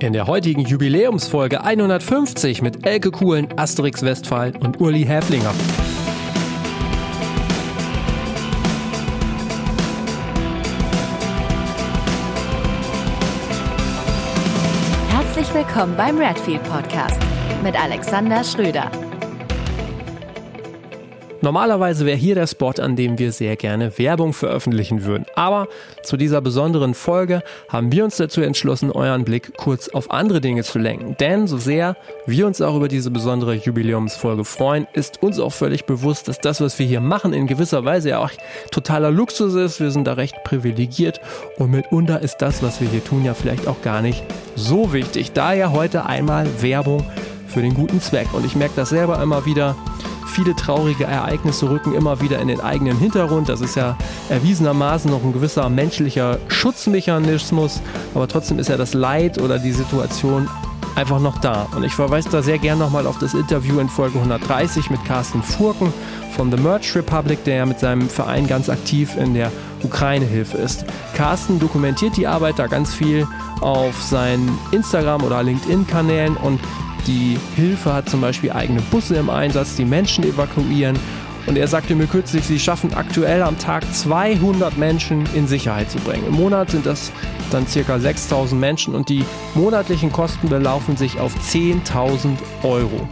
In der heutigen Jubiläumsfolge 150 mit Elke Kuhlen, Asterix Westphal und Uli Häflinger. Herzlich willkommen beim Redfield Podcast mit Alexander Schröder. Normalerweise wäre hier der Spot, an dem wir sehr gerne Werbung veröffentlichen würden. Aber zu dieser besonderen Folge haben wir uns dazu entschlossen, euren Blick kurz auf andere Dinge zu lenken. Denn so sehr wir uns auch über diese besondere Jubiläumsfolge freuen, ist uns auch völlig bewusst, dass das, was wir hier machen, in gewisser Weise ja auch totaler Luxus ist. Wir sind da recht privilegiert und mitunter ist das, was wir hier tun, ja vielleicht auch gar nicht so wichtig. Daher heute einmal Werbung für den guten Zweck. Und ich merke das selber immer wieder Viele traurige Ereignisse rücken immer wieder in den eigenen Hintergrund. Das ist ja erwiesenermaßen noch ein gewisser menschlicher Schutzmechanismus, aber trotzdem ist ja das Leid oder die Situation einfach noch da. Und ich verweise da sehr gern nochmal auf das Interview in Folge 130 mit Carsten Furken von The Merch Republic, der ja mit seinem Verein ganz aktiv in der Ukraine-Hilfe ist. Carsten dokumentiert die Arbeit da ganz viel auf seinen Instagram- oder LinkedIn-Kanälen und die Hilfe hat zum Beispiel eigene Busse im Einsatz, die Menschen evakuieren. Und er sagte mir kürzlich, sie schaffen aktuell am Tag 200 Menschen in Sicherheit zu bringen. Im Monat sind das dann circa 6000 Menschen und die monatlichen Kosten belaufen sich auf 10.000 Euro.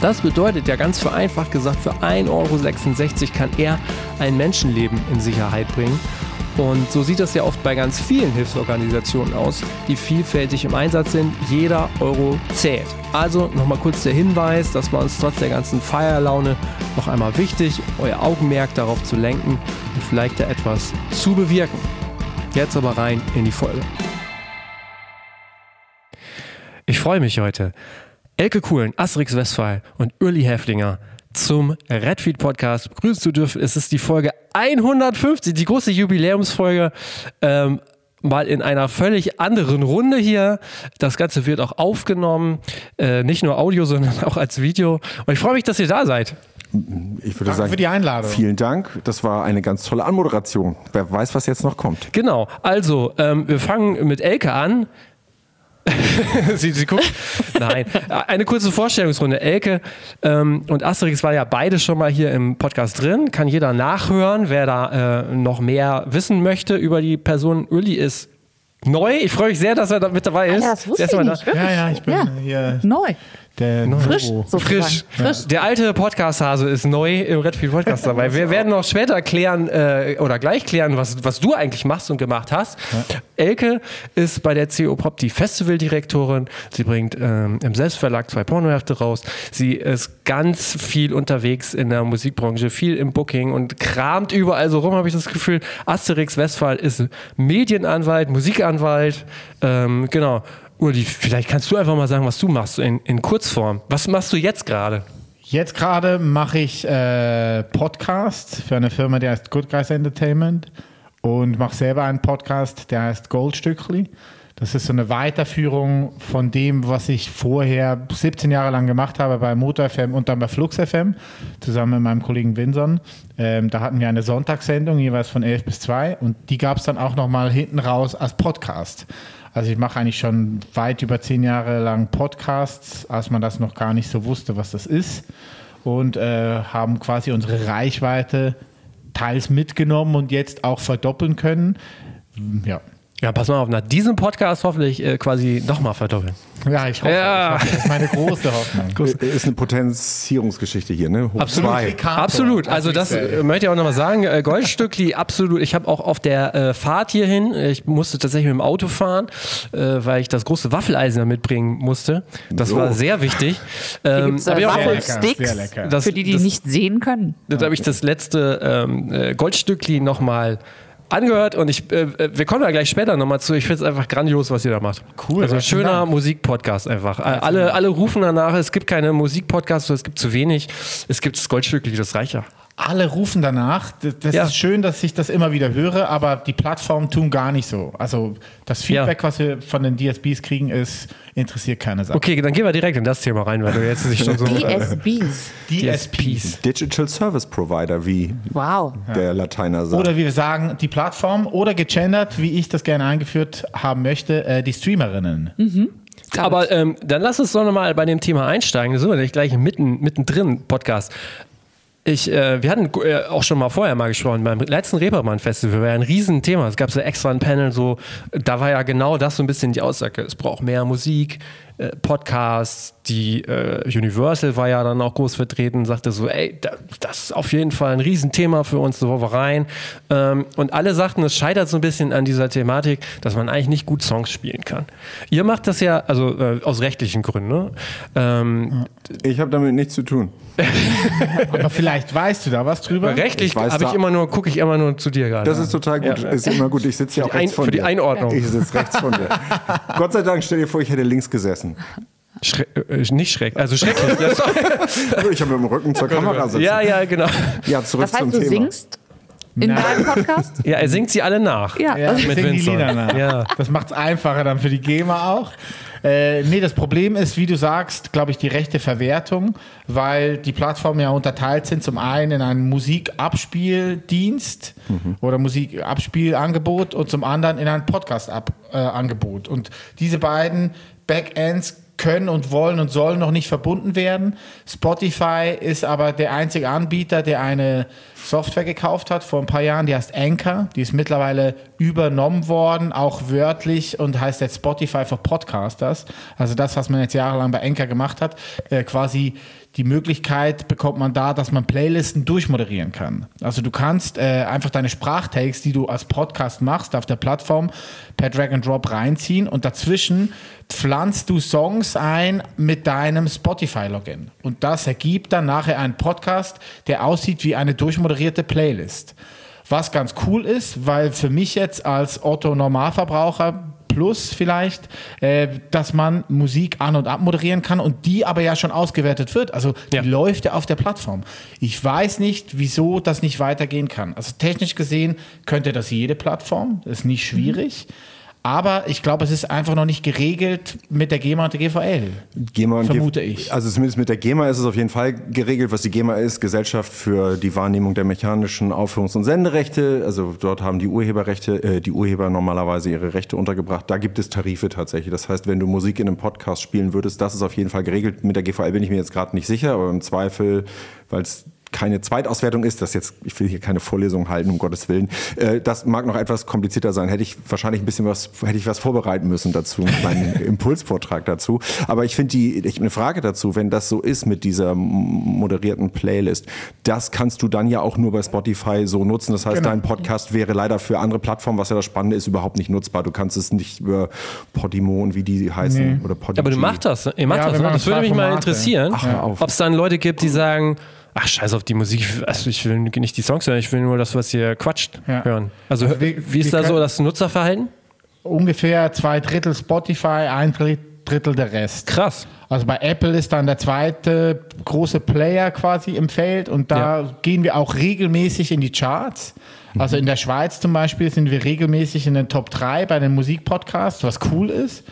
Das bedeutet ja ganz vereinfacht gesagt, für 1,66 Euro kann er ein Menschenleben in Sicherheit bringen. Und so sieht das ja oft bei ganz vielen Hilfsorganisationen aus, die vielfältig im Einsatz sind. Jeder Euro zählt. Also nochmal kurz der Hinweis, das war uns trotz der ganzen Feierlaune noch einmal wichtig, euer Augenmerk darauf zu lenken und vielleicht da etwas zu bewirken. Jetzt aber rein in die Folge. Ich freue mich heute. Elke Kuhlen, Asterix Westphal und Uli Häflinger zum Redfeed Podcast begrüßen zu dürfen. Es ist die Folge 150, die große Jubiläumsfolge. Ähm, mal in einer völlig anderen Runde hier. Das Ganze wird auch aufgenommen, äh, nicht nur Audio, sondern auch als Video. Und ich freue mich, dass ihr da seid. Ich würde Danke sagen, für die Einladung. Vielen Dank. Das war eine ganz tolle Anmoderation. Wer weiß, was jetzt noch kommt. Genau. Also, ähm, wir fangen mit Elke an. sie, sie guckt. Nein. Eine kurze Vorstellungsrunde. Elke ähm, und Asterix war ja beide schon mal hier im Podcast drin. Kann jeder nachhören, wer da äh, noch mehr wissen möchte über die Person. Uli ist neu. Ich freue mich sehr, dass er da mit dabei ist. Ja, das wusste ich nicht, ja, ja, ich bin ja. hier neu. Der frisch, frisch. frisch. Der alte Podcast-Hase ist neu im Redfield Podcast dabei. Wir werden noch später klären äh, oder gleich klären, was, was du eigentlich machst und gemacht hast. Ja. Elke ist bei der CO Pop die Festivaldirektorin. Sie bringt ähm, im Selbstverlag zwei Pornohefte raus. Sie ist ganz viel unterwegs in der Musikbranche, viel im Booking und kramt überall so rum, habe ich das Gefühl. Asterix Westphal ist Medienanwalt, Musikanwalt. Ähm, genau. Uli, vielleicht kannst du einfach mal sagen, was du machst in, in Kurzform. Was machst du jetzt gerade? Jetzt gerade mache ich äh, Podcast für eine Firma, die heißt Good Guys Entertainment und mache selber einen Podcast, der heißt Goldstückli. Das ist so eine Weiterführung von dem, was ich vorher 17 Jahre lang gemacht habe bei Motor FM und dann bei Flux FM, zusammen mit meinem Kollegen Winson. Ähm, da hatten wir eine Sonntagssendung, jeweils von 11 bis 2 und die gab es dann auch nochmal hinten raus als Podcast. Also ich mache eigentlich schon weit über zehn Jahre lang Podcasts, als man das noch gar nicht so wusste, was das ist. Und äh, haben quasi unsere Reichweite teils mitgenommen und jetzt auch verdoppeln können. Ja, ja, pass mal auf, nach diesem Podcast hoffentlich äh, quasi nochmal verdoppeln. Ja, ich hoffe, ja. Ich hoffe, das ist meine große Hoffnung. Ist eine Potenzierungsgeschichte hier, ne? Hoch absolut, zwei. absolut. Also das äh, möchte ich auch nochmal sagen. Äh, Goldstückli, absolut. Ich habe auch auf der äh, Fahrt hierhin, ich musste tatsächlich mit dem Auto fahren, äh, weil ich das große Waffeleisen mitbringen musste. Das so. war sehr wichtig. Ähm, Hier äh, Waffelsticks, für die, die das, nicht sehen können. Da habe ich das letzte ähm, äh, Goldstückli nochmal angehört und ich, äh, äh, wir kommen da gleich später nochmal zu. Ich finde es einfach grandios, was ihr da macht. Cool. Also schöner Musikpodcast einfach. Alle, alle rufen danach, es gibt keine Musikpodcasts, es gibt zu wenig. Es gibt das Goldstückli, das reicht ja. Alle rufen danach. Das, das ja. ist schön, dass ich das immer wieder höre, aber die Plattformen tun gar nicht so. Also das Feedback, ja. was wir von den DSBs kriegen, ist, interessiert keine Sache. Okay, dann gehen wir direkt in das Thema rein, weil du jetzt sich schon so... DSBs. DSPs. Digital Service Provider, wie wow. der Lateiner sagt. Oder wie wir sagen, die Plattform oder gegendert, wie ich das gerne eingeführt haben möchte, äh, die Streamerinnen. Mhm. Aber ähm, dann lass uns doch nochmal bei dem Thema einsteigen. Da sind wir gleich mitten, mittendrin, Podcast. Ich, äh, wir hatten äh, auch schon mal vorher mal gesprochen, beim letzten Reeperbahn-Festival war ja ein Riesenthema. Es gab so extra ein Panel, so, da war ja genau das so ein bisschen die Aussage. Es braucht mehr Musik, äh, Podcasts, die äh, Universal war ja dann auch groß vertreten, sagte so, ey, da, das ist auf jeden Fall ein Riesenthema für uns, so wollen wir rein. Ähm, und alle sagten, es scheitert so ein bisschen an dieser Thematik, dass man eigentlich nicht gut Songs spielen kann. Ihr macht das ja, also äh, aus rechtlichen Gründen. Ne? Ähm, ich habe damit nichts zu tun. Aber vielleicht weißt du da was drüber. Rechtlich habe ich immer nur, gucke ich immer nur zu dir gerade. Das ist total gut. Ja. Ist immer gut. Ich sitze ja auch rechts ein, von Für die Einordnung. Ich sitze rechts von dir. Gott sei Dank, stell dir vor, ich hätte links gesessen. Schre äh, nicht schreck, also schrecklich. ich habe mit dem Rücken zur Kamera sitzen. Ja, ja, genau. Ja, zurück das heißt, zum du Thema. singst in Nein. deinem Podcast? Ja, er singt sie alle nach. Ja, ja mit singt die Lieder nach. Ja. Das macht es einfacher dann für die GEMA auch. Äh, nee, das Problem ist, wie du sagst, glaube ich, die rechte Verwertung, weil die Plattformen ja unterteilt sind. Zum einen in einen Musikabspieldienst mhm. oder Musikabspielangebot und zum anderen in ein Podcast-Angebot. Äh, und diese beiden Backends können und wollen und sollen noch nicht verbunden werden. Spotify ist aber der einzige Anbieter, der eine Software gekauft hat vor ein paar Jahren, die heißt Anchor. Die ist mittlerweile übernommen worden, auch wörtlich und heißt jetzt Spotify für Podcasters. Also das, was man jetzt jahrelang bei Anchor gemacht hat, äh, quasi die Möglichkeit bekommt man da, dass man Playlisten durchmoderieren kann. Also du kannst äh, einfach deine Sprachtakes, die du als Podcast machst, auf der Plattform per Drag and Drop reinziehen und dazwischen pflanzt du Songs ein mit deinem Spotify-Login. Und das ergibt dann nachher einen Podcast, der aussieht wie eine durchmoderierte Playlist. Was ganz cool ist, weil für mich jetzt als Otto Normalverbraucher Plus vielleicht, äh, dass man Musik an- und abmoderieren kann und die aber ja schon ausgewertet wird. Also die ja. läuft ja auf der Plattform. Ich weiß nicht, wieso das nicht weitergehen kann. Also technisch gesehen könnte das jede Plattform, das ist nicht schwierig. Mhm. Aber ich glaube, es ist einfach noch nicht geregelt mit der GEMA und der GVL. GEMA und vermute G ich. Also zumindest mit der GEMA ist es auf jeden Fall geregelt. Was die GEMA ist, Gesellschaft für die Wahrnehmung der mechanischen Aufführungs- und Senderechte. Also dort haben die Urheberrechte, äh, die Urheber normalerweise ihre Rechte untergebracht. Da gibt es Tarife tatsächlich. Das heißt, wenn du Musik in einem Podcast spielen würdest, das ist auf jeden Fall geregelt. Mit der GVL bin ich mir jetzt gerade nicht sicher, aber im Zweifel, weil es keine Zweitauswertung ist, das jetzt, ich will hier keine Vorlesung halten, um Gottes Willen. Äh, das mag noch etwas komplizierter sein. Hätte ich wahrscheinlich ein bisschen was, hätte ich was vorbereiten müssen dazu, einen kleinen Impulsvortrag dazu. Aber ich finde die, ich eine Frage dazu, wenn das so ist mit dieser moderierten Playlist, das kannst du dann ja auch nur bei Spotify so nutzen. Das heißt, genau. dein Podcast wäre leider für andere Plattformen, was ja das Spannende ist, überhaupt nicht nutzbar. Du kannst es nicht über Podimo und wie die heißen nee. oder Podigy. Aber du machst das, ihr macht ja, das, ne? Das würde mich mal interessieren, ob es dann Leute gibt, die sagen, ach scheiß auf die Musik, also ich will nicht die Songs hören, ich will nur das, was ihr quatscht, ja. hören. Also, also wie, wie ist da so das Nutzerverhalten? Ungefähr zwei Drittel Spotify, ein Drittel der Rest. Krass. Also bei Apple ist dann der zweite große Player quasi im Feld und da ja. gehen wir auch regelmäßig in die Charts. Also in der Schweiz zum Beispiel sind wir regelmäßig in den Top 3 bei den Musikpodcasts, was cool ist.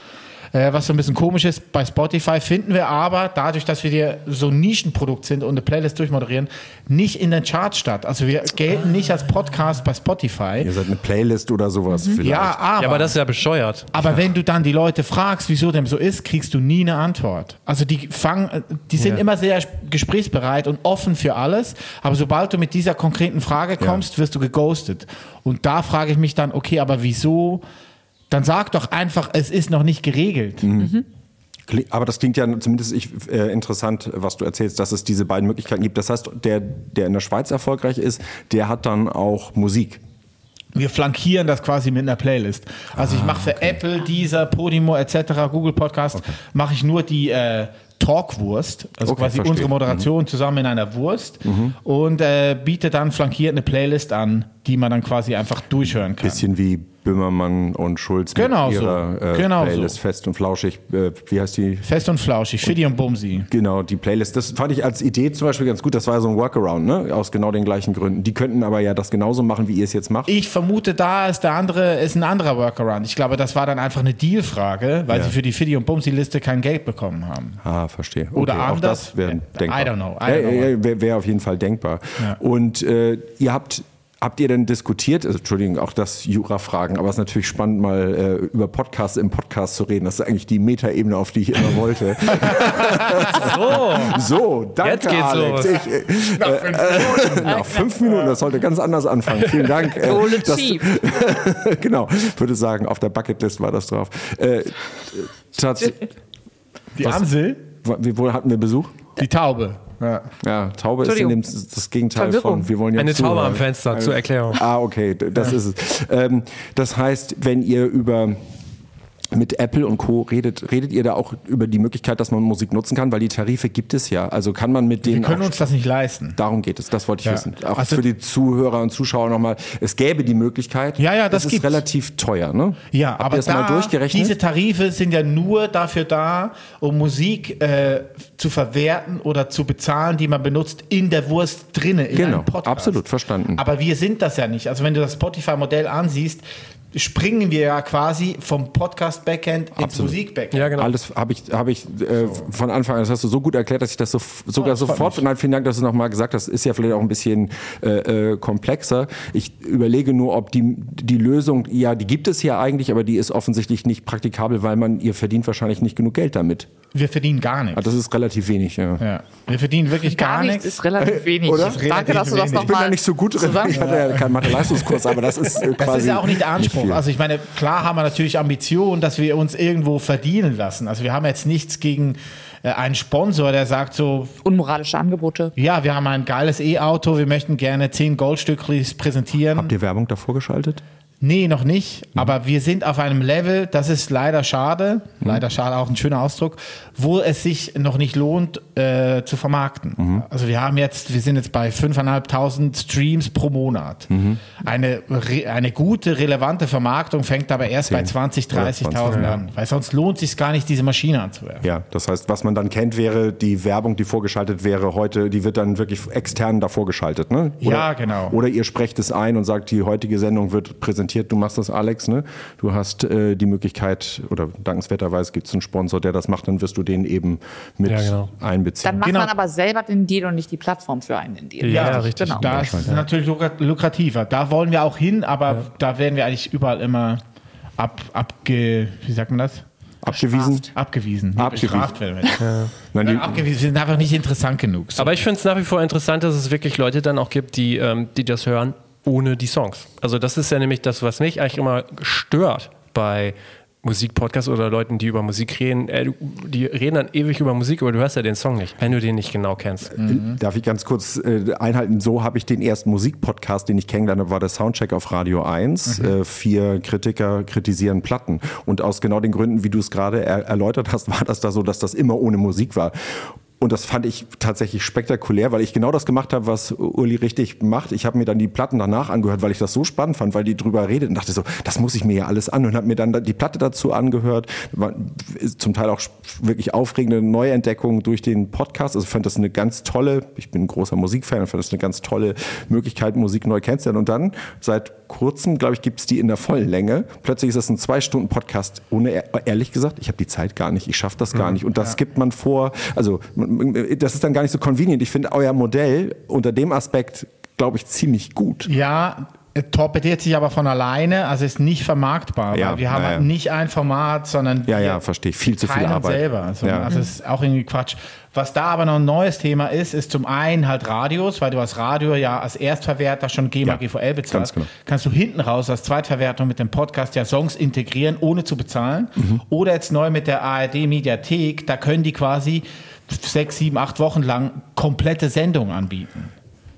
Äh, was so ein bisschen komisch ist, bei Spotify finden wir aber, dadurch, dass wir dir so ein Nischenprodukt sind und eine Playlist durchmoderieren, nicht in den Charts statt. Also wir gelten nicht als Podcast bei Spotify. Ihr seid eine Playlist oder sowas mhm. vielleicht. Ja aber, ja, aber das ist ja bescheuert. Aber wenn du dann die Leute fragst, wieso dem so ist, kriegst du nie eine Antwort. Also die fangen, die sind ja. immer sehr gesprächsbereit und offen für alles, aber sobald du mit dieser konkreten Frage kommst, ja. wirst du geghostet. Und da frage ich mich dann, okay, aber wieso dann sag doch einfach, es ist noch nicht geregelt. Mhm. Aber das klingt ja zumindest ich, äh, interessant, was du erzählst, dass es diese beiden Möglichkeiten gibt. Das heißt, der, der in der Schweiz erfolgreich ist, der hat dann auch Musik. Wir flankieren das quasi mit einer Playlist. Also ah, ich mache für okay. Apple, Deezer, Podimo etc., Google Podcast, okay. mache ich nur die äh, Talkwurst, also okay, quasi verstehe. unsere Moderation mhm. zusammen in einer Wurst mhm. und äh, biete dann flankiert eine Playlist an, die man dann quasi einfach durchhören kann. Bisschen wie Böhmermann und Schulz genau mit ihrer so. äh, genau Playlist so. Fest und Flauschig. Äh, wie heißt die? Fest und Flauschig, Fiddy und Bumsi. Genau, die Playlist. Das fand ich als Idee zum Beispiel ganz gut. Das war so ein Workaround, ne? Aus genau den gleichen Gründen. Die könnten aber ja das genauso machen, wie ihr es jetzt macht. Ich vermute, da ist der andere, ist ein anderer Workaround. Ich glaube, das war dann einfach eine Dealfrage, weil ja. sie für die Fiddy und Bumsi-Liste kein Geld bekommen haben. Ah, verstehe. Okay, Oder anders. Auch das wäre denkbar. I don't know. Wäre wär auf jeden Fall denkbar. Ja. Und äh, ihr habt Habt ihr denn diskutiert, also, Entschuldigung, auch das Jura-Fragen, aber es ist natürlich spannend, mal äh, über Podcasts im Podcast zu reden. Das ist eigentlich die Metaebene, auf die ich immer wollte. so. So, danke, Jetzt geht's Alex. los. Ich, äh, nach fünf Minuten. nach fünf Minuten, das sollte ganz anders anfangen. Vielen Dank. Äh, das, genau, würde sagen, auf der Bucketlist war das drauf. Äh, die Amsel? Wo hatten wir Besuch? Die Taube. Ja. ja, Taube ist in dem, das Gegenteil von wir wollen ja Eine Taube am Fenster, zur Erklärung. Ah, okay, das ja. ist es. Ähm, das heißt, wenn ihr über mit Apple und Co. redet, redet ihr da auch über die Möglichkeit, dass man Musik nutzen kann, weil die Tarife gibt es ja. Also kann man mit denen. Wir können uns das nicht leisten. Darum geht es, das wollte ich ja. wissen. Auch also für die Zuhörer und Zuschauer nochmal. Es gäbe die Möglichkeit. Ja, ja, das, das ist relativ teuer, ne? Ja, Habt aber das da, mal durchgerechnet? diese Tarife sind ja nur dafür da, um Musik äh, zu verwerten oder zu bezahlen, die man benutzt in der Wurst drinnen, in genau, einem Podcast. absolut, verstanden. Aber wir sind das ja nicht. Also wenn du das Spotify-Modell ansiehst, springen wir ja quasi vom Podcast-Backend ins Musik-Backend. Ja, genau. Alles habe ich, hab ich äh, von Anfang an, das hast du so gut erklärt, dass ich das so, sogar oh, sofort, nein, vielen Dank, dass du nochmal gesagt hast, ist ja vielleicht auch ein bisschen äh, äh, komplexer. Ich überlege nur, ob die, die Lösung, ja, die gibt es ja eigentlich, aber die ist offensichtlich nicht praktikabel, weil man, ihr verdient wahrscheinlich nicht genug Geld damit. Wir verdienen gar nichts. Ah, das ist relativ wenig, ja. ja. Wir verdienen wirklich gar, gar nichts. ist relativ wenig. Oder? Ist Danke, dass du das nochmal. Ich bin da nicht so gut drin. Ich hatte ja keinen Mathe-Leistungskurs, aber das ist äh, quasi. Das ist ja auch nicht der Anspruch. Nicht also ich meine, klar haben wir natürlich Ambitionen, dass wir uns irgendwo verdienen lassen. Also wir haben jetzt nichts gegen äh, einen Sponsor, der sagt so. Unmoralische Angebote. Ja, wir haben ein geiles E-Auto, wir möchten gerne zehn Goldstücklis präsentieren. Habt ihr Werbung davor geschaltet? Nee, noch nicht. Mhm. Aber wir sind auf einem Level, das ist leider schade, mhm. leider schade auch ein schöner Ausdruck, wo es sich noch nicht lohnt äh, zu vermarkten. Mhm. Also wir haben jetzt, wir sind jetzt bei 5.500 Streams pro Monat. Mhm. Eine, eine gute, relevante Vermarktung fängt aber erst 10. bei 20, 30.000 ja. an. Weil sonst lohnt es sich gar nicht, diese Maschine anzuwerfen. Ja, das heißt, was man dann kennt, wäre die Werbung, die vorgeschaltet wäre heute, die wird dann wirklich extern davor geschaltet. Ne? Oder, ja, genau. Oder ihr sprecht es ein und sagt, die heutige Sendung wird präsentiert präsentiert. Du machst das, Alex. Ne? Du hast äh, die Möglichkeit, oder dankenswerterweise gibt es einen Sponsor, der das macht, dann wirst du den eben mit ja, genau. einbeziehen. Dann macht genau. man aber selber den Deal und nicht die Plattform für einen den Deal. Ja, ja richtig. Genau. Das ist natürlich lukrativer. Da wollen wir auch hin, aber ja. da werden wir eigentlich überall immer ab, abge, wie sagt man das? Abgewiesen? Abgewiesen. Abgewiesen. werden. Ja. Nein, die, abgewiesen. sind einfach nicht interessant genug. So. Aber ich finde es nach wie vor interessant, dass es wirklich Leute dann auch gibt, die, ähm, die das hören ohne die Songs. Also das ist ja nämlich das, was mich eigentlich immer stört bei Musikpodcasts oder Leuten, die über Musik reden, äh, die reden dann ewig über Musik, aber du hörst ja den Song nicht, wenn du den nicht genau kennst. Mhm. Darf ich ganz kurz äh, einhalten? So habe ich den ersten Musikpodcast, den ich kennengelernt habe, war der Soundcheck auf Radio 1. Mhm. Äh, vier Kritiker kritisieren Platten. Und aus genau den Gründen, wie du es gerade er erläutert hast, war das da so, dass das immer ohne Musik war. Und das fand ich tatsächlich spektakulär, weil ich genau das gemacht habe, was Uli richtig macht. Ich habe mir dann die Platten danach angehört, weil ich das so spannend fand, weil die drüber redet und dachte so, das muss ich mir ja alles an und habe mir dann die Platte dazu angehört. War zum Teil auch wirklich aufregende Neuentdeckungen durch den Podcast. Also fand das eine ganz tolle, ich bin ein großer Musikfan, fand das eine ganz tolle Möglichkeit, Musik neu kennenzulernen. Und dann seit kurzem, glaube ich, gibt es die in der vollen Länge. Plötzlich ist das ein zwei Stunden Podcast. Ohne ehrlich gesagt, ich habe die Zeit gar nicht, ich schaffe das gar mhm, nicht. Und das ja. gibt man vor. Also das ist dann gar nicht so convenient. Ich finde euer Modell unter dem Aspekt, glaube ich, ziemlich gut. Ja, torpediert sich aber von alleine, also ist nicht vermarktbar. Ja, wir haben ja, ja. nicht ein Format, sondern ja, ja, verstehe. Viel zu viel Arbeit. selber. Also, ja. also ist auch irgendwie Quatsch. Was da aber noch ein neues Thema ist, ist zum einen halt Radios, weil du als Radio ja als Erstverwerter schon GEMA, ja, GVL bezahlst. Genau. Kannst du hinten raus als Zweitverwertung mit dem Podcast ja Songs integrieren, ohne zu bezahlen. Mhm. Oder jetzt neu mit der ARD Mediathek, da können die quasi sechs, sieben, acht Wochen lang komplette Sendungen anbieten.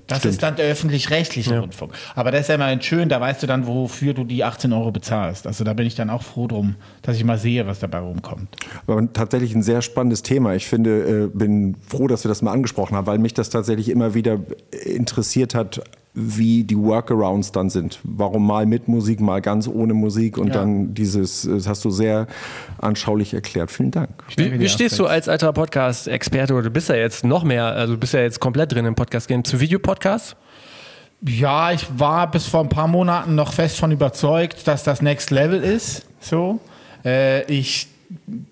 Das Stimmt. ist dann der öffentlich-rechtliche ja. Rundfunk. Aber das ist ja immer schön, da weißt du dann, wofür du die 18 Euro bezahlst. Also da bin ich dann auch froh drum, dass ich mal sehe, was dabei rumkommt. Aber tatsächlich ein sehr spannendes Thema. Ich finde, äh, bin froh, dass wir das mal angesprochen haben, weil mich das tatsächlich immer wieder interessiert hat, wie die Workarounds dann sind. Warum mal mit Musik, mal ganz ohne Musik und ja. dann dieses, das hast du sehr anschaulich erklärt. Vielen Dank. Wie, wie stehst du als alter Podcast-Experte oder du bist ja jetzt noch mehr, also du bist ja jetzt komplett drin im Podcast-Game, zu Videopodcasts? Ja, ich war bis vor ein paar Monaten noch fest von überzeugt, dass das Next Level ist. So. Äh, ich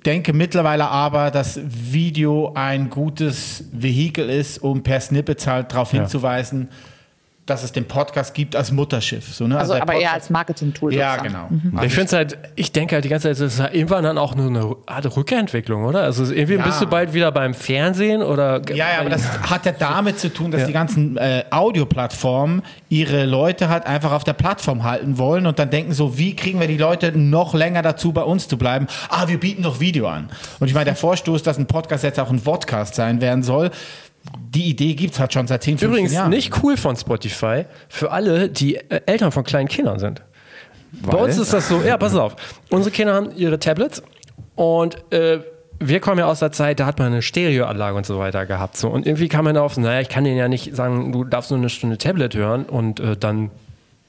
denke mittlerweile aber, dass Video ein gutes Vehikel ist, um per Snippets halt darauf ja. hinzuweisen, dass es den Podcast gibt als Mutterschiff. So, ne? Also, also aber Podcast, eher als Marketing-Tool. Ja, genau. Mhm. Ich finde es halt, ich denke halt die ganze Zeit, das ist halt irgendwann dann auch nur eine Art Rückentwicklung, oder? Also irgendwie ja. bist du bald wieder beim Fernsehen oder. Ja, ja, aber das hat ja damit zu tun, dass ja. die ganzen äh, Audioplattformen ihre Leute halt einfach auf der Plattform halten wollen und dann denken so, wie kriegen wir die Leute noch länger dazu, bei uns zu bleiben? Ah, wir bieten doch Video an. Und ich meine, der Vorstoß, dass ein Podcast jetzt auch ein Podcast sein werden soll, die Idee gibt es halt schon seit 10, 15 Übrigens Jahren. Übrigens nicht cool von Spotify für alle, die äh, Eltern von kleinen Kindern sind. Weil? Bei uns ist das so, ja, pass auf. Unsere Kinder haben ihre Tablets und äh, wir kommen ja aus der Zeit, da hat man eine Stereoanlage und so weiter gehabt. So. Und irgendwie kam man auf, naja, ich kann denen ja nicht sagen, du darfst nur eine Stunde Tablet hören und äh, dann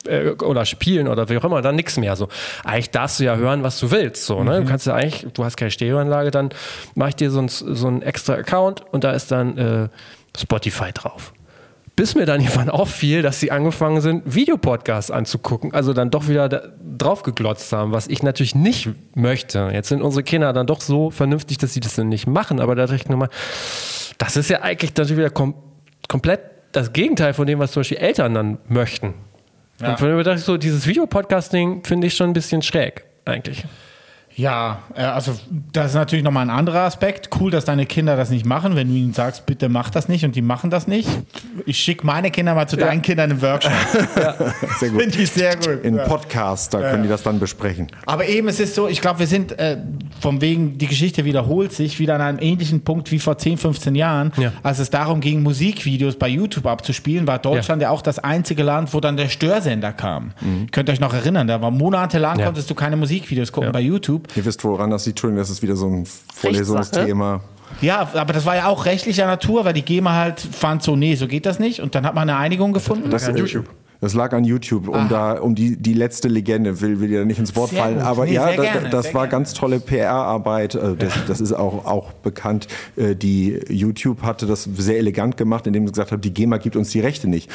äh, oder spielen oder wie auch immer, dann nichts mehr. So, eigentlich darfst du ja hören, was du willst. So, ne? Mhm. Du kannst ja eigentlich, du hast keine Stereoanlage, dann mache ich dir so, ein, so einen extra Account und da ist dann äh, Spotify drauf. Bis mir dann jemand auffiel, dass sie angefangen sind, Videopodcasts anzugucken, also dann doch wieder drauf geglotzt haben, was ich natürlich nicht möchte. Jetzt sind unsere Kinder dann doch so vernünftig, dass sie das dann nicht machen, aber da dachte ich nochmal, das ist ja eigentlich natürlich wieder kom komplett das Gegenteil von dem, was zum Beispiel Eltern dann möchten. Ja. Und von dem dachte ich so, dieses Videopodcasting finde ich schon ein bisschen schräg, eigentlich. Ja, äh, also das ist natürlich nochmal ein anderer Aspekt. Cool, dass deine Kinder das nicht machen, wenn du ihnen sagst, bitte mach das nicht und die machen das nicht. Ich schicke meine Kinder mal zu ja. deinen Kindern im Workshop. ja. Sehr gut. Finde ich sehr gut. In ja. Podcast, da können ja. die das dann besprechen. Aber eben, es ist so, ich glaube, wir sind äh, von wegen, die Geschichte wiederholt sich, wieder an einem ähnlichen Punkt wie vor 10, 15 Jahren. Als es darum ging, Musikvideos bei YouTube abzuspielen, war Deutschland ja, auch das einzige Land, wo dann der Störsender kam. Mhm. Könnt ihr euch noch erinnern, da war monatelang, konntest du keine Musikvideos gucken bei YouTube. YouTube. Ihr wisst, woran das liegt. Entschuldigung, das ist wieder so ein Vorlesungsthema. Ja, aber das war ja auch rechtlicher Natur, weil die GEMA halt fand so, nee, so geht das nicht. Und dann hat man eine Einigung gefunden. Das, das YouTube. Das lag an YouTube, um Aha. da, um die, die letzte Legende, will, will dir nicht ins Wort sehr fallen. Gut. Aber nee, ja, das, gerne, das war gerne. ganz tolle PR-Arbeit. Äh, das, das, ist auch, auch bekannt. Äh, die YouTube hatte das sehr elegant gemacht, indem sie gesagt hat, die GEMA gibt uns die Rechte nicht.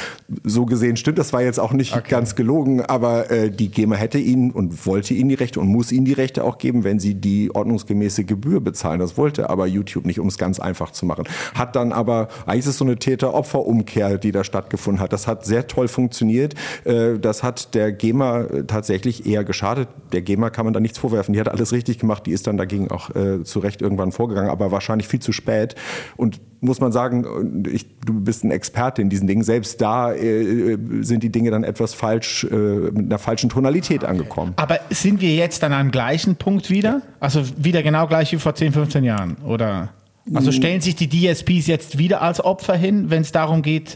So gesehen stimmt, das war jetzt auch nicht okay. ganz gelogen, aber äh, die GEMA hätte ihnen und wollte ihnen die Rechte und muss ihnen die Rechte auch geben, wenn sie die ordnungsgemäße Gebühr bezahlen. Das wollte aber YouTube nicht, um es ganz einfach zu machen. Hat dann aber, eigentlich ist es so eine Täter-Opfer-Umkehr, die da stattgefunden hat. Das hat sehr toll funktioniert funktioniert. Äh, das hat der GEMA tatsächlich eher geschadet. Der GEMA kann man da nichts vorwerfen. Die hat alles richtig gemacht. Die ist dann dagegen auch äh, zu Recht irgendwann vorgegangen, aber wahrscheinlich viel zu spät. Und muss man sagen, ich, du bist ein Experte in diesen Dingen. Selbst da äh, sind die Dinge dann etwas falsch, äh, mit einer falschen Tonalität angekommen. Aber sind wir jetzt dann am gleichen Punkt wieder? Also wieder genau gleich wie vor 10, 15 Jahren? Oder? Also stellen sich die DSPs jetzt wieder als Opfer hin, wenn es darum geht,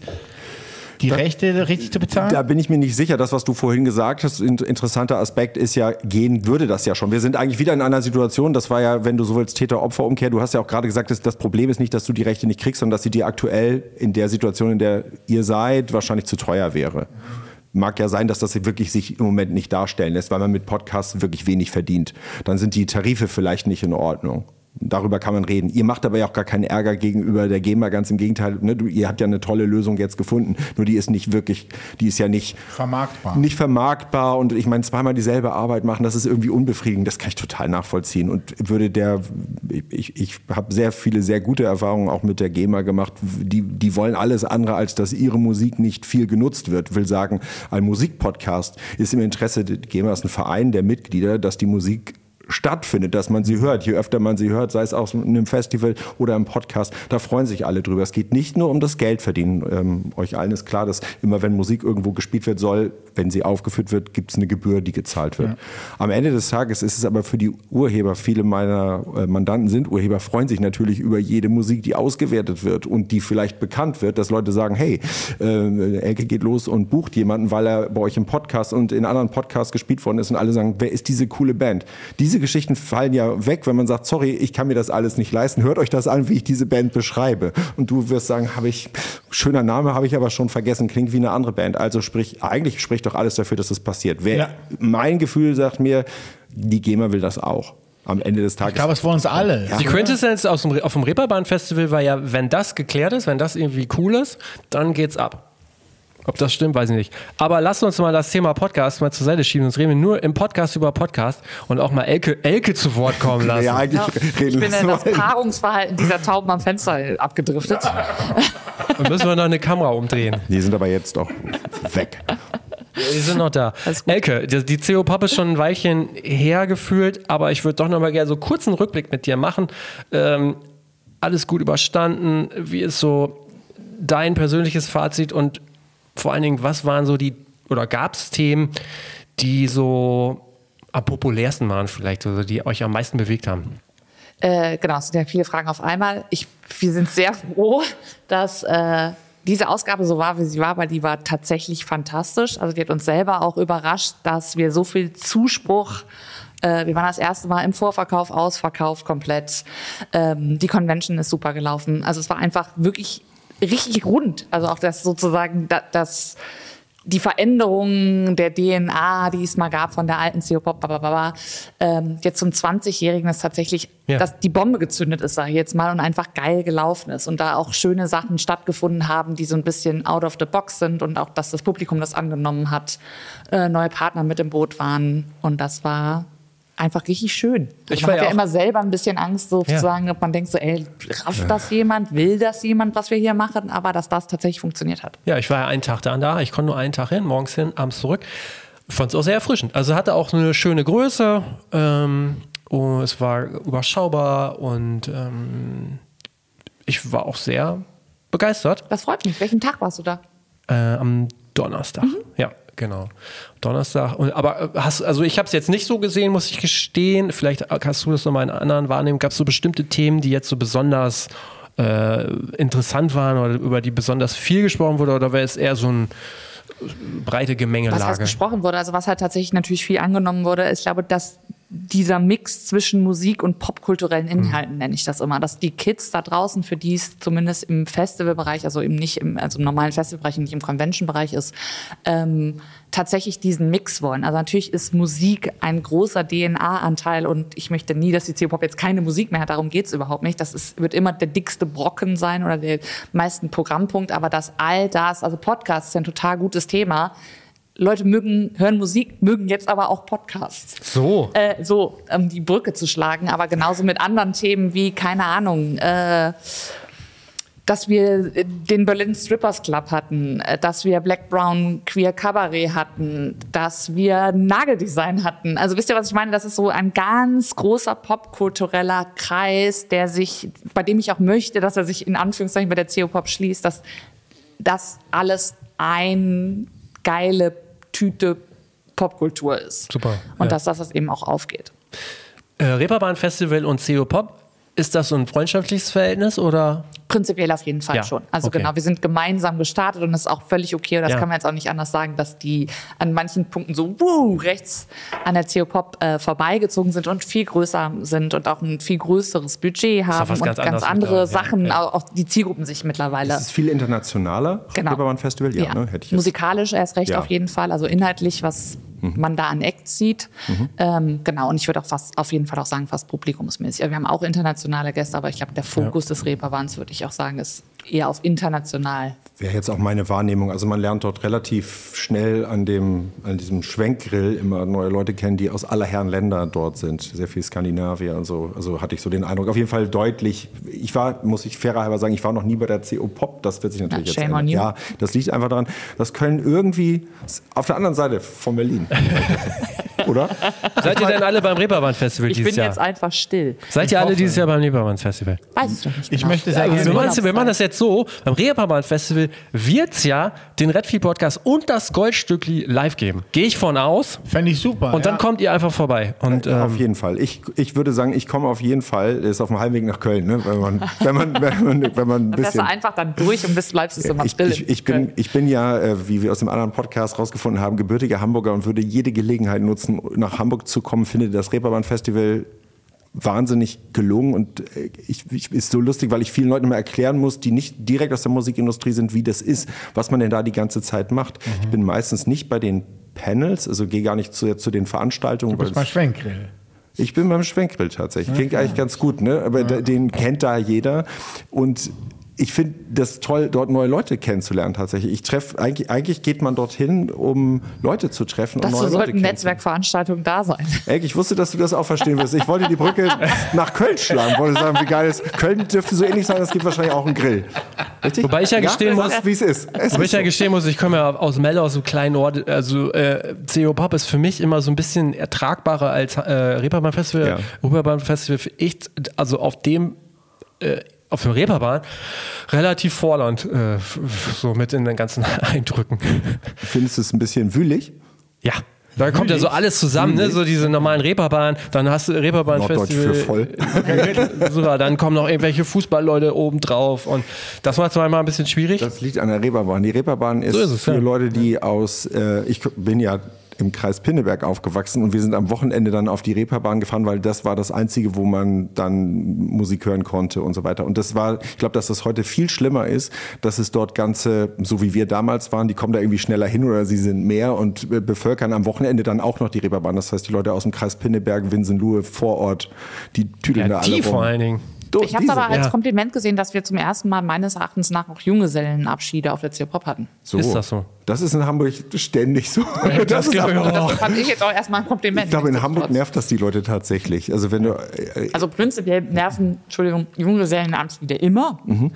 die da, Rechte richtig zu bezahlen? Da bin ich mir nicht sicher. Das, was du vorhin gesagt hast, ein interessanter Aspekt ist ja, gehen würde das ja schon. Wir sind eigentlich wieder in einer Situation, das war ja, wenn du so willst, Täter-Opfer-Umkehr. Du hast ja auch gerade gesagt, das, das Problem ist nicht, dass du die Rechte nicht kriegst, sondern dass sie dir aktuell in der Situation, in der ihr seid, wahrscheinlich zu teuer wäre. Mag ja sein, dass das wirklich sich im Moment nicht darstellen lässt, weil man mit Podcasts wirklich wenig verdient. Dann sind die Tarife vielleicht nicht in Ordnung. Darüber kann man reden. Ihr macht aber ja auch gar keinen Ärger gegenüber der GEMA, ganz im Gegenteil. Ne? Du, ihr habt ja eine tolle Lösung jetzt gefunden. Nur die ist nicht wirklich, die ist ja nicht vermarktbar. Nicht vermarktbar und ich meine, zweimal dieselbe Arbeit machen, das ist irgendwie unbefriedigend. Das kann ich total nachvollziehen. Und würde der, ich, ich habe sehr viele, sehr gute Erfahrungen auch mit der GEMA gemacht. Die, die wollen alles andere, als dass ihre Musik nicht viel genutzt wird. Ich will sagen, ein Musikpodcast ist im Interesse, die GEMA ist ein Verein der Mitglieder, dass die Musik stattfindet, dass man sie hört. Je öfter man sie hört, sei es auch in einem Festival oder im Podcast, da freuen sich alle drüber. Es geht nicht nur um das Geld verdienen. Ähm, euch allen ist klar, dass immer wenn Musik irgendwo gespielt wird soll, wenn sie aufgeführt wird, gibt es eine Gebühr, die gezahlt wird. Ja. Am Ende des Tages ist es aber für die Urheber, viele meiner äh, Mandanten sind Urheber, freuen sich natürlich über jede Musik, die ausgewertet wird und die vielleicht bekannt wird, dass Leute sagen, hey, äh, Elke geht los und bucht jemanden, weil er bei euch im Podcast und in anderen Podcasts gespielt worden ist und alle sagen, wer ist diese coole Band? Diese Geschichten fallen ja weg, wenn man sagt, sorry, ich kann mir das alles nicht leisten. Hört euch das an, wie ich diese Band beschreibe. Und du wirst sagen, habe ich, schöner Name, habe ich aber schon vergessen, klingt wie eine andere Band. Also sprich, eigentlich spricht doch alles dafür, dass das passiert. Wer, ja. Mein Gefühl sagt mir, die GEMA will das auch am Ende des Tages. Ich glaube, es wollen uns alle. Ja. Die Quintessenz aus dem, auf dem Reeperbahn-Festival war ja, wenn das geklärt ist, wenn das irgendwie cool ist, dann geht's ab. Ob das stimmt, weiß ich nicht. Aber lasst uns mal das Thema Podcast mal zur Seite schieben. Sonst reden wir nur im Podcast über Podcast und auch mal Elke, Elke zu Wort kommen lassen. ja, eigentlich ja, reden ich bin in das Paarungsverhalten dieser Tauben am Fenster abgedriftet. Und müssen wir noch eine Kamera umdrehen. Die sind aber jetzt doch weg. Die sind noch da. Elke, die, die CO Pop ist schon ein Weilchen hergefühlt, aber ich würde doch noch mal gerne so kurz einen Rückblick mit dir machen. Ähm, alles gut überstanden. Wie ist so dein persönliches Fazit und vor allen Dingen, was waren so die, oder gab es Themen, die so am populärsten waren vielleicht, also die euch am meisten bewegt haben? Äh, genau, es sind ja viele Fragen auf einmal. Ich, wir sind sehr froh, dass äh, diese Ausgabe so war, wie sie war, weil die war tatsächlich fantastisch. Also die hat uns selber auch überrascht, dass wir so viel Zuspruch äh, wir waren das erste Mal im Vorverkauf ausverkauft komplett. Ähm, die Convention ist super gelaufen. Also es war einfach wirklich richtig rund. Also auch das sozusagen das, das die Veränderung der DNA, die es mal gab von der alten CO-Pop, ähm, jetzt zum 20-Jährigen ist tatsächlich, ja. dass die Bombe gezündet ist, sage ich jetzt mal, und einfach geil gelaufen ist und da auch schöne Sachen stattgefunden haben, die so ein bisschen out of the box sind und auch, dass das Publikum das angenommen hat, äh, neue Partner mit im Boot waren und das war einfach richtig schön. Ich man hat ja, ja immer selber ein bisschen Angst, sozusagen, ja. ob man denkt so, ey, rafft das jemand, will das jemand, was wir hier machen, aber dass das tatsächlich funktioniert hat. Ja, ich war ja einen Tag dann da, ich konnte nur einen Tag hin, morgens hin, abends zurück. Fand es auch sehr erfrischend. Also hatte auch eine schöne Größe, ähm, und es war überschaubar und ähm, ich war auch sehr begeistert. Das freut mich. Welchen Tag warst du da? Äh, am Donnerstag, mhm. ja. Genau. Donnerstag. aber äh, hast, also ich habe es jetzt nicht so gesehen, muss ich gestehen. Vielleicht hast du das nochmal in anderen wahrnehmen. Gab es so bestimmte Themen, die jetzt so besonders äh, interessant waren oder über die besonders viel gesprochen wurde? Oder wäre es eher so ein breite Gemengelage? Was, was gesprochen wurde, also was halt tatsächlich natürlich viel angenommen wurde, ich glaube, dass dieser Mix zwischen Musik und popkulturellen mhm. Inhalten, mhm. nenne ich das immer. Dass die Kids da draußen, für die es zumindest im Festivalbereich, also eben nicht im, also im normalen Festivalbereich, nicht im Convention-Bereich ist, ähm, tatsächlich diesen Mix wollen. Also natürlich ist Musik ein großer DNA-Anteil und ich möchte nie, dass die C-Pop jetzt keine Musik mehr hat. Darum geht's überhaupt nicht. Das ist, wird immer der dickste Brocken sein oder der meisten Programmpunkt. Aber dass all das, also Podcasts ist ein total gutes Thema, Leute mögen, hören Musik, mögen jetzt aber auch Podcasts. So. Äh, so, um die Brücke zu schlagen. Aber genauso mit anderen Themen wie, keine Ahnung, äh, dass wir den Berlin Strippers Club hatten, äh, dass wir Black Brown Queer Cabaret hatten, dass wir Nageldesign hatten. Also wisst ihr, was ich meine? Das ist so ein ganz großer popkultureller Kreis, der sich, bei dem ich auch möchte, dass er sich in Anführungszeichen bei der CO-Pop schließt, dass das alles ein geile Tüte Popkultur ist. Super. Und ja. dass das eben auch aufgeht. Äh, Reeperbahn Festival und CO Pop, ist das so ein freundschaftliches Verhältnis oder? Prinzipiell auf jeden Fall ja. schon. Also okay. genau, wir sind gemeinsam gestartet und das ist auch völlig okay. Und das ja. kann man jetzt auch nicht anders sagen, dass die an manchen Punkten so wuh, rechts an der CO-Pop äh, vorbeigezogen sind und viel größer sind und auch ein viel größeres Budget haben und ganz, ganz andere Sachen, ja. auch die Zielgruppen sich mittlerweile. Es ist viel internationaler genau. Festival, ja, Ne? Hätte ich Musikalisch erst recht auf jeden Fall, also inhaltlich, was mhm. man da an Acts sieht. Mhm. Ähm, genau, und ich würde auch fast auf jeden Fall auch sagen, fast publikumsmäßig. wir haben auch internationale Gäste, aber ich glaube, der Fokus des Reeperbahns, würde ich auch sagen, ist eher auf international. Wäre jetzt auch meine Wahrnehmung. Also man lernt dort relativ schnell an, dem, an diesem Schwenkgrill immer neue Leute kennen, die aus aller Herren Länder dort sind. Sehr viel Skandinavier und so. Also hatte ich so den Eindruck. Auf jeden Fall deutlich. Ich war, muss ich fairer sagen, ich war noch nie bei der CO Pop. Das wird sich natürlich ja, jetzt ändern. Ja, das liegt einfach daran, dass Köln irgendwie auf der anderen Seite von Berlin. Oder? Seid ihr denn alle beim Reeperbahn Festival dieses Jahr? Ich bin jetzt einfach still. Seid ihr alle dieses Jahr beim Reeperbahn Festival? Weiß ich doch nicht. Ich genau. möchte sagen, ja, wir, machen das, wir machen das ja jetzt so, beim Reeperbahn Festival wird es ja den Redfield Podcast und das Goldstückli live geben. Gehe ich von aus. Fände ich super. Und dann ja. kommt ihr einfach vorbei. Und, auf ähm, jeden Fall. Ich, ich würde sagen, ich komme auf jeden Fall. Ist auf dem Heimweg nach Köln, ne? wenn, man, wenn, man, wenn, man, wenn man ein Fährst bisschen. einfach dann durch und bist, bleibst du im Ich, April. ich, ich, bin, ich bin ja, äh, wie wir aus dem anderen Podcast rausgefunden haben, gebürtiger Hamburger und würde jede Gelegenheit nutzen, nach Hamburg zu kommen. Finde das Reeperbahn Festival wahnsinnig gelungen und äh, ich, ich, ist so lustig, weil ich vielen Leuten immer erklären muss, die nicht direkt aus der Musikindustrie sind, wie das ist, was man denn da die ganze Zeit macht. Ich bin meistens nicht bei den Panels, also gehe gar nicht zu, zu den Veranstaltungen. Du bist es- Schwenkgrill. ich bin beim Schwenkgrill tatsächlich. Klingt eigentlich ganz gut, ne? Aber da- den kennt da jeder. Und ich finde das toll, dort neue Leute kennenzulernen tatsächlich. Ich treffe, eigentlich, eigentlich geht man dorthin, um Leute zu treffen Dazu und neue Leute sollten. Netzwerkveranstaltungen da sein. Ey, ich wusste, dass du das auch verstehen wirst. Ich wollte die Brücke nach Köln schlagen. Wollte sagen, wie geil ist. Köln dürfte so ähnlich sein, es gibt wahrscheinlich auch einen Grill. Richtig? Wobei ich ja gestehen das muss- wie es ist. Es Wobei ist ich ja so. gestehen muss, ich komme ja aus Melle, aus einem kleinen Ort. Also äh, CO Pop ist für mich immer so ein bisschen ertragbarer als äh, Reeperbahn Festival. Ja. Reeperbahn Festival für ich, also auf dem, äh, auf der Reeperbahn, relativ fordernd, äh, so mit in den ganzen Eindrücken. Findest du es ein bisschen wühlig? Ja. Da kommt ja so alles zusammen, ne? so diese normalen Reeperbahn, dann hast du Reeperbahn Norddeutsch Festival. für voll. Dann kommen noch irgendwelche Fußballleute oben drauf und das macht es manchmal ein bisschen schwierig. Das liegt an der Reeperbahn. Die Reeperbahn ist, So ist es, für ja. Leute, die aus, äh, ich bin ja im Kreis Pinneberg aufgewachsen und wir sind am Wochenende dann auf die Reeperbahn gefahren, weil das war das Einzige, wo man dann Musik hören konnte und so weiter. Und das war, ich glaube, dass das heute viel schlimmer ist, dass es dort ganze, so wie wir damals waren, die kommen da irgendwie schneller hin oder sie sind mehr und bevölkern am Wochenende dann auch noch die Reeperbahn. Das heißt, die Leute aus dem Kreis Pinneberg, Winsenlohe, Vorort, die tüdeln da ja, alle die rum. vor allen Dingen. Do- Ich habe aber als ja. Kompliment gesehen, dass wir zum ersten Mal meines Erachtens nach auch Junggesellenabschiede auf der CO-Pop hatten. so. Ist das so? Das ist in Hamburg ständig so. Das ist glaube ich aber- auch. Das fand ich jetzt auch erstmal ein Kompliment. Ich glaube, in. Hamburg nervt das die Leute tatsächlich. Also wenn du, äh, Also prinzipiell nerven, Entschuldigung, Junggesellenabschiede immer. Mhm.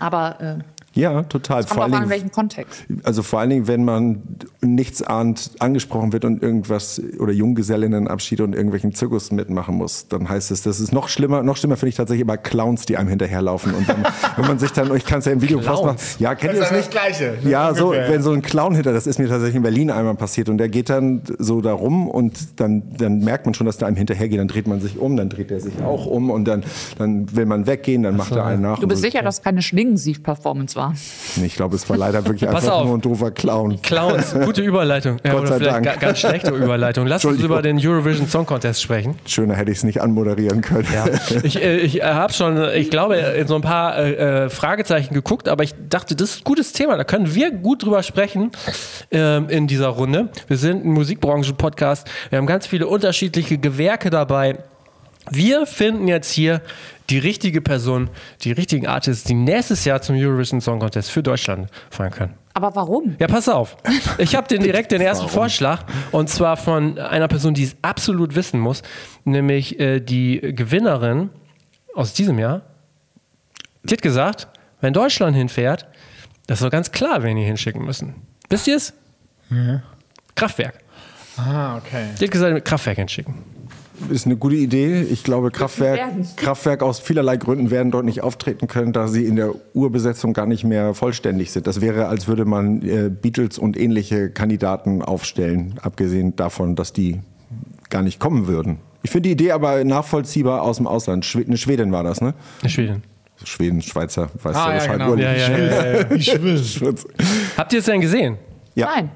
Aber äh, ja, total. kommt Vor allen an, in Dingen, welchem Kontext. also vor allen Dingen, wenn man nichts ahnt, angesprochen wird und irgendwas oder Junggesellinnenabschiede und irgendwelchen Zirkus mitmachen muss, dann heißt es, das ist noch schlimmer. Noch schlimmer finde ich tatsächlich immer Clowns, die einem hinterherlaufen. Und wenn, man- wenn man sich dann, ich kann es ja im Video fast machen. Ja, kennt ihr Das das ist nicht? das Gleiche, ne? Ja, so, wenn so ein Clown hinter, das ist mir tatsächlich in Berlin einmal passiert und der geht dann so da rum und dann, dann merkt man schon, dass der einem hinterhergeht, dann dreht man sich um, dann dreht er sich auch um und dann, dann will man weggehen, dann macht er einen nach. Du bist so. sicher, dass es keine Schlingensief-Performance war. Nee, Ich glaube, es war leider wirklich einfach auf. nur ein doofer Clown. Clowns, gute Überleitung. Ja, Gott oder sei Dank. ga- ganz schlechte Überleitung. Lass uns über den Eurovision Song Contest sprechen. Schöner hätte ich es nicht anmoderieren können. Ja. Ich, äh, ich habe schon, ich glaube, in so ein paar äh, äh, Fragezeichen geguckt, aber ich dachte, das ist ein gutes Thema. Da können wir gut drüber sprechen ähm, in dieser Runde. Wir sind ein Musikbranchen-Podcast. Wir haben ganz viele unterschiedliche Gewerke dabei. Wir finden jetzt hier die richtige Person, die richtigen Artists, die nächstes Jahr zum Eurovision Song Contest für Deutschland fahren können. Aber warum? Ja, pass auf. Ich habe den direkt den ersten Vorschlag und zwar von einer Person, die es absolut wissen muss, nämlich äh, die Gewinnerin aus diesem Jahr. Die hat gesagt, wenn Deutschland hinfährt, das ist doch ganz klar, wen die hinschicken müssen. Wisst ihr es? Kraftwerk. Ah, okay. Die hat gesagt, Kraftwerk hinschicken. Ist eine gute Idee. Ich glaube, Kraftwerk. Kraftwerk aus vielerlei Gründen werden dort nicht auftreten können, da sie in der Urbesetzung gar nicht mehr vollständig sind. Das wäre, als würde man äh, Beatles und ähnliche Kandidaten aufstellen, abgesehen davon, dass die gar nicht kommen würden. Ich finde die Idee aber nachvollziehbar aus dem Ausland. Schwe eine Schwedin war das, ne? In Schweden. Schweden, Schweizer, weißt Ah, du ja, Bescheid. genau. Ja, ja, ja, ja. Schwitz. Habt ihr es denn gesehen? Ja. Nein.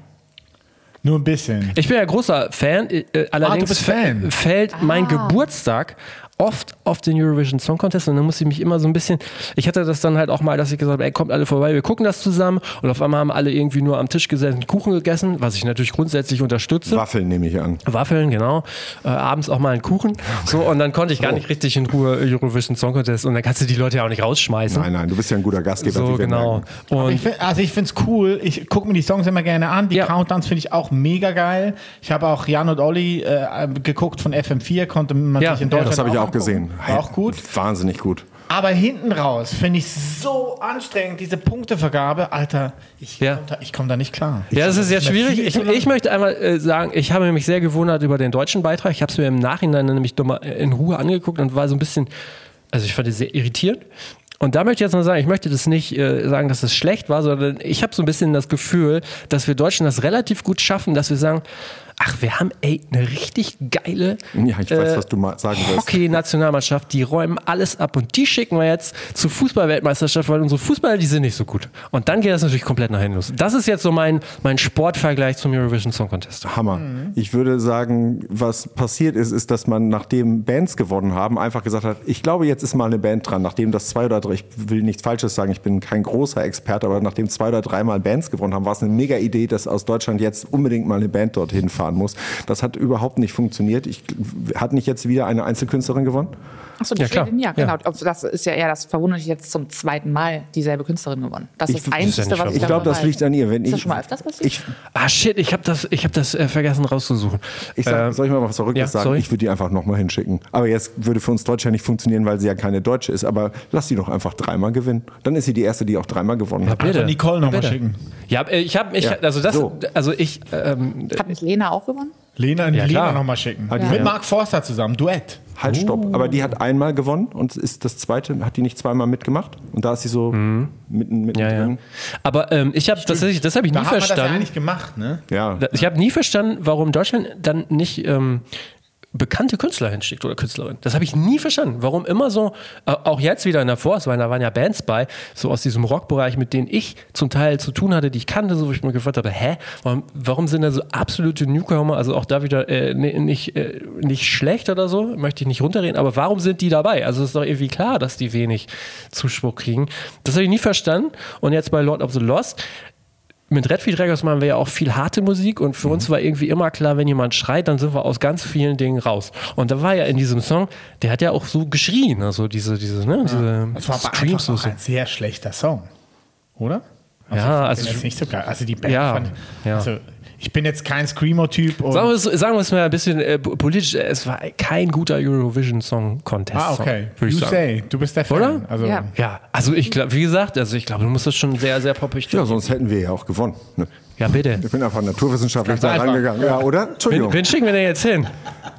Nur ein bisschen. Ich bin ja großer Fan, äh, allerdings bist Fan. fä- fällt mein Geburtstag oft auf den Eurovision Song Contest und dann muss ich mich immer so ein bisschen, ich hatte das dann halt auch mal, dass ich gesagt habe, ey, kommt alle vorbei, wir gucken das zusammen und auf einmal haben alle irgendwie nur am Tisch gesessen, Kuchen gegessen, was ich natürlich grundsätzlich unterstütze. Waffeln nehme ich an. Waffeln, genau. Äh, abends auch mal einen Kuchen. So, und dann konnte ich gar nicht richtig in Ruhe Eurovision Song Contest und dann kannst du die Leute ja auch nicht rausschmeißen. Nein, nein, du bist ja ein guter Gastgeber. so, genau. Ich find, also ich finde es cool. Ich gucke mir die Songs immer gerne an. Die Ja. Countdowns finde ich auch mega geil. Ich habe auch Jan und Olli äh, geguckt von FM4, konnte man Ja, sich in ja, Deutschland Das habe ich auch angucken. gesehen. War auch gut. Wahnsinnig gut. Aber hinten raus finde ich so anstrengend, diese Punktevergabe. Alter, ich Ja. komme da, ich komm da nicht klar. Ja, das ist Das mir schwierig. Ich, ich möchte einmal äh, sagen, ich habe mich sehr gewundert über den deutschen Beitrag. Ich habe es mir im Nachhinein nämlich nochmal in Ruhe angeguckt und war so ein bisschen, also ich fand es sehr irritierend. Und da möchte ich jetzt noch sagen, ich möchte das nicht äh, sagen, dass es schlecht war, sondern ich habe so ein bisschen das Gefühl, dass wir Deutschen das relativ gut schaffen, dass wir sagen, ach, wir haben ey eine richtig geile Ja, ich weiß, äh, was du mal sagen. Hockey-Nationalmannschaft, die räumen alles ab und die schicken wir jetzt zur Fußball-Weltmeisterschaft, weil unsere Fußballer, die sind nicht so gut. Und dann geht das natürlich komplett nach hinten los. Das ist jetzt so mein, mein Sportvergleich zum Eurovision Song Contest. Hammer. Ich würde sagen, was passiert ist, ist, dass man, nachdem Bands gewonnen haben, einfach gesagt hat, ich glaube, jetzt ist mal eine Band dran. Nachdem das zwei oder drei, ich will nichts Falsches sagen, ich bin kein großer Experte, aber nachdem zwei oder dreimal Bands gewonnen haben, war es eine mega Idee, dass aus Deutschland jetzt unbedingt mal eine Band dorthin fahren muss. Das hat überhaupt nicht funktioniert. Ich, hat nicht jetzt wieder eine Einzelkünstlerin gewonnen? Achso, die Ja, klar. Schwedin, ja, genau. Ja. Das ist ja eher das verwunderlich jetzt zum zweiten Mal dieselbe Künstlerin gewonnen. Das ist Ich- das das ist ja Einzige, nicht was ich Ich glaube, das liegt an ihr. Wenn Ist das ich, schon mal öfters passiert? ich, Ah shit, ich habe das, ich hab das äh, vergessen rauszusuchen. ich sag, Ähm, soll ich mal was Verrücktes ja, sagen? sorry. Ich würde die einfach nochmal hinschicken. Aber jetzt würde für uns Deutsche ja nicht funktionieren, weil sie ja keine Deutsche ist. Aber lass sie doch einfach dreimal gewinnen. Dann ist sie die erste, die auch dreimal gewonnen hat. bitte. Also Nicole noch mal Bitte. schicken. Ja, äh, ich habe, ich, Ja, also das, so. also ich, ähm, Hat nicht Lena auch gewonnen? Lena, Ja, Lena klar. noch mal schicken. Die- Mit Ja. Mark Forster zusammen, Duett. Halt, stopp. Aber die hat einmal gewonnen und ist das zweite, hat die nicht zweimal mitgemacht? Und da ist sie so mitten, mitten Mhm. ja, ja. drin. Aber ähm, ich habe tatsächlich, das habe ich Da nie wir das ja verstanden. eigentlich gemacht, ne? Ja. Ich habe nie verstanden, warum Deutschland dann nicht ähm, bekannte Künstler hinschickt oder Künstlerin. Das habe ich nie verstanden. Warum immer so, äh, auch jetzt wieder in der Vorauswahl, da waren ja Bands bei, so aus diesem Rockbereich, mit denen ich zum Teil zu tun hatte, die ich kannte, so wo ich mir gefragt habe, hä, warum, warum sind da so absolute Newcomer, also auch da wieder äh, ni- nicht, äh, nicht schlecht oder so, möchte ich nicht runterreden, aber warum sind die dabei? Also ist doch irgendwie klar, dass die wenig Zuspruch kriegen. Das habe ich nie verstanden. Und jetzt bei Lord of the Lost, mit Redfield Records machen wir ja auch viel harte Musik und für uns war irgendwie immer klar, wenn jemand schreit, dann sind wir aus ganz vielen Dingen raus. Und da war ja in diesem Song, der hat ja auch so geschrien, also diese, diese, ne, diese Das war und auch ein sehr schlechter Song. Oder? Ja, ich also jetzt nicht so geil. Also die Band Ja, fand, ja. Also ich bin jetzt kein Screamo-Typ. und- Sagen wir, es, sagen wir es mal ein bisschen äh, politisch, es war kein guter Eurovision Song Contest. Ah, okay. Würde ich You sagen. say, du bist der Fan. Oder? Also, Ja. Ja, also ich glaube, wie gesagt, also ich glaube, du musst das schon sehr, sehr poppig ja, sonst hätten wir ja auch gewonnen. Ne? Ja, bitte. Ich bin einfach naturwissenschaftlich da rangegangen. Ja, oder? Wen, Entschuldigung. wen schicken wir denn jetzt hin?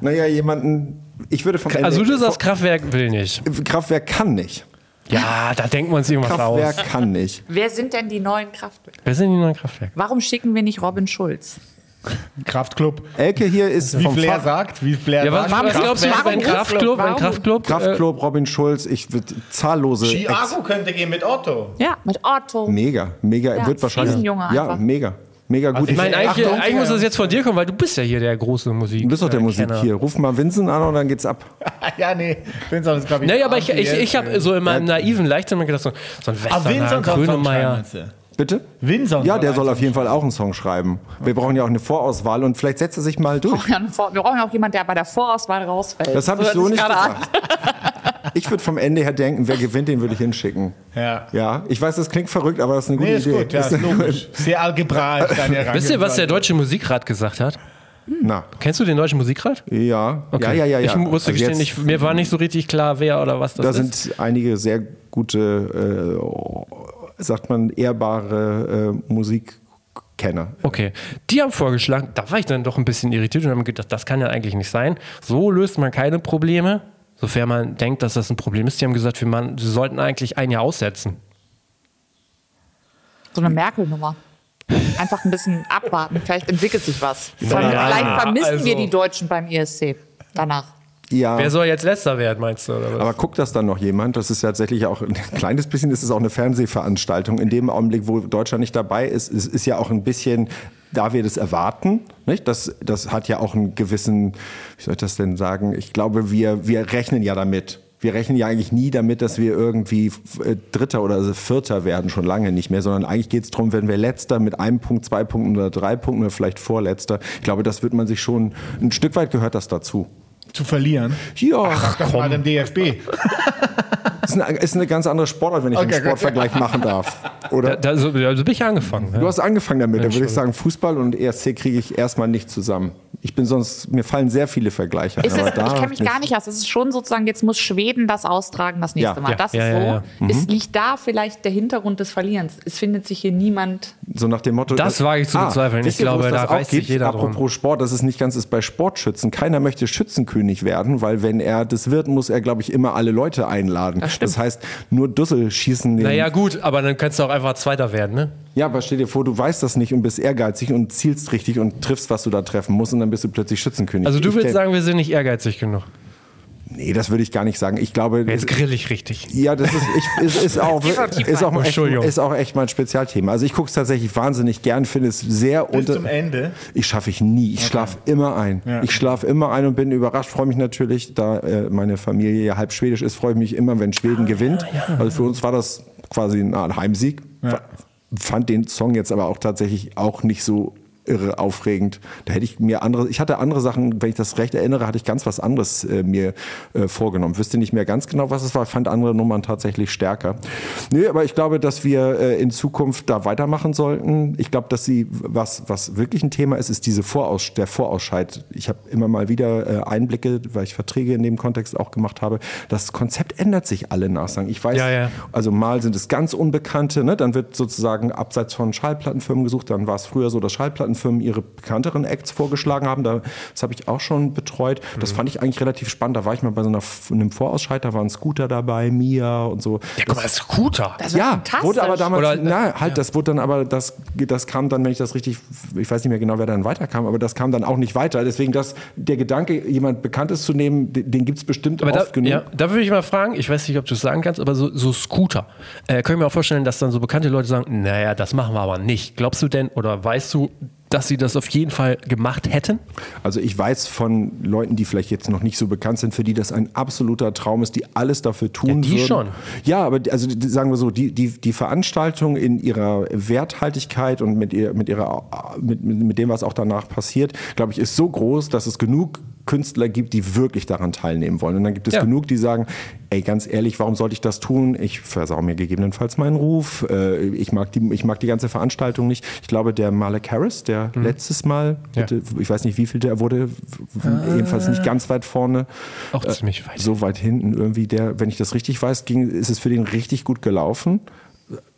Naja, jemanden, ich würde vom Also Ende, du sagst, Kraftwerk will nicht. Kraftwerk kann nicht. Ja, da denken wir uns irgendwas Kraftwerk aus. kann nicht. Wer sind denn die neuen Kraftwerke? Wer sind die neuen Kraftwerke? Warum schicken wir nicht Robin Schulz? Kraftclub. Elke hier ist Wie vom Flair Fach. sagt, wie Flair Ja, was, sagt. was glaubst du, Warum ein Kraftclub, ein? Kraftclub? äh, Kraftclub, Robin Schulz, ich würde zahllose. Chiago könnte gehen mit Otto. Ja, mit Otto. mega, mega, Ja, wird wahrscheinlich. Riesenjunge Ja, einfach. mega. Mega gut. Ich meine, eigentlich, Achtung, eigentlich muss das ja. jetzt von dir kommen, weil du bist ja hier der große Musik. du bist doch der äh, Musik Kenner. hier. Ruf mal Vincent an und dann geht's ab. ja, nee. Vincent ist, glaube ich, Naja, aber ich, ich, ich habe so in meinem naiven Leichtsinn gedacht, so, so ein Ah, schreiben, Grönemeyer. Bitte? Vincent Ja, der soll auf jeden Fall auch einen Song schreiben. Wir brauchen ja auch eine Vorauswahl und vielleicht setzt er sich mal durch. Wir brauchen auch jemanden, der bei der Vorauswahl rausfällt. Das habe ich hört so nicht gesagt. Ich würde vom Ende her denken, wer gewinnt, den würde ich hinschicken. Ja. Ja, ich weiß, das klingt verrückt, aber das ist eine gute Nee, ist Idee. gut, ja, ist logisch. Sehr algebraisch, deine Wisst ihr, was der. Deutsche Musikrat gesagt hat? Na, Kennst du den Deutschen Musikrat? ja. ja, ja, ja, ja. Ich musste Also gestehen, ich, mir war nicht so richtig klar, wer oder was das Da ist. sind einige sehr gute, äh, sagt man, ehrbare äh, Musikkenner. Okay, die haben vorgeschlagen, da war ich dann doch ein bisschen irritiert und habe mir gedacht, das kann ja eigentlich nicht sein. So löst man keine Probleme, sofern man denkt, dass das ein Problem ist. Die haben gesagt, wir, man, sie sollten eigentlich ein Jahr aussetzen. So eine Merkel-Nummer. Einfach ein bisschen abwarten. Vielleicht entwickelt sich was. Vielleicht vermissen also- wir die Deutschen beim ESC danach. Ja. Wer soll jetzt letzter werden, meinst du? Oder was? Aber guckt das dann noch jemand? Das ist tatsächlich auch ein kleines bisschen, ist es auch eine Fernsehveranstaltung. In dem Augenblick, wo Deutschland nicht dabei ist, ist, ist ja auch ein bisschen, da wir das erwarten, nicht? Das, das hat ja auch einen gewissen, wie soll ich das denn sagen? Ich glaube, wir, wir rechnen ja damit. Wir rechnen ja eigentlich nie damit, dass wir irgendwie äh, Dritter oder also Vierter werden, schon lange nicht mehr, sondern eigentlich geht es darum, wenn wir Letzter mit einem Punkt, zwei Punkten oder drei Punkten oder vielleicht Vorletzter. Ich glaube, das wird man sich schon, ein Stück weit gehört das dazu. Zu verlieren. Ja, Ach, das war dem DFB. ist eine, ist eine ganz andere Sportart, wenn ich einen Okay, gut. Sportvergleich machen darf. da, Oder? da, so, da bin ich angefangen. Du Ja. hast angefangen damit, da würde ich sagen, Fußball und ESC kriege ich erstmal nicht zusammen. Ich bin sonst, mir fallen sehr viele Vergleiche. Ist es, da ich kenne mich gar nicht aus. Es ist schon sozusagen, jetzt muss Schweden das austragen das nächste Ja. Mal. Ja, Das ja, ist ja, so. ja. Es liegt da vielleicht der Hintergrund des Verlierens. Es findet sich hier niemand. So nach dem Motto. Das wage ich zu bezweifeln. wisst Ich glaube, da reißt sich jeder drum. Apropos Sport, das ist nicht ganz ist bei Sportschützen. Keiner möchte Schützenkönig werden, weil wenn er das wird, muss er, glaube ich, immer alle Leute einladen. Das, heißt, nur Dussel schießen den. Naja, gut, aber dann kannst du auch einfach Zweiter werden, ne? Ja, aber stell dir vor, du weißt das nicht und bist ehrgeizig und zielst richtig und triffst, was du da treffen musst und dann bist du plötzlich Schützenkönig. Also du Ich kenn- sagen, wir sind nicht ehrgeizig genug. Nee, das würde ich gar nicht sagen. Ich glaube. Jetzt grill ich richtig. Ja, das ist, ich, ist, ist, auch, ist, auch echt, ist auch echt mein Spezialthema. Also ich gucke es tatsächlich wahnsinnig gern, finde es sehr Bis unter. zum Ende. Ich schaffe ich nie. Ich schlafe immer ein. Ja. Ich schlafe immer ein und bin überrascht. Freue mich natürlich, da äh, meine Familie ja halb schwedisch ist, freue ich mich immer, wenn Schweden gewinnt. Also für uns war das quasi eine Art Heimsieg. Ja. Fand den Song jetzt aber auch tatsächlich auch nicht so irre aufregend. Da hätte ich mir andere, ich hatte andere Sachen, wenn ich das recht erinnere, hatte ich ganz was anderes äh, mir äh, vorgenommen. Wüsste nicht mehr ganz genau, was es war, fand andere Nummern tatsächlich stärker. Nö, aber ich glaube, dass wir äh, in Zukunft da weitermachen sollten. Ich glaube, dass sie, was, was wirklich ein Thema ist, ist diese Voraus, der Vorausscheid. Ich habe immer mal wieder äh, Einblicke, weil ich Verträge in dem Kontext auch gemacht habe. Das Konzept ändert sich alle Nachsagen. Ich weiß, Ja, ja. also mal sind es ganz Unbekannte, ne? dann wird sozusagen abseits von Schallplattenfirmen gesucht. Dann war es früher so, dass Schallplattenfirmen ihre bekannteren Acts vorgeschlagen haben. Da, das habe ich auch schon betreut. Mhm. Das fand ich eigentlich relativ spannend. Da war ich mal bei so einer, einem Vorausscheid, da waren Scooter dabei, Mia und so. Ja, guck mal, Scooter. Das war Ja, wurde aber damals, Oder- na, halt, das wurde dann aber, das, das kam dann, wenn ich das richtig, ich weiß nicht mehr genau, wer dann weiterkam, aber das kam dann auch nicht weiter. Deswegen, dass der Gedanke, jemand Bekanntes zu nehmen, den, den gibt es bestimmt Aber da, oft genug. ja, da würde ich mal fragen, ich weiß nicht, ob du es sagen kannst, aber so, so Scooter. Äh, kann ich mir auch vorstellen, dass dann so bekannte Leute sagen, naja, das machen wir aber nicht. Glaubst du denn oder weißt du, dass sie das auf jeden Fall gemacht hätten? Also ich weiß von Leuten, die vielleicht jetzt noch nicht so bekannt sind, für die das ein absoluter Traum ist, die alles dafür tun Ja, die würden. schon. Ja, aber also sagen wir so, die, die, die Veranstaltung in ihrer Werthaltigkeit und mit, ihr, mit, ihrer, mit, mit dem, was auch danach passiert, glaube ich, ist so groß, dass es genug Künstler gibt, die wirklich daran teilnehmen wollen. Und dann gibt es Ja. genug, die sagen, ey, ganz ehrlich, warum sollte ich das tun? Ich versau mir gegebenenfalls meinen Ruf. Äh, ich, mag die, ich mag die ganze Veranstaltung nicht. Ich glaube, der Malek Harris, der letztes Mal, Mhm. Ja. ich weiß nicht, wie viel der wurde, w- jedenfalls nicht ganz weit vorne. Auch ziemlich weit. So weit hinten irgendwie, der, wenn ich das richtig weiß, ging, ist es für den richtig gut gelaufen.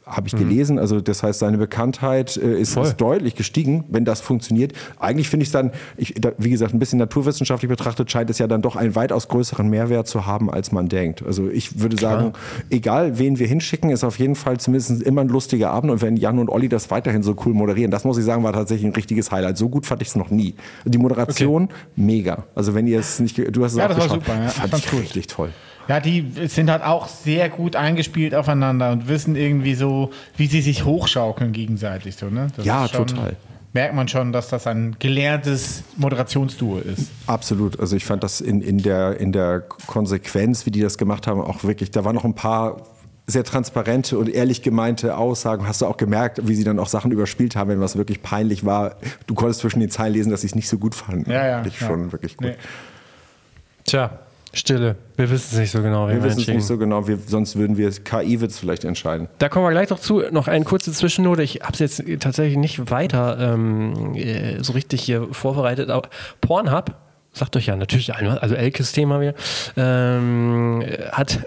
Habe ich gelesen, also das heißt, seine Bekanntheit äh, ist, Mhm. Ist deutlich gestiegen, wenn das funktioniert. Eigentlich finde ich es dann, ich, da, wie gesagt, ein bisschen naturwissenschaftlich betrachtet, scheint es ja dann doch einen weitaus größeren Mehrwert zu haben, als man denkt. Also ich würde sagen, egal wen wir hinschicken, ist auf jeden Fall zumindest immer ein lustiger Abend. Und wenn Jan und Olli das weiterhin so cool moderieren, das muss ich sagen, war tatsächlich ein richtiges Highlight. So gut fand ich es noch nie. Die Moderation, mega. Also wenn ihr es nicht, du hast es Ja, auch das war geschaut, super, ja. fand ich richtig toll. Ja, die sind halt auch sehr gut eingespielt aufeinander und wissen irgendwie so, wie sie sich hochschaukeln gegenseitig. So, ne? Das Ja, schon, total. Merkt man schon, dass das ein gelerntes Moderationsduo ist. Absolut. Also ich fand das in, in, der, in der Konsequenz, wie die das gemacht haben, auch wirklich, da waren noch ein paar sehr transparente und ehrlich gemeinte Aussagen. Hast du auch gemerkt, wie sie dann auch Sachen überspielt haben, wenn was wirklich peinlich war. Du konntest zwischen den Zeilen lesen, dass sie es nicht so gut fanden. Ja, ja. Ich ja. schon wirklich gut. Nee. Tja, Stille. Wir wissen es nicht so genau. Wir wissen es nicht so genau, wir, sonst würden wir KI wird es vielleicht entscheiden. Da kommen wir gleich noch zu. Noch eine kurze Zwischennote. Ich habe es jetzt tatsächlich nicht weiter ähm, äh, so richtig hier vorbereitet. Aber Pornhub, sagt euch ja natürlich was, also Elkes Thema wieder, ähm, hat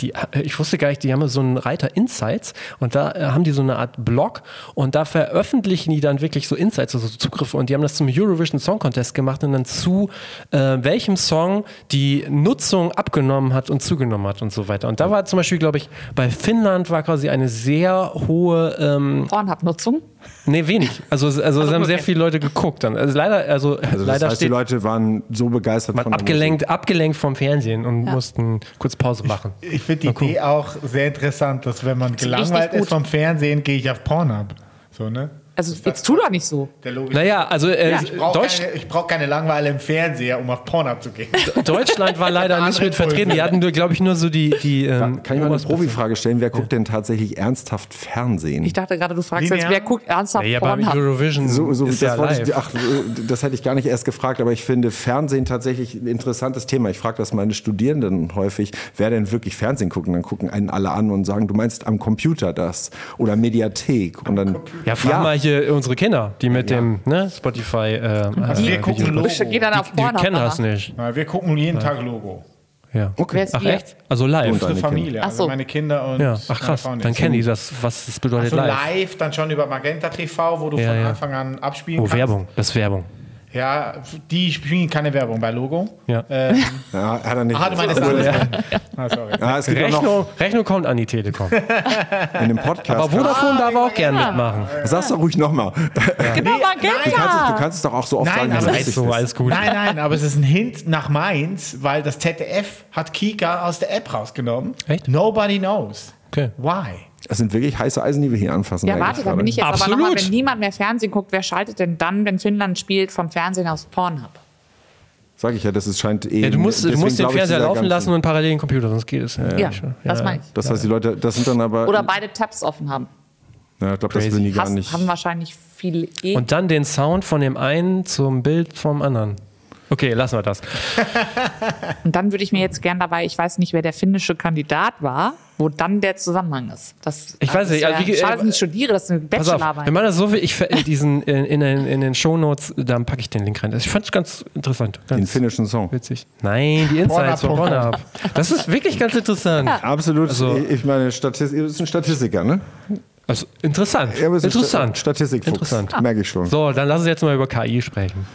die, ich wusste gar nicht, die haben so einen Reiter Insights und da äh, haben die so eine Art Blog und da veröffentlichen die dann wirklich so Insights, also so Zugriffe und die haben das zum Eurovision Song Contest gemacht und dann zu äh, welchem Song die Nutzung abgenommen hat und zugenommen hat und so weiter. Und da war zum Beispiel, glaube ich, bei Finnland war quasi eine sehr hohe ähm, Pornhub-Nutzung. Nee, wenig. Also, also, es haben okay. sehr viele Leute geguckt dann. Also leider, also, Also das leider heißt, die steht Leute waren so begeistert man von abgelenkt, abgelenkt vom Fernsehen und mussten kurz Pause machen. Ich finde die Idee auch sehr interessant, dass wenn man gelangweilt gut. ist vom Fernsehen, gehe ich auf Pornhub. So, ne? Also jetzt tu doch nicht so. Der Logik. Naja, also äh, ich brauche keine, brauch keine Langeweile im Fernseher, um auf Pornhub zu gehen. Deutschland war leider nicht mit vertreten. Die hatten nur, glaube ich, nur so die. die ähm, Kann ich mal eine Profifrage stellen? Wer guckt denn tatsächlich ernsthaft Fernsehen? Ich dachte gerade, du fragst jetzt, wer guckt ernsthaft Ja, beim Pornhub? Eurovision So, so, ist das, ja ich, ach, das hätte ich gar nicht erst gefragt, aber ich finde Fernsehen tatsächlich ein interessantes Thema. Ich frage das meine Studierenden häufig, wer denn wirklich Fernsehen guckt. Und dann gucken einen alle an und sagen, du meinst am Computer das oder Mediathek. Und dann, ja, frag mal hier unsere Kinder, die mit dem ne, Spotify. Äh, Also wir äh, gucken Video- Logo. Geh dann auf die Pornhub. kennen das nicht. Ja, wir gucken jeden Tag Logo. Ja. okay. Wer ist Ach echt? Also live. Unsere Familie, also so. meine Kinder und Ja. Ach meine krass. Dann ich. kennen die das, was das bedeutet Also live. live dann schon über Magenta TV, wo du Ja, von ja. Anfang an abspielen Oh, kannst. Werbung. Das ist Werbung. Ja, die spielen keine Werbung bei Logo. Ja. Ähm, Ja, hat er nicht. ah, du meinst das andere. Ah, sorry. ja, es gibt auch noch Rechnung, Rechnung kommt an die Telekom. in dem Podcast. Aber Vodafone darf auch gern mitmachen. Sag's doch ruhig nochmal. Genau, Du kannst, es, du kannst es doch auch so oft Nein, sagen, wie es So, ist. alles gut. Nein, nein, aber es ist ein Hint nach Mainz, weil das ZDF hat Kika aus der App rausgenommen. Echt? Nobody knows. Okay. Why? Das sind wirklich heiße Eisen, die wir hier anfassen. Ja, warte, da bin ich jetzt aber Absolut. nochmal, wenn niemand mehr Fernsehen guckt, wer schaltet denn dann, wenn Finnland spielt, vom Fernsehen aus Pornhub? Sag ich ja, das ist, scheint eh. Ja, du musst, du musst den Fernseher laufen lassen und parallel den Computer, sonst geht es. Ja, Ja, schon. das Ja. meine ich. Das heißt, die Leute, das sind dann aber. Oder beide Tabs offen haben. Ja, ich glaube, das würden die gar Hast, nicht. haben wahrscheinlich viele eh. Und dann den Sound von dem einen zum Bild vom anderen. Okay, lassen wir das. Und dann würde ich mir jetzt gern dabei, ich weiß nicht, wer der finnische Kandidat war, wo dann der Zusammenhang ist. Das, Ich weiß das nicht, ist also wie- ja, schade, äh, dass ich nicht studiere, das ist eine auf, wir Bachelorarbeit. machen das so, wie ich in diesen in, in, den- in den Shownotes, dann packe ich den Link rein. Ich fand es ganz interessant. Ganz Den finnischen Song. Witzig. Nein, die Insights von Pornhub. Das ist wirklich ganz interessant. Absolut. Also- ich meine, Statis ihr bist ein Statistiker, ne? Also interessant. Ja, interessant. Sta- Statistikfuchs. Interessant. Merke ich schon. So, dann lass uns jetzt mal über KI sprechen.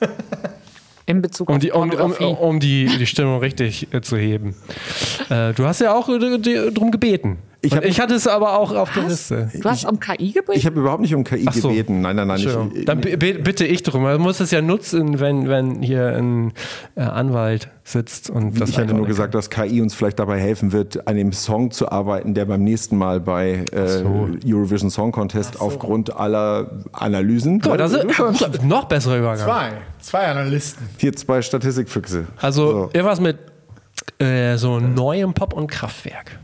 in Bezug Um auf die, um, um, um die, die Stimmung richtig äh, zu heben. Äh, du hast ja auch äh, die- drum gebeten. Ich hab- ich hatte es aber auch auf der Liste. Du hast um KI gebeten? Ich habe überhaupt nicht um KI Ach so. gebeten. Nein, nein, nein. Ich, Dann bitte ich drum. Man muss es ja nutzen, wenn, wenn hier ein äh, Anwalt sitzt und das ich hatte nur gesagt, dass KI uns vielleicht dabei helfen wird, an dem Song zu arbeiten, der beim nächsten Mal bei äh, Eurovision Song Contest aufgrund aller Analysen. kann. Guck mal, das ist noch besserer Übergang. Zwei. Zwei Analysten. Hier zwei Statistikfüchse. Also So. irgendwas mit äh, so neuem Pop und Kraftwerk.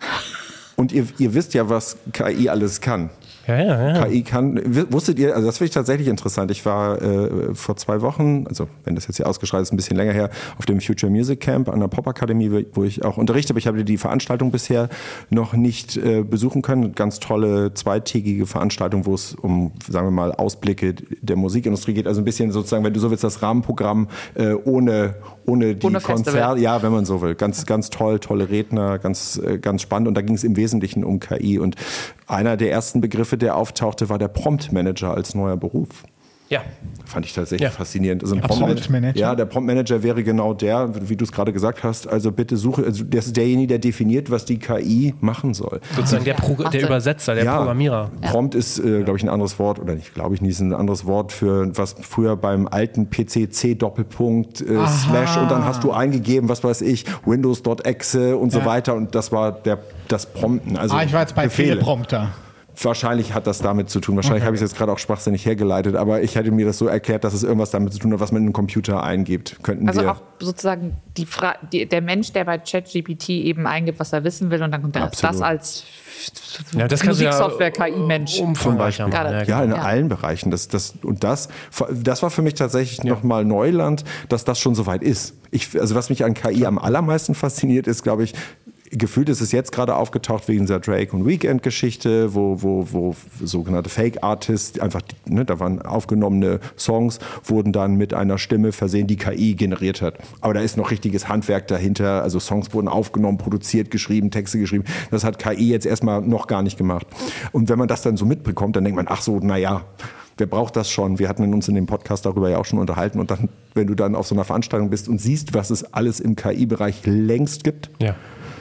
Und ihr, ihr wisst ja, was KI alles kann. Ja, ja, ja. KI kann, wusstet ihr, also das finde ich tatsächlich interessant. Ich war äh, vor zwei Wochen, also wenn das jetzt hier ausgeschreit ist, ein bisschen länger her, auf dem Future Music Camp an der Popakademie, wo- wo ich auch unterrichte, aber ich habe die Veranstaltung bisher noch nicht äh, besuchen können. Ganz tolle zweitägige Veranstaltung, wo es um, sagen wir mal, Ausblicke der Musikindustrie geht. Also ein bisschen sozusagen, wenn du so willst, das Rahmenprogramm äh, ohne, ohne die. Konzerte. Ja, wenn man so will. Ganz, ganz toll, tolle Redner, ganz, äh, ganz spannend. Und da ging es im Wesentlichen um KI. Und einer der ersten Begriffe, der auftauchte, war der Prompt Manager als neuer Beruf. Ja. Fand ich tatsächlich Ja. faszinierend. Also ein Prompt Manager? Ja, der Prompt Manager wäre genau der, wie du es gerade gesagt hast. Also bitte suche, also das ist derjenige, der definiert, was die KI machen soll. Sozusagen der, Pro der. Übersetzer, der Programmierer. Prompt ist, äh, glaube ich, ein anderes Wort, oder nicht, glaube ich nicht, ist ein anderes Wort für was früher beim alten PC C Doppelpunkt äh, Slash und dann hast du eingegeben, was weiß ich, Windows.exe und so Ja. weiter und das war der, das Prompten. Also Ah, ich war jetzt bei Befehle. Teleprompter. Wahrscheinlich hat das damit zu tun. Wahrscheinlich habe ich es jetzt gerade auch schwachsinnig hergeleitet, aber ich hätte mir das so erklärt, dass es irgendwas damit zu tun hat, was man in den Computer eingibt. Könnten Also wir auch sozusagen die Fra die, der Mensch, der bei ChatGPT eben eingibt, was er wissen will, und dann kommt er Absolut. das als Ja, das du ja Musiksoftware KI-Mensch. umfangreicher. Ja, Ja, in Ja. allen Bereichen. Das, das, und das, das war für mich tatsächlich nochmal Neuland, dass das schon so weit ist. Ich, also was mich an KI am allermeisten fasziniert, ist, glaube ich, gefühlt ist es jetzt gerade aufgetaucht wegen dieser Drake und Weekend-Geschichte, wo, wo, wo sogenannte Fake-Artists, einfach, ne, da waren aufgenommene Songs, wurden dann mit einer Stimme versehen, die KI generiert hat. Aber da ist noch richtiges Handwerk dahinter. Also Songs wurden aufgenommen, produziert, geschrieben, Texte geschrieben. Das hat KI jetzt erstmal noch gar nicht gemacht. Und wenn man das dann so mitbekommt, dann denkt man, ach so, naja, wer braucht das schon? Wir hatten uns in dem Podcast darüber ja auch schon unterhalten. Und dann, wenn du dann auf so einer Veranstaltung bist und siehst, was es alles im KI-Bereich längst gibt, Ja.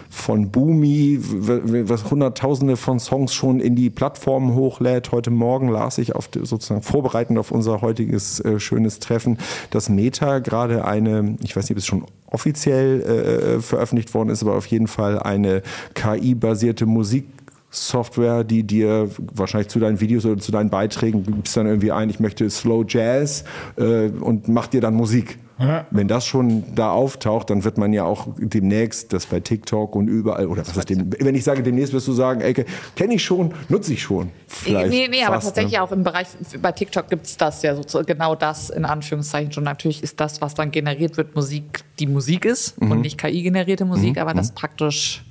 Von Boomi, was hunderttausende von Songs schon in die Plattformen hochlädt. Heute Morgen las ich auf, sozusagen vorbereitend auf unser heutiges äh, schönes Treffen, dass Meta gerade eine, ich weiß nicht, ob es schon offiziell äh, veröffentlicht worden ist, aber auf jeden Fall eine KI-basierte Musik Software, die dir wahrscheinlich zu deinen Videos oder zu deinen Beiträgen gibst dann irgendwie ein, ich möchte Slow Jazz äh, und macht dir dann Musik. Ja. Wenn das schon da auftaucht, dann wird man ja auch demnächst das bei TikTok und überall, oder was heißt dem, wenn ich sage demnächst, wirst du sagen, ey, kenne ich schon, nutze ich schon. Vielleicht nee, nee, aber fast, tatsächlich ne? auch im Bereich, bei TikTok gibt es das ja so, genau das in Anführungszeichen schon. Natürlich ist das, was dann generiert wird, Musik, die Musik ist Mhm. und nicht KI-generierte Musik, aber das praktisch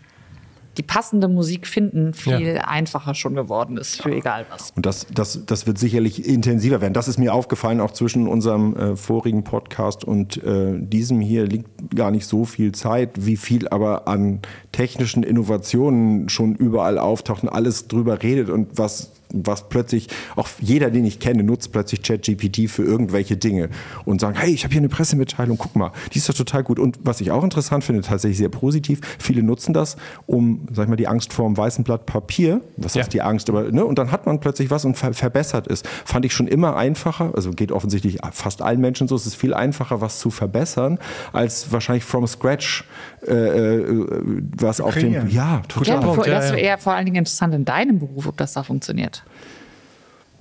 die passende Musik finden viel einfacher schon geworden ist für egal was. Und das, das, das wird sicherlich intensiver werden. Das ist mir aufgefallen, auch zwischen unserem äh, vorigen Podcast und äh, diesem hier liegt gar nicht so viel Zeit, wie viel aber an technischen Innovationen schon überall auftauchen, alles drüber redet und was was plötzlich, auch jeder, den ich kenne, nutzt plötzlich ChatGPT für irgendwelche Dinge und sagen, hey, ich habe hier eine Pressemitteilung, guck mal, die ist doch total gut. Und was ich auch interessant finde, tatsächlich sehr positiv, viele nutzen das, um, sag ich mal, die Angst vor dem weißen Blatt Papier, was ja. heißt die Angst, aber, ne, und dann hat man plötzlich was und ver verbessert ist. Fand ich schon immer einfacher, also geht offensichtlich fast allen Menschen so, es ist viel einfacher, was zu verbessern, als wahrscheinlich from scratch äh, äh was auf dem, ja, total. Ja, das wäre eher vor allen Dingen interessant in deinem Beruf, ob das da funktioniert.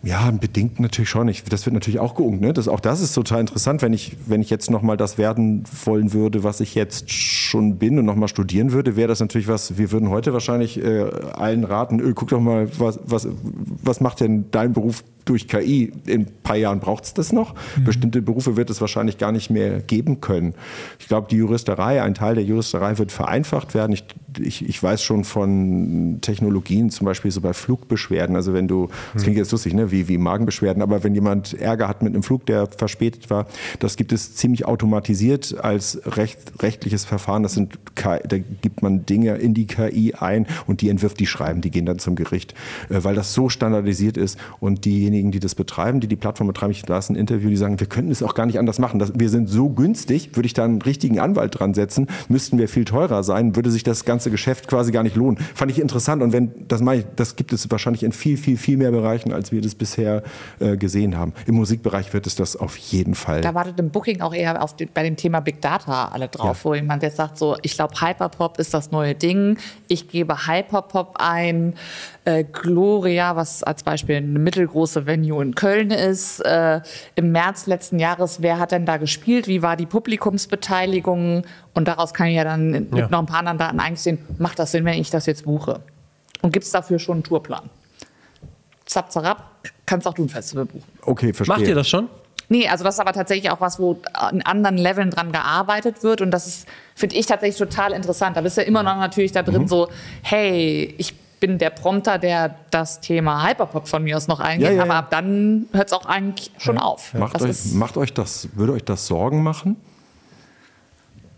Ja, bedingt natürlich schon. Ich, das wird natürlich auch geungt. Ne? Das, auch das ist total interessant, wenn ich, wenn ich jetzt nochmal das werden wollen würde, was ich jetzt schon bin und nochmal studieren würde, wäre das natürlich was, wir würden heute wahrscheinlich äh, allen raten, öh, guck doch mal, was, was, was macht denn dein Beruf durch KI. In ein paar Jahren braucht es das noch. Mhm. Bestimmte Berufe wird es wahrscheinlich gar nicht mehr geben können. Ich glaube, die Juristerei, ein Teil der Juristerei wird vereinfacht werden. Ich, ich, ich weiß schon von Technologien, zum Beispiel so bei Flugbeschwerden. Also wenn du, das klingt jetzt lustig, ne, wie, wie Magenbeschwerden, aber wenn jemand Ärger hat mit einem Flug, der verspätet war, das gibt es ziemlich automatisiert als recht, rechtliches Verfahren. Das sind, da gibt man Dinge in die KI ein und die entwirft die Schreiben, die gehen dann zum Gericht, äh, weil das so standardisiert ist und diejenigen die das betreiben, die die Plattform betreiben, ich las ein Interview, die sagen, wir könnten es auch gar nicht anders machen. Wir sind so günstig, würde ich da einen richtigen Anwalt dran setzen, müssten wir viel teurer sein, würde sich das ganze Geschäft quasi gar nicht lohnen. Fand ich interessant und wenn, das meine ich, das gibt es wahrscheinlich in viel, viel, viel mehr Bereichen, als wir das bisher äh, gesehen haben. Im Musikbereich wird es das auf jeden Fall. Da wartet im Booking auch eher auf den, bei dem Thema Big Data alle drauf, ja. wo jemand jetzt sagt, so, ich glaube, Hyperpop ist das neue Ding, ich gebe Hyperpop ein, äh, Gloria, was als Beispiel eine mittelgroße Venue in Köln ist. Äh, Im März letzten Jahres, wer hat denn da gespielt? Wie war die Publikumsbeteiligung? Und daraus kann ich ja dann mit ja. noch ein paar anderen Daten eigentlich sehen, macht das Sinn, wenn ich das jetzt buche? Und gibt es dafür schon einen Tourplan? Zap, zarab, kannst auch du ein Festival buchen. Okay, verstehe. Macht ihr das schon? Nee, also das ist aber tatsächlich auch was, wo an anderen Leveln dran gearbeitet wird. Und das ist, finde ich tatsächlich total interessant. Da bist du ja immer noch natürlich da drin mhm. so, hey, ich bin der Prompter, der das Thema Hyperpop von mir aus noch eingeht, ja, ja, aber ab dann hört es auch eigentlich schon auf. Macht euch, macht euch das, würde euch das Sorgen machen?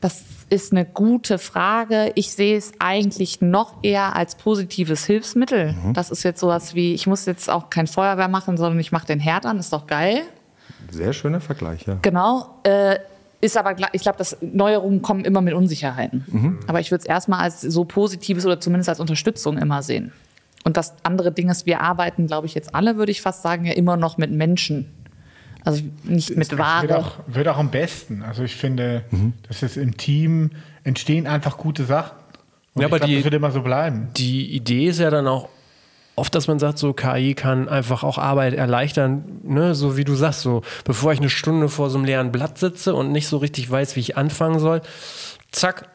Das ist eine gute Frage. Ich sehe es eigentlich noch eher als positives Hilfsmittel. Mhm. Das ist jetzt sowas wie, ich muss jetzt auch kein Feuerwehr machen, sondern ich mache den Herd an, ist doch geil. Sehr schöner Vergleich, ja. Genau. Äh, ist aber, ich glaube, dass Neuerungen kommen immer mit Unsicherheiten. Mhm. Aber ich würde es erstmal als so positives oder zumindest als Unterstützung immer sehen. Und das andere Ding ist, wir arbeiten, glaube ich, jetzt alle, würde ich fast sagen, ja immer noch mit Menschen. Also nicht mit Ware. Wird auch, wird auch am besten. Also ich finde, mhm. dass es im Team entstehen einfach gute Sachen. Und ja, aber glaub, die, das wird immer so bleiben. Die Idee ist ja dann auch oft, dass man sagt, so KI kann einfach auch Arbeit erleichtern, ne? so wie du sagst, so bevor ich eine Stunde vor so einem leeren Blatt sitze und nicht so richtig weiß, wie ich anfangen soll, zack,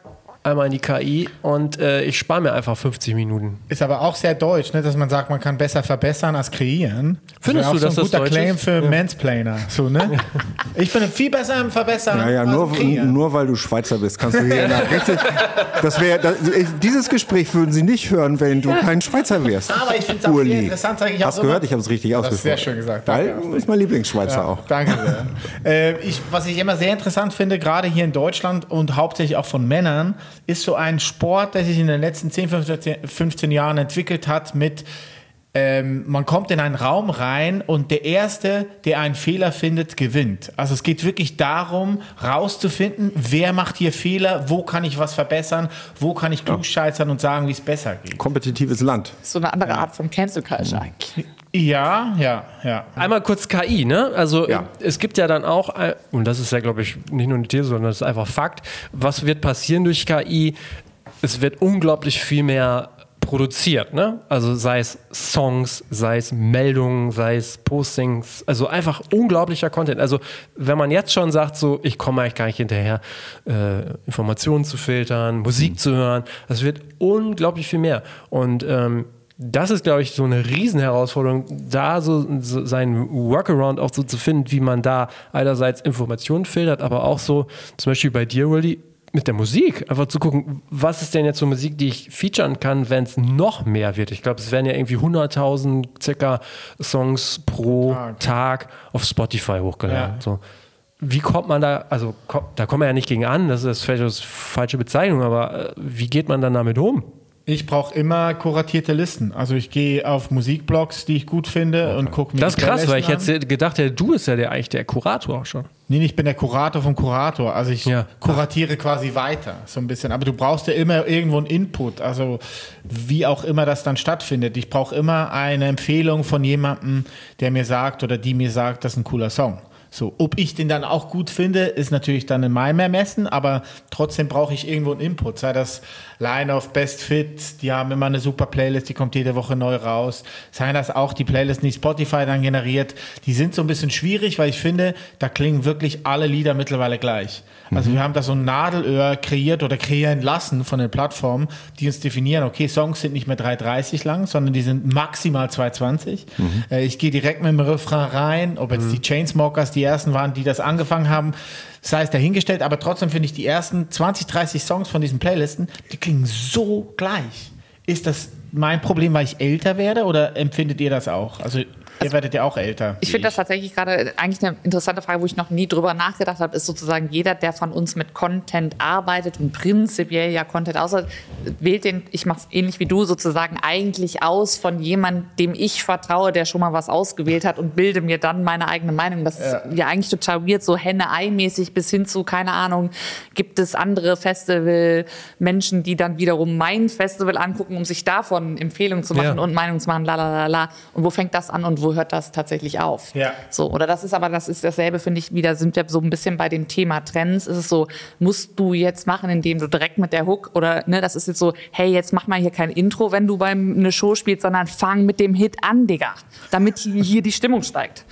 einmal in die KI und äh, ich spare mir einfach 50 Minuten. Ist aber auch sehr deutsch, ne, dass man sagt, man kann besser verbessern als kreieren. Findest du, dass das ein guter Claim für ja. Mansplainer. So, ne? ich bin viel besser im Verbessern. Naja, nur, nur weil du Schweizer bist, kannst du hier richtig. Das wär, das, dieses Gespräch würden sie nicht hören, wenn du kein Schweizer wärst. Aber ich finde es auch sehr interessant. Ich Hast gehört? Ich habe es richtig ausgesprochen. Sehr schön gesagt. Danke. Weil ist mein Lieblingsschweizer ja, auch. Danke sehr. äh, ich, was ich immer sehr interessant finde, gerade hier in Deutschland und hauptsächlich auch von Männern, ist so ein Sport, der sich in den letzten 10, 15 Jahren entwickelt hat mit ähm, man kommt in einen Raum rein und der Erste, der einen Fehler findet, gewinnt. Also es geht wirklich darum, rauszufinden, wer macht hier Fehler, wo kann ich was verbessern, wo kann ich klugscheißern und sagen, wie es besser geht. Kompetitives Land. So eine andere Art von Cancel Culture eigentlich. Ja, ja, ja. Einmal kurz KI, ne? Also ja. es gibt ja dann auch, und das ist ja, glaube ich, nicht nur eine These, sondern das ist einfach Fakt, was wird passieren durch KI? Es wird unglaublich viel mehr produziert, ne? Also sei es Songs, sei es Meldungen, sei es Postings, also einfach unglaublicher Content. Also wenn man jetzt schon sagt, so ich komme eigentlich gar nicht hinterher, äh, Informationen zu filtern, Musik mhm. zu hören, das wird unglaublich viel mehr. Und ähm, das ist, glaube ich, so eine Riesenherausforderung, da so, so seinen Workaround auch so zu finden, wie man da einerseits Informationen filtert, aber auch so, zum Beispiel bei dir, Willy, mit der Musik. Einfach zu gucken, was ist denn jetzt so Musik, die ich featuren kann, wenn es noch mehr wird. Ich glaube, es werden ja irgendwie 100.000 circa Songs pro Tag, Tag auf Spotify hochgeladen. Ja. So. wie kommt man da, also da kommt man ja nicht gegen an, das ist vielleicht eine falsche Bezeichnung, aber äh, wie geht man dann damit um? Ich brauche immer kuratierte Listen. Also ich gehe auf Musikblogs, die ich gut finde okay. und gucke mir Das ist krass, weil ich jetzt gedacht hätte, du bist ja der, eigentlich der Kurator auch schon. Nee, ich bin der Kurator vom Kurator. Also ich ja. kuratiere quasi weiter, so ein bisschen. Aber du brauchst ja immer irgendwo einen Input, also wie auch immer das dann stattfindet. Ich brauche immer eine Empfehlung von jemandem, der mir sagt oder die mir sagt, das ist ein cooler Song. So, ob ich den dann auch gut finde, ist natürlich dann in meinem Ermessen, aber trotzdem brauche ich irgendwo einen Input. Sei das Line of Best Fit, die haben immer eine super Playlist, die kommt jede Woche neu raus. Sei das auch die Playlist, die Spotify dann generiert, die sind so ein bisschen schwierig, weil ich finde, da klingen wirklich alle Lieder mittlerweile gleich. Also mhm. wir haben da so ein Nadelöhr kreiert oder kreieren lassen von den Plattformen, die uns definieren, okay, Songs sind nicht mehr 3,30 lang, sondern die sind maximal 2,20. Mhm. Äh, ich gehe direkt mit dem Refrain rein, ob jetzt mhm. die Chainsmokers die ersten waren, die das angefangen haben, sei es dahingestellt, aber trotzdem finde ich die ersten 20, 30 Songs von diesen Playlisten, die klingen so gleich. Ist das mein Problem, weil ich älter werde oder empfindet ihr das auch? Also Ihr werdet ja auch älter. Ich finde das tatsächlich gerade eigentlich eine interessante Frage, wo ich noch nie drüber nachgedacht habe, ist sozusagen jeder, der von uns mit Content arbeitet und prinzipiell ja Content außer wählt den, ich mache es ähnlich wie du, sozusagen eigentlich aus von jemandem, dem ich vertraue, der schon mal was ausgewählt hat und bilde mir dann meine eigene Meinung. Das ja. ist ja eigentlich total weird, so Henne-Ei-mäßig bis hin zu, keine Ahnung, gibt es andere Festival-Menschen, die dann wiederum mein Festival angucken, um sich davon Empfehlungen zu machen ja. und Meinungen zu machen, la la la la. Und wo fängt das an und wo wo hört das tatsächlich auf? Ja. So, oder das ist aber, das ist dasselbe, finde ich, wieder sind wir so ein bisschen bei dem Thema Trends. Ist es so, musst du jetzt machen, indem du direkt mit der Hook oder, ne, das ist jetzt so, hey, jetzt mach mal hier kein Intro, wenn du beim eine Show spielst, sondern fang mit dem Hit an, Digga, damit hier die Stimmung steigt.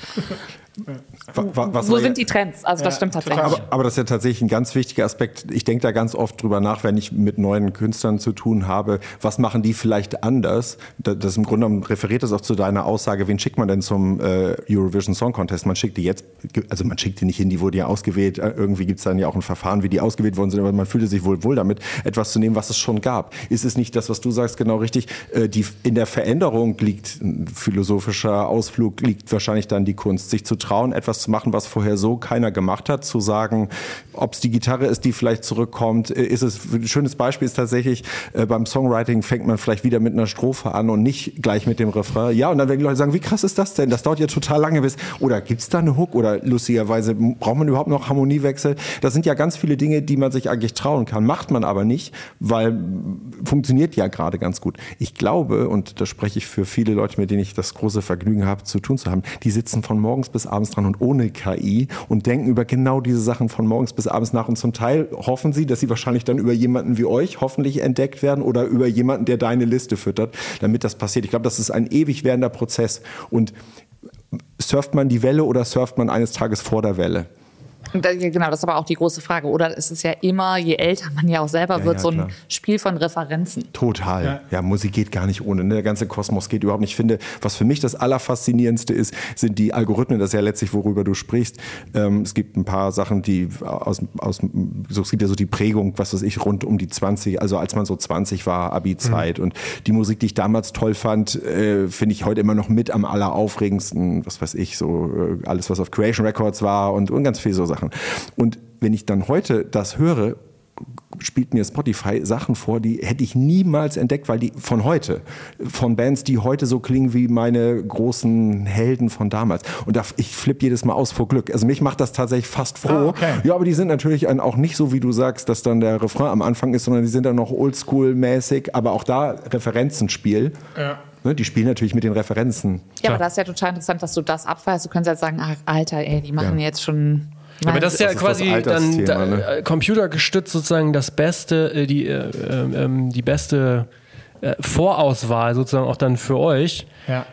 Was Wo sind die Trends? Also das ja, stimmt tatsächlich. Aber, aber, das ist ja tatsächlich ein ganz wichtiger Aspekt. Ich denke da ganz oft drüber nach, wenn ich mit neuen Künstlern zu tun habe. Was machen die vielleicht anders? Das, im Grunde genommen referiert das auch zu deiner Aussage. Wen schickt man denn zum äh, Eurovision Song Contest? Man schickt die jetzt, also man schickt die nicht hin, die wurde ja ausgewählt. Äh, irgendwie gibt es dann ja auch ein Verfahren, wie die ausgewählt worden sind. Aber man fühlte sich wohl wohl damit, etwas zu nehmen, was es schon gab. Ist es nicht das, was du sagst, genau richtig? Äh, die, in der Veränderung liegt ein philosophischer Ausflug, liegt wahrscheinlich dann die Kunst, sich zu trauen, etwas zu machen, was vorher so keiner gemacht hat, zu sagen, ob es die Gitarre ist, die vielleicht zurückkommt, äh, ist es, ein schönes Beispiel ist tatsächlich, äh, beim Songwriting fängt man vielleicht wieder mit einer Strophe an und nicht gleich mit dem Refrain. Ja, und dann werden die Leute sagen, wie krass ist das denn? Das dauert ja total lange bis, oder gibt es da eine Hook oder lustigerweise braucht man überhaupt noch Harmoniewechsel? Das sind ja ganz viele Dinge, die man sich eigentlich trauen kann, macht man aber nicht, weil funktioniert ja gerade ganz gut. Ich glaube, und da spreche ich für viele Leute, mit denen ich das große Vergnügen habe, zu tun zu haben, die sitzen von morgens bis abends dran und ohne KI und denken über genau diese Sachen von morgens bis abends nach. Und zum Teil hoffen sie, dass sie wahrscheinlich dann über jemanden wie euch hoffentlich entdeckt werden oder über jemanden, der deine Liste füttert, damit das passiert. Ich glaube, das ist ein ewig währender Prozess. Und surft man die Welle oder surft man eines Tages vor der Welle? Genau, das ist aber auch die große Frage. Oder ist es ja immer, je älter man ja auch selber ja, wird, ja, so ein klar. Spiel von Referenzen. Total. Ja. ja. Musik geht gar nicht ohne. Ne? Der ganze Kosmos geht überhaupt nicht. Ich finde, was für mich das Allerfaszinierendste ist, sind die Algorithmen. Das ist ja letztlich, worüber du sprichst. Ähm, es gibt ein paar Sachen, die aus, aus so, es gibt ja so die Prägung, was weiß ich, rund um die 20, also als man so 20 war, Abi-Zeit. Mhm. Und die Musik, die ich damals toll fand, äh, finde ich heute immer noch mit am alleraufregendsten, was weiß ich, so äh, alles, was auf Creation Records war und, und ganz viel so Sachen machen. Und wenn ich dann heute das höre, spielt mir Spotify Sachen vor, die hätte ich niemals entdeckt, weil die von heute, von Bands, die heute so klingen wie meine großen Helden von damals. Und da, ich flippe jedes Mal aus vor Glück. Also mich macht das tatsächlich fast froh. Ah, okay. Ja, aber die sind natürlich auch nicht so, wie du sagst, dass dann der Refrain am Anfang ist, sondern die sind dann noch oldschool-mäßig, aber auch da Referenzenspiel. Ja. Ne, die spielen natürlich mit den Referenzen. Ja, aber das ist ja total interessant, dass du das abfährst. Du kannst ja sagen, ach, Alter, ey, die machen ja. jetzt schon ja, aber das ist ja das quasi ist dann da, ne? Äh, computergestützt sozusagen das Beste, äh, die, äh, äh, die beste äh, Vorauswahl sozusagen auch dann für euch. Ja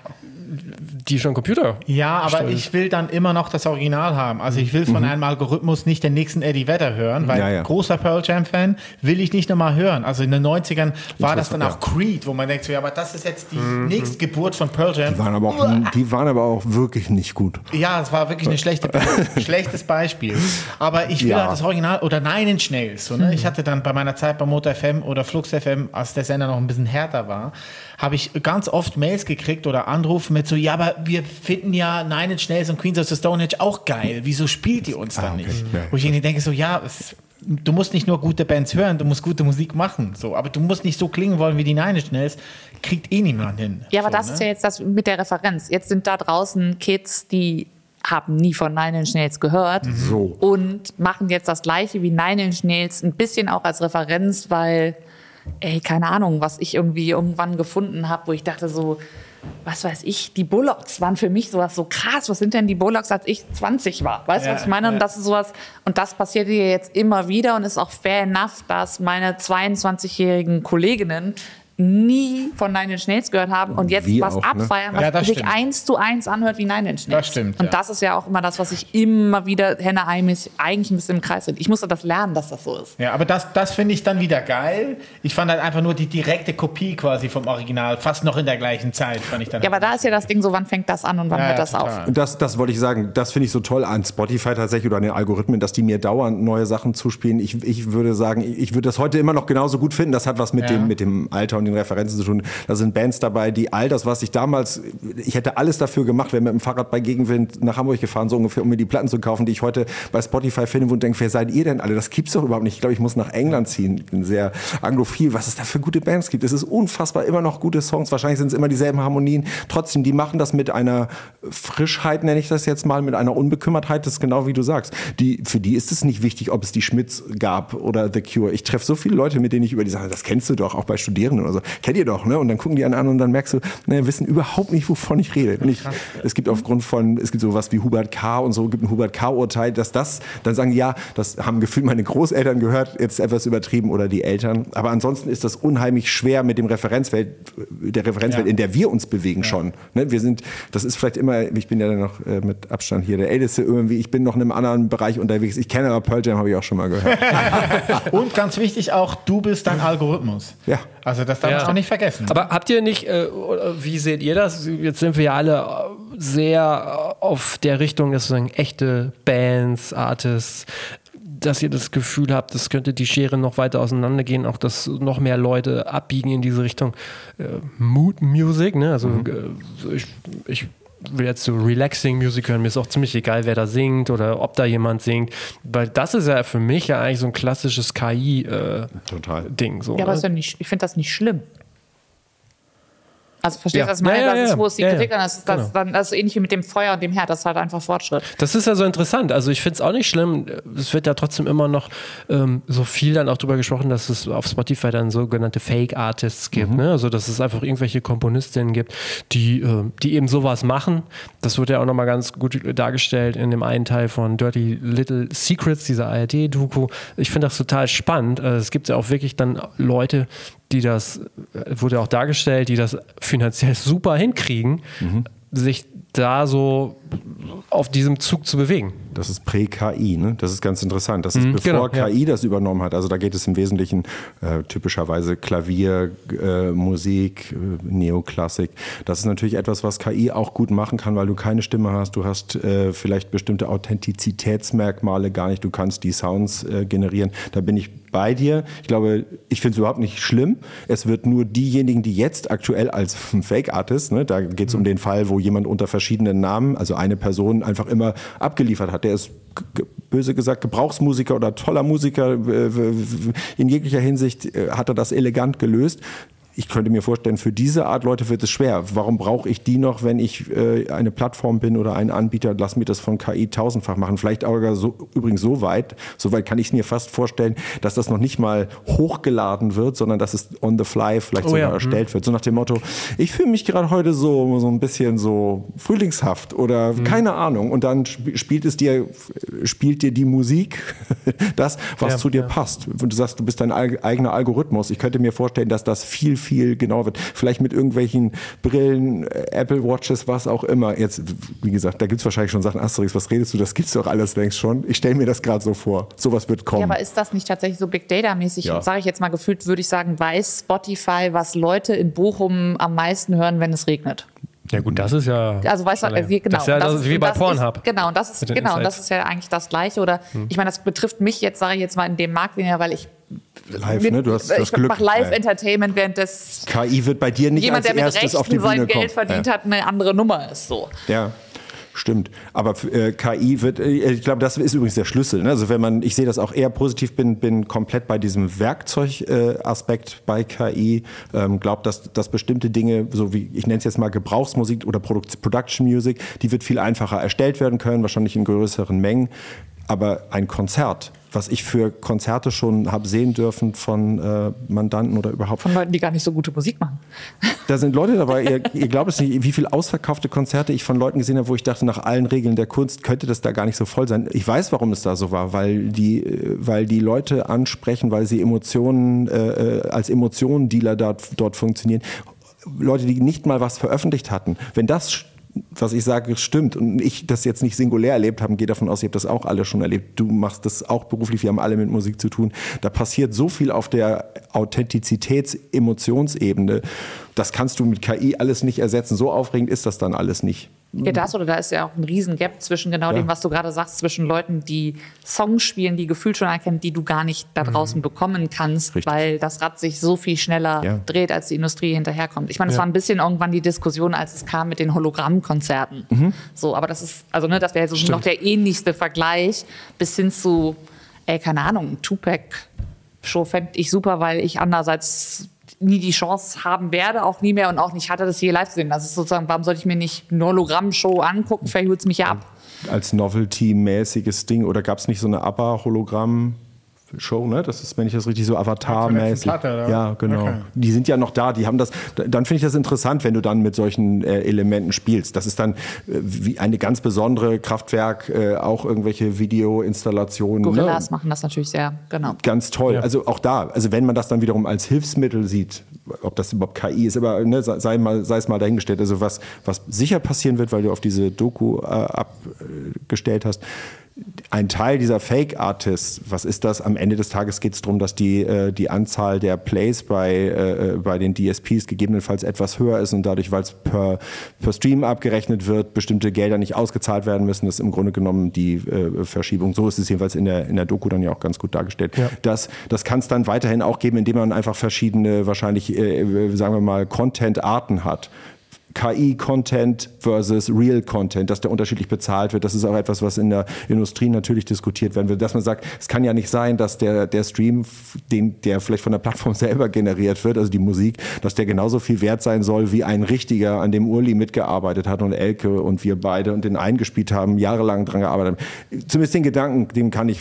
die schon Computer. Ja, aber stellen. ich will dann immer noch das Original haben. Also ich will von mhm. einem Algorithmus nicht den nächsten Eddie Vedder hören, weil ja, ja. großer Pearl Jam Fan will ich nicht nochmal hören. Also in den 90ern war das dann auch Creed, wo man denkt, so, ja, aber das ist jetzt die mhm. nächste Geburt von Pearl Jam. Die waren, aber auch, die waren aber auch wirklich nicht gut. Ja, es war wirklich ein schlechte, schlechtes Beispiel. Aber ich will halt das Original oder Nine Inch Nails. So, ne? Mhm. Ich hatte dann bei meiner Zeit bei Motor FM oder Flux FM, als der Sender noch ein bisschen härter war, habe ich ganz oft Mails gekriegt oder Anrufe mit so, ja, aber wir finden ja Nine Inch Nails und Queens of the Stone Age auch geil. Wieso spielt ihr uns dann Ah, okay. nicht? Ja. Wo ich irgendwie denke so, ja, es, du musst nicht nur gute Bands hören, du musst gute Musik machen. So, aber du musst nicht so klingen wollen wie die Nine Inch Nails. Kriegt eh niemand hin. Ja, aber so, das ne? ist ja jetzt das mit der Referenz. Jetzt sind da draußen Kids, die haben nie von Nine Inch Nails gehört So. und machen jetzt das gleiche wie Nine Inch Nails ein bisschen auch als Referenz, weil, ey, keine Ahnung, was ich irgendwie irgendwann gefunden habe, wo ich dachte so, was weiß ich, die Bullocks waren für mich sowas so krass. Was sind denn die Bullocks, als ich 20 war? Weißt du, Ja, was ich meine? ja. Und das ist sowas, und das passiert hier jetzt immer wieder und ist auch fair enough, dass meine 22-jährigen Kolleginnen nie von Nine Inch Nails gehört haben und jetzt Wir was auch, ne? abfeiern, was Ja, das sich stimmt. eins zu eins anhört wie Nine Inch Nails. Das stimmt, Und ja. das ist ja auch immer das, was ich immer wieder henne eigentlich ein bisschen im Kreis bin. Ich musste das lernen, dass das so ist. Ja, aber das, das finde ich dann wieder geil. Ich fand halt einfach nur die direkte Kopie quasi vom Original, fast noch in der gleichen Zeit, fand ich dann. Ja, aber da ist ja das Ding so, wann fängt das an und wann Ja, hört ja, das auf? total. Und das, das wollte ich sagen, das finde ich so toll an Spotify tatsächlich oder an den Algorithmen, dass die mir dauernd neue Sachen zuspielen. Ich, ich würde sagen, ich würde das heute immer noch genauso gut finden. Das hat was mit, Ja. dem, mit dem Alter und den Referenzen zu tun. Da sind Bands dabei, die all das, was ich damals, ich hätte alles dafür gemacht, wäre mit dem Fahrrad bei Gegenwind nach Hamburg gefahren, so ungefähr, um mir die Platten zu kaufen, die ich heute bei Spotify finde und denke, wer seid ihr denn alle? Das gibt's doch überhaupt nicht. Ich glaube, ich muss nach England ziehen. Ich bin sehr anglophil. Was es da für gute Bands gibt. Es ist unfassbar immer noch gute Songs. Wahrscheinlich sind es immer dieselben Harmonien. Trotzdem, die machen das mit einer Frischheit, nenne ich das jetzt mal, mit einer Unbekümmertheit. Das ist genau wie du sagst. Die, für die ist es nicht wichtig, ob es die Schmitz gab oder The Cure. Ich treffe so viele Leute, mit denen ich über die sage, das kennst du doch, auch bei Studierenden oder so. Kennt ihr doch, ne? Und dann gucken die einen an und dann merkst du, ne, wissen überhaupt nicht, wovon ich rede. Und ich, es gibt aufgrund von, es gibt sowas wie Hubert K. und so, gibt ein Hubert K.-Urteil, dass das, dann sagen die, ja, das haben gefühlt meine Großeltern gehört, jetzt etwas übertrieben oder die Eltern. Aber ansonsten ist das unheimlich schwer mit dem Referenzwelt, der Referenzwelt, Ja. in der wir uns bewegen schon. Ne? Wir sind, das ist vielleicht immer, ich bin ja dann noch äh, mit Abstand hier der Älteste irgendwie, ich bin noch in einem anderen Bereich unterwegs. Ich kenne aber Pearl Jam, habe ich auch schon mal gehört. Und ganz wichtig auch, du bist dein Algorithmus. Ja. Also das darf Ja. man auch nicht vergessen. Aber habt ihr nicht, äh, wie seht ihr das? Jetzt sind wir ja alle sehr auf der Richtung, dass sozusagen echte Bands, Artists, dass ihr das Gefühl habt, das könnte die Schere noch weiter auseinandergehen, auch dass noch mehr Leute abbiegen in diese Richtung äh, Mood Music, ne? Also äh, ich, ich will jetzt so Relaxing Music hören, mir ist auch ziemlich egal, wer da singt oder ob da jemand singt, weil das ist ja für mich ja eigentlich so ein klassisches KI-Ding. Total. so, Ja, aber ne? ist ja nicht, ich finde das nicht schlimm. Also verstehst Ja. du, was ich meine? Ja, ja, das ist, ja. wo es die Ja, ja. Kritik an das ist, das, Genau. dann, das ist so ähnlich wie mit dem Feuer und dem Herd, das ist halt einfach Fortschritt. Das ist ja so interessant. Also ich finde es auch nicht schlimm. Es wird ja trotzdem immer noch ähm, so viel dann auch drüber gesprochen, dass es auf Spotify dann sogenannte Fake Artists gibt. Ne? Also dass es einfach irgendwelche Komponistinnen gibt, die, äh, die eben sowas machen. Das wird ja auch nochmal ganz gut dargestellt in dem einen Teil von Dirty Little Secrets, dieser ARD-Doku. Ich finde das total spannend. Äh, Es gibt ja auch wirklich dann Leute, die das, wurde auch dargestellt, die das finanziell super hinkriegen, sich da so auf diesem Zug zu bewegen. Das ist Prä-KI, ne? Das ist ganz interessant. Das ist genau, bevor ja. KI das übernommen hat. Also da geht es im Wesentlichen äh, typischerweise Klavier, äh, Musik, äh, Neoklassik. Das ist natürlich etwas, was KI auch gut machen kann, weil du keine Stimme hast. Du hast äh, vielleicht bestimmte Authentizitätsmerkmale gar nicht. Du kannst die Sounds äh, generieren. Da bin ich bei dir. Ich glaube, ich finde es überhaupt nicht schlimm. Es wird nur diejenigen, die jetzt aktuell als Fake-Artist, ne, da geht es um den Fall, wo jemand unter verschiedenen Namen, also eine Person einfach immer abgeliefert hat. Der ist böse gesagt Gebrauchsmusiker oder toller Musiker. In jeglicher Hinsicht äh, hat er das elegant gelöst. Ich könnte mir vorstellen, für diese Art Leute wird es schwer. Warum brauche ich die noch, wenn ich äh, eine Plattform bin oder ein Anbieter? Lass mir das von KI tausendfach machen. Vielleicht aber so, übrigens so weit, so weit kann ich mir fast vorstellen, dass das noch nicht mal hochgeladen wird, sondern dass es on the fly vielleicht Oh sogar ja, erstellt wird. So nach dem Motto, ich fühle mich gerade heute so, so ein bisschen so frühlingshaft oder keine Ahnung. Und dann sp- spielt es dir, spielt dir die Musik das, was Ja, zu dir ja. passt. Und du sagst, du bist dein eig- eigener Algorithmus. Ich könnte mir vorstellen, dass das viel, viel genauer wird. Vielleicht mit irgendwelchen Brillen, äh, Apple Watches, was auch immer. Jetzt, wie gesagt, da gibt es wahrscheinlich schon Sachen, Asterix, was redest du? Das gibt's doch alles längst schon. Ich stelle mir das gerade so vor. Sowas wird kommen. Ja, aber ist das nicht tatsächlich so Big Data-mäßig? Ja. Sage ich jetzt mal gefühlt, würde ich sagen, weiß Spotify, was Leute in Bochum am meisten hören, wenn es regnet. Ja gut, das ist ja. Also weißt du, wie, genau. Das ist ja das ist- wie bei Pornhub. Ist, genau, und das ist genau, und Insights. das ist ja eigentlich das Gleiche. Oder ich meine, das betrifft mich jetzt, sage ich jetzt mal in dem Markt weniger, weil ich Live, mit, ne? Du hast das ich Glück. mache Live Ja. Entertainment, während das KI wird bei dir nicht jemand, als der mit erstes auf die Bühne sein kommen. Geld verdient ja. hat, eine andere Nummer ist so. Ja, stimmt. Aber äh, KI wird, äh, ich glaube, das ist übrigens der Schlüssel. Ne? Also wenn man, ich sehe das auch eher positiv, bin, bin komplett bei diesem Werkzeugaspekt bei KI. Ähm, glaube, dass, dass bestimmte Dinge, so wie ich nenne es jetzt mal Gebrauchsmusik oder Produkt, Production Music, die wird viel einfacher erstellt werden können, wahrscheinlich in größeren Mengen. Aber ein Konzert, was ich für Konzerte schon habe sehen dürfen von äh, Mandanten oder überhaupt Von Leuten, die gar nicht so gute Musik machen. da sind Leute dabei, ihr, ihr glaubt es nicht, wie viele ausverkaufte Konzerte ich von Leuten gesehen habe, wo ich dachte, nach allen Regeln der Kunst könnte das da gar nicht so voll sein. Ich weiß, warum es da so war, weil die, äh, weil die Leute ansprechen, weil sie Emotionen äh, äh, als Emotionendealer dort, dort funktionieren. Leute, die nicht mal was veröffentlicht hatten. Wenn das was ich sage, stimmt und ich das jetzt nicht singulär erlebt habe, gehe davon aus, ihr habt das auch alle schon erlebt. Du machst das auch beruflich, wir haben alle mit Musik zu tun. Da passiert so viel auf der Authentizitäts-Emotionsebene. Das kannst du mit KI alles nicht ersetzen. So aufregend ist das dann alles nicht. Ja, das oder da ist ja auch ein riesen Gap zwischen genau Ja. dem, was du gerade sagst, zwischen Leuten, die Songs spielen, die gefühlt schon erkennen, die du gar nicht da draußen bekommen kannst, Richtig. weil das Rad sich so viel schneller Ja. dreht, als die Industrie hinterherkommt. Ich meine, es war ein bisschen irgendwann die Diskussion, als es kam mit den Hologrammkonzerten. So, aber das ist, also ne, das wäre so noch der ähnlichste Vergleich bis hin zu, ey, keine Ahnung, Tupac-Show fände ich super, weil ich andererseits nie die Chance haben werde, auch nie mehr und auch nicht hatte, das je live zu sehen. Das ist sozusagen, warum sollte ich mir nicht eine Hologramm-Show angucken? Vielleicht holt es mich ja ab. Als Novelty-mäßiges Ding oder gab es nicht so eine ABBA-Hologramm? Show, ne? Das ist, wenn ich das richtig so Avatar-mäßig. Ja, genau. Okay. Die sind ja noch da. Die haben das. Dann finde ich das interessant, wenn du dann mit solchen äh, Elementen spielst. Das ist dann äh, wie eine ganz besondere Kraftwerk, äh, auch irgendwelche Videoinstallationen. Gorillas Ne? machen das natürlich sehr, genau. Ganz toll. Also auch da, also wenn man das dann wiederum als Hilfsmittel sieht, ob das überhaupt KI ist, aber ne, sei, mal, sei es mal dahingestellt. Also was, was sicher passieren wird, weil du auf diese Doku äh, abgestellt hast, ein Teil dieser Fake-Artists, was ist das? Am Ende des Tages geht es darum, dass die, äh, die Anzahl der Plays bei, äh, bei den DSPs gegebenenfalls etwas höher ist und dadurch, weil es per, per Stream abgerechnet wird, bestimmte Gelder nicht ausgezahlt werden müssen. Das ist im Grunde genommen die äh, Verschiebung. So ist es jedenfalls in der, in der Doku dann ja auch ganz gut dargestellt. Das, das kann es dann weiterhin auch geben, indem man einfach verschiedene, wahrscheinlich, äh, sagen wir mal, Content-Arten hat. KI-Content versus Real-Content, dass der unterschiedlich bezahlt wird. Das ist auch etwas, was in der Industrie natürlich diskutiert werden wird. Dass man sagt, es kann ja nicht sein, dass der, der Stream, den, der vielleicht von der Plattform selber generiert wird, also die Musik, dass der genauso viel wert sein soll wie ein richtiger, an dem Urli mitgearbeitet hat und Elke und wir beide und den eingespielt haben, jahrelang dran gearbeitet haben. Zumindest den Gedanken, dem kann ich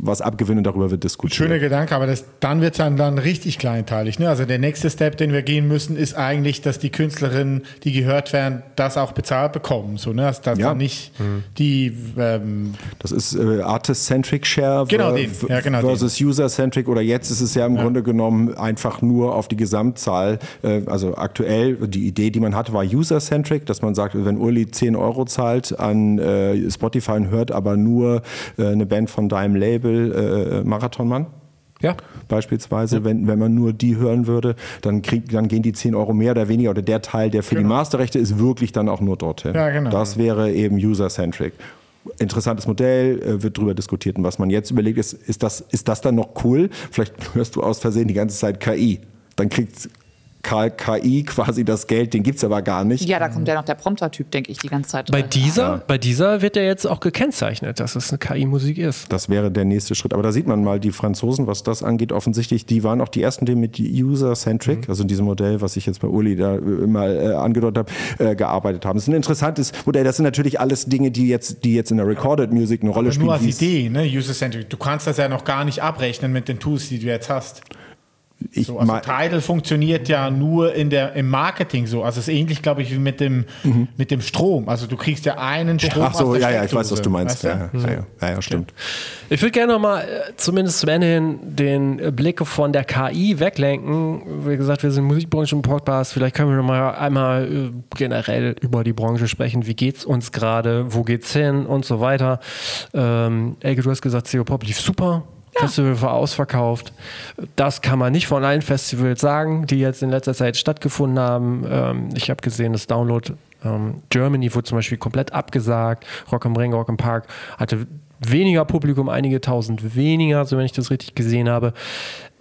was abgewinnen darüber wird diskutiert. Schöner Gedanke, aber das, dann wird es dann, dann richtig kleinteilig. Ne? Also der nächste Step, den wir gehen müssen, ist eigentlich, dass die Künstlerinnen, die gehört werden, das auch bezahlt bekommen. So, ne? Dass, dass Ja. dann nicht die ähm, Das ist äh, Artist-Centric Share Genau. Ja, genau versus User-Centric oder jetzt ist es ja im Grunde genommen einfach nur auf die Gesamtzahl. Äh, also aktuell, die Idee, die man hatte, war User-Centric, dass man sagt, wenn Uli 10 Euro zahlt an äh, Spotify und hört aber nur äh, eine Band von deinem Label, äh, Marathonmann, Ja. beispielsweise, wenn, wenn man nur die hören würde, dann, krieg, dann gehen die 10 Euro mehr oder weniger oder der Teil, der für die Masterrechte ist, wirklich dann auch nur dorthin. Ja, genau. Das wäre eben user-centric. Interessantes Modell, äh, wird drüber diskutiert. Und was man jetzt überlegt, ist, ist das, ist das dann noch cool? Vielleicht hörst du aus Versehen die ganze Zeit KI. Dann kriegt KI quasi das Geld, den gibt's aber gar nicht. Ja, da kommt ja noch der Prompter-Typ, denke ich, die ganze Zeit. Bei dieser, bei dieser wird ja jetzt auch gekennzeichnet, dass es eine KI-Musik ist. Das wäre der nächste Schritt. Aber da sieht man mal, die Franzosen, was das angeht, offensichtlich, die waren auch die ersten, die mit User-Centric, also in diesem Modell, was ich jetzt bei Uli da äh, mal äh, angedeutet habe, äh, gearbeitet haben. Das ist ein interessantes Modell. Das sind natürlich alles Dinge, die jetzt, die jetzt in der Recorded Music eine Rolle spielen. nur als es- Idee, ne? User-Centric. Du kannst das ja noch gar nicht abrechnen mit den Tools, die du jetzt hast. Ich So, also Tidal funktioniert ja nur in der, im Marketing so. Also es ist ähnlich, glaube ich, wie mit dem, mit dem Strom. Also du kriegst ja einen Strom Mhm. Ach so, aus der ja, ja, ich weiß, was du meinst. weißt du? Ja, ja, ja, ja, ja, stimmt. Ich würde gerne nochmal, äh, zumindest zum Ende hin, den Blick von der KI weglenken. Wie gesagt, wir sind Musikbranche im Podcast. Vielleicht können wir nochmal einmal äh, generell über die Branche sprechen. Wie geht's uns gerade? Wo geht's hin? Und so weiter. Ähm, Elke, du hast gesagt, CO Pop lief super. Festival war ausverkauft. Das kann man nicht von allen Festivals sagen, die jetzt in letzter Zeit stattgefunden haben. Ähm, ich habe gesehen, das Download ähm, Germany wurde zum Beispiel komplett abgesagt. Rock am Ring, Rock am Park hatte weniger Publikum, einige tausend weniger, so wenn ich das richtig gesehen habe.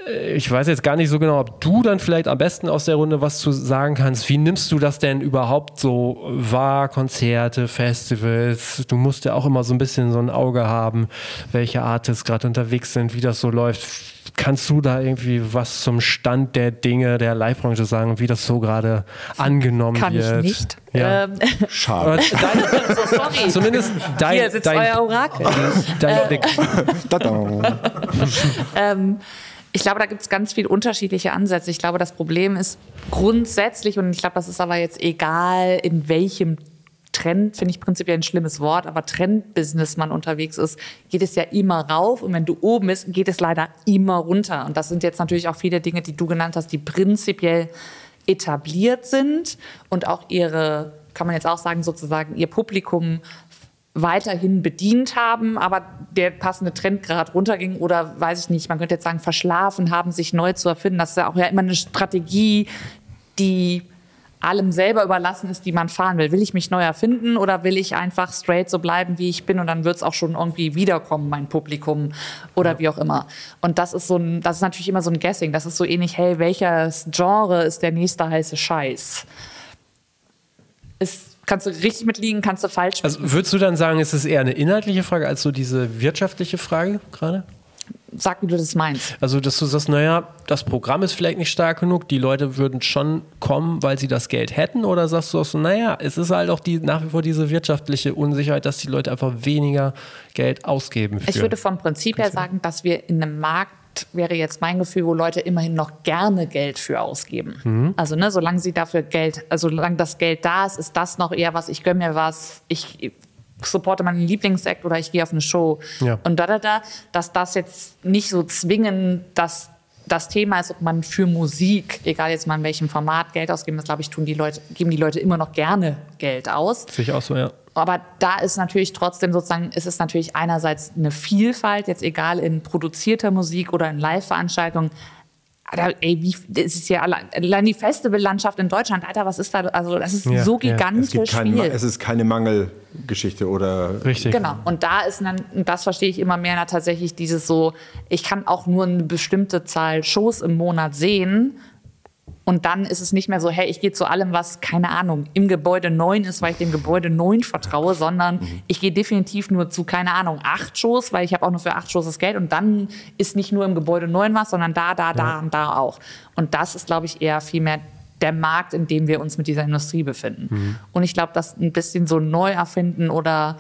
Äh, Ich weiß jetzt gar nicht so genau, ob du dann vielleicht am besten aus der Runde was zu sagen kannst. Wie nimmst du das denn überhaupt so wahr? Konzerte, Festivals? Du musst ja auch immer so ein bisschen so ein Auge haben, welche Artists gerade unterwegs sind, wie das so läuft. Kannst du da irgendwie was zum Stand der Dinge der Livebranche sagen, wie das so gerade angenommen Kann wird? ich nicht. Ja. Ähm, Schade. Dein, so sorry. zumindest dein, Hier sitzt dein, euer Orakel. dein, Tada. Ähm, ich glaube, da gibt es ganz viele unterschiedliche Ansätze. Ich glaube, das Problem ist grundsätzlich, und ich glaube, das ist aber jetzt egal, in welchem Trend, finde ich prinzipiell ein schlimmes Wort, aber Trendbusiness man unterwegs ist, geht es ja immer rauf und wenn du oben bist, geht es leider immer runter. Und das sind jetzt natürlich auch viele Dinge, die du genannt hast, die prinzipiell etabliert sind und auch ihre, kann man jetzt auch sagen, sozusagen ihr Publikum weiterhin bedient haben, aber der passende Trend gerade runterging oder weiß ich nicht, man könnte jetzt sagen, verschlafen haben, sich neu zu erfinden. Das ist ja auch ja immer eine Strategie, die allem selber überlassen ist, die man fahren will. Will ich mich neu erfinden oder will ich einfach straight so bleiben, wie ich bin und dann wird es auch schon irgendwie wiederkommen, mein Publikum oder wie auch immer. Und das ist so ein, das ist natürlich immer so ein Guessing. Das ist so ähnlich, hey, welches Genre ist der nächste heiße Scheiß? Ist, kannst du richtig mitliegen, kannst du falsch Also würdest du dann sagen, ist es eher eine inhaltliche Frage als so diese wirtschaftliche Frage gerade? Sag, wie du das meinst. Also, dass du sagst, naja, das Programm ist vielleicht nicht stark genug, die Leute würden schon kommen, weil sie das Geld hätten, oder sagst du auch so, naja, es ist halt auch die, nach wie vor diese wirtschaftliche Unsicherheit, dass die Leute einfach weniger Geld ausgeben für. Ich würde vom Prinzip her sagen, dass wir in einem Markt, wäre jetzt mein Gefühl, wo Leute immerhin noch gerne Geld für ausgeben. Mhm. Also, ne, solange sie dafür Geld, also solange das Geld da ist, ist das noch eher was, ich gönne mir was, ich supporte meinen Lieblingsakt oder ich gehe auf eine Show. Ja. Und da, da, da, dass das jetzt nicht so zwingend das, das Thema ist, ob man für Musik, egal jetzt mal in welchem Format, Geld ausgeben, das glaube ich, tun die Leute, geben die Leute immer noch gerne Geld aus. Sehe ich auch so, ja. Aber da ist natürlich trotzdem sozusagen, ist es natürlich einerseits eine Vielfalt, jetzt egal in produzierter Musik oder in Live-Veranstaltungen. Alter, ey, wie, das ist ja allein, allein die Festivallandschaft in Deutschland, Alter, was ist da, also das ist Ja, so ja. gigantisch Es, gibt kein, viel. es ist keine Mangelgeschichte oder Richtig. Genau. Und da ist dann, und das verstehe ich immer mehr, na, tatsächlich dieses so, ich kann auch nur eine bestimmte Zahl Shows im Monat sehen. Und dann ist es nicht mehr so, hey, ich gehe zu allem, was, keine Ahnung, im Gebäude 9 ist, weil ich dem Gebäude 9 vertraue, sondern ich gehe definitiv nur zu, keine Ahnung, acht Shows, weil ich habe auch nur für acht Shows das Geld. Und dann ist nicht nur im Gebäude 9 was, sondern da, da, da und da auch. Und das ist, glaube ich, eher viel mehr der Markt, in dem wir uns mit dieser Industrie befinden. Und ich glaube, dass ein bisschen so neu erfinden oder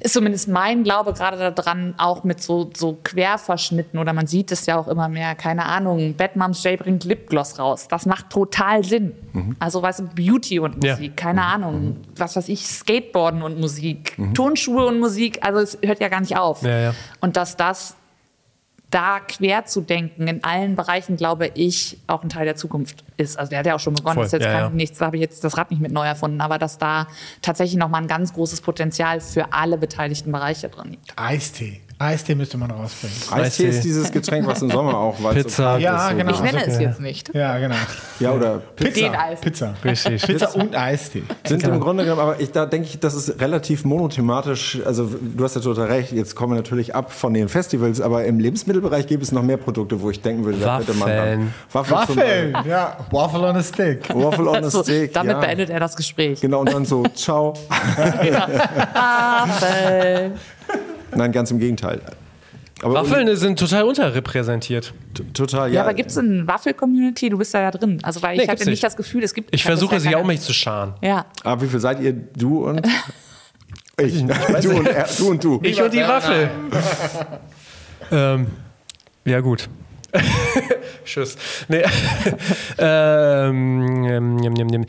ist zumindest mein Glaube gerade daran, auch mit so, so Querverschnitten oder man sieht es ja auch immer mehr, keine Ahnung, Batmoms J bringt Lipgloss raus. Das macht total Sinn. Also weißt du, Beauty und Ja. Musik, keine Ahnung, was weiß ich, Skateboarden und Musik, Turnschuhe und Musik, also es hört ja gar nicht auf. Ja, ja. Und dass das da quer zu denken in allen Bereichen, glaube ich, auch ein Teil der Zukunft ist. Also der hat ja auch schon begonnen, Voll, das ist jetzt ja, kein, ja. nichts, da habe ich jetzt das Rad nicht mit neu erfunden, aber dass da tatsächlich nochmal ein ganz großes Potenzial für alle beteiligten Bereiche drin liegt. Eistee. Eistee müsste man rausbringen. Eistee ist dieses Getränk, was im Sommer auch es Pizza. So Ja, ist, so genau. Ich nenne es jetzt nicht. Ja, genau. Ja, oder Pizza. Den Eistee. Pizza. Richtig. Pizza und Eistee. Sind im Grunde genommen, aber ich, da denke ich, das ist relativ monothematisch. Also du hast ja total recht, jetzt kommen wir natürlich ab von den Festivals, aber im Lebensmittelbereich gibt es noch mehr Produkte, wo ich denken würde, da könnte man Waffeln. dann Waffeln. Waffeln. Ja, Waffle on a Stick. Waffel on a So, Stick. damit ja. beendet er das Gespräch. Genau, und dann so, ciao. Waffeln. Nein, ganz im Gegenteil. Aber Waffeln sind total unterrepräsentiert. T- Total, Ja, ja. aber gibt es eine Waffel-Community? Du bist da ja drin. Also, weil Nee, ich hatte nicht nicht. das Gefühl, es gibt. Ich versuche sie auch mich zu scharen. Ja. Aber wie viel seid ihr? Du und? Ich. Du und, er, du und du. Ich und die Waffel. ähm, ja, gut. Tschüss. Nee. ähm, ähm, ähm,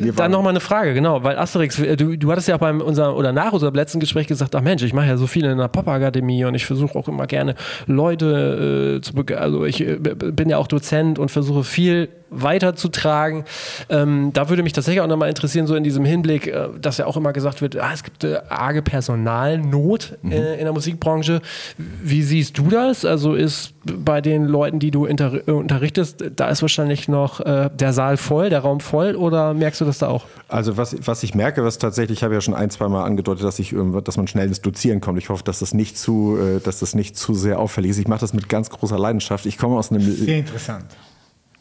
Dann waren- noch mal eine Frage, genau, weil Asterix, äh, du, du hattest ja beim unser, oder nach unserem letzten Gespräch gesagt, ach Mensch, ich mache ja so viel in der Pop-Akademie und ich versuche auch immer gerne Leute äh, zu. Also ich äh, bin ja auch Dozent und versuche viel weiterzutragen. Ähm, da würde mich tatsächlich auch nochmal interessieren, so in diesem Hinblick, äh, dass ja auch immer gesagt wird, ah, es gibt eine arge Personalnot mhm. äh, in der Musikbranche. Wie siehst du das? Also ist bei den Leuten, die du inter unterrichtest, da ist wahrscheinlich noch äh, der Saal voll, der Raum voll oder merkst du das da auch? Also was, was ich merke, was tatsächlich, ich habe ja schon ein, zwei Mal angedeutet, dass ich dass man schnell ins Dozieren kommt. Ich hoffe, dass das nicht zu, äh, dass das nicht zu sehr auffällig ist. Ich mache das mit ganz großer Leidenschaft. Ich komme aus einem sehr interessant.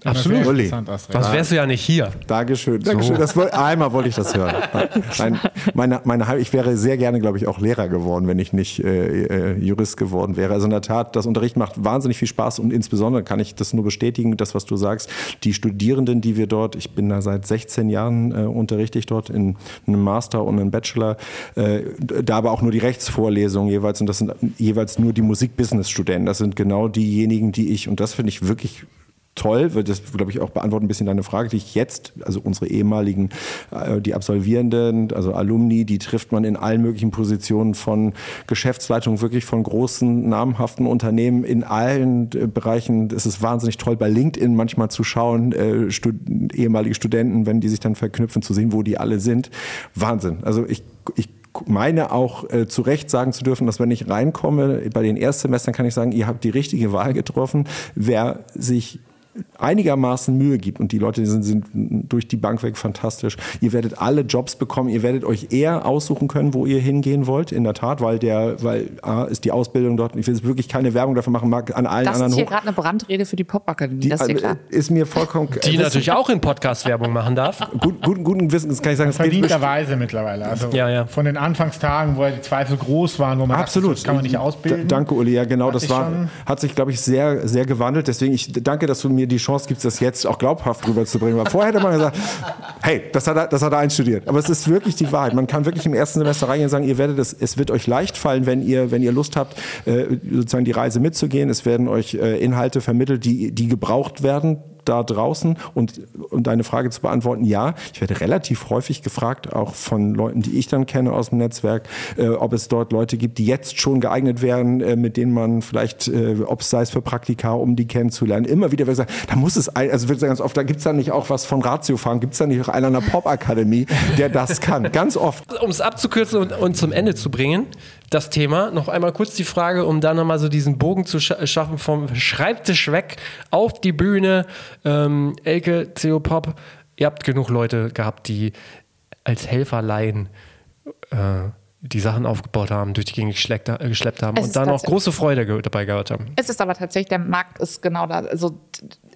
Absolut. Uli. Sonst wärst du ja nicht hier. Dankeschön. Dankeschön. Das, einmal wollte ich das hören. Mein, meine, meine, ich wäre sehr gerne, glaube ich, auch Lehrer geworden, wenn ich nicht äh, äh, Jurist geworden wäre. Also in der Tat, das Unterricht macht wahnsinnig viel Spaß und insbesondere kann ich das nur bestätigen, das, was du sagst. Die Studierenden, die wir dort, ich bin da seit 16 Jahren, äh, unterrichte ich dort in einem Master und einem Bachelor, äh, da aber auch nur die Rechtsvorlesungen jeweils und das sind jeweils nur die Musik-Business-Studenten. Das sind genau diejenigen, die ich, und das finde ich wirklich toll, weil das, glaube ich, auch beantwortet ein bisschen deine Frage, die ich jetzt, also unsere ehemaligen, äh, die Absolvierenden, also Alumni, die trifft man in allen möglichen Positionen von Geschäftsleitung, wirklich von großen, namhaften Unternehmen in allen äh, Bereichen. Es ist wahnsinnig toll, bei LinkedIn manchmal zu schauen, äh, Stud ehemalige Studenten, wenn die sich dann verknüpfen, zu sehen, wo die alle sind. Wahnsinn. Also ich, ich meine auch äh, zu Recht sagen zu dürfen, dass wenn ich reinkomme, bei den Erstsemestern kann ich sagen, ihr habt die richtige Wahl getroffen. Wer sich einigermaßen Mühe gibt und die Leute sind, sind durch die Bank weg fantastisch. Ihr werdet alle Jobs bekommen, ihr werdet euch eher aussuchen können, wo ihr hingehen wollt, in der Tat, weil der, weil A, ist die Ausbildung dort, ich will jetzt wirklich keine Werbung dafür machen, mag an allen das anderen. Das ist hier gerade eine Brandrede für die Popakademie, das ist dir klar. Ist mir vollkommen Die natürlich auch in Podcast-Werbung machen darf. Gut, guten, guten Wissens kann ich sagen. Verdienterweise mittlerweile. Also ja, ja. von den Anfangstagen, wo die Zweifel groß waren, wo man Absolut. Dachte, das kann man nicht ausbilden. danke, Uli. Ja, genau, hat das war, hat sich, glaube ich, sehr, sehr gewandelt. Deswegen, ich danke, dass du mir die Chance gibst, das jetzt auch glaubhaft rüberzubringen. Weil vorher hätte man gesagt, hey, das hat er, das hat er einstudiert. Aber es ist wirklich die Wahrheit. Man kann wirklich im ersten Semester reingehen und sagen, ihr werdet es, es wird euch leicht fallen, wenn ihr, wenn ihr Lust habt, äh, sozusagen die Reise mitzugehen. Es werden euch äh, Inhalte vermittelt, die, die gebraucht werden da draußen? Und um deine Frage zu beantworten, ja, ich werde relativ häufig gefragt, auch von Leuten, die ich dann kenne aus dem Netzwerk, äh, ob es dort Leute gibt, die jetzt schon geeignet wären, äh, mit denen man vielleicht, äh, ob es sei es für Praktika, um die kennenzulernen, immer wieder wird gesagt, da muss es, ein, also wird ganz oft, da gibt es da nicht auch was von Ratiofahren, gibt es da nicht auch einen an der Pop-Akademie, der das kann, ganz oft. Um es abzukürzen und, und zum Ende zu bringen, das Thema. Noch einmal kurz die Frage, um da nochmal so diesen Bogen zu schaffen vom Schreibtisch weg auf die Bühne. Ähm, Elke, CO Pop, ihr habt genug Leute gehabt, die als Helferlein äh, die Sachen aufgebaut haben, durch die Gegend geschleppt, äh, geschleppt haben es und dann auch große Freude dabei gehabt haben. Es ist aber tatsächlich, der Markt ist genau da, also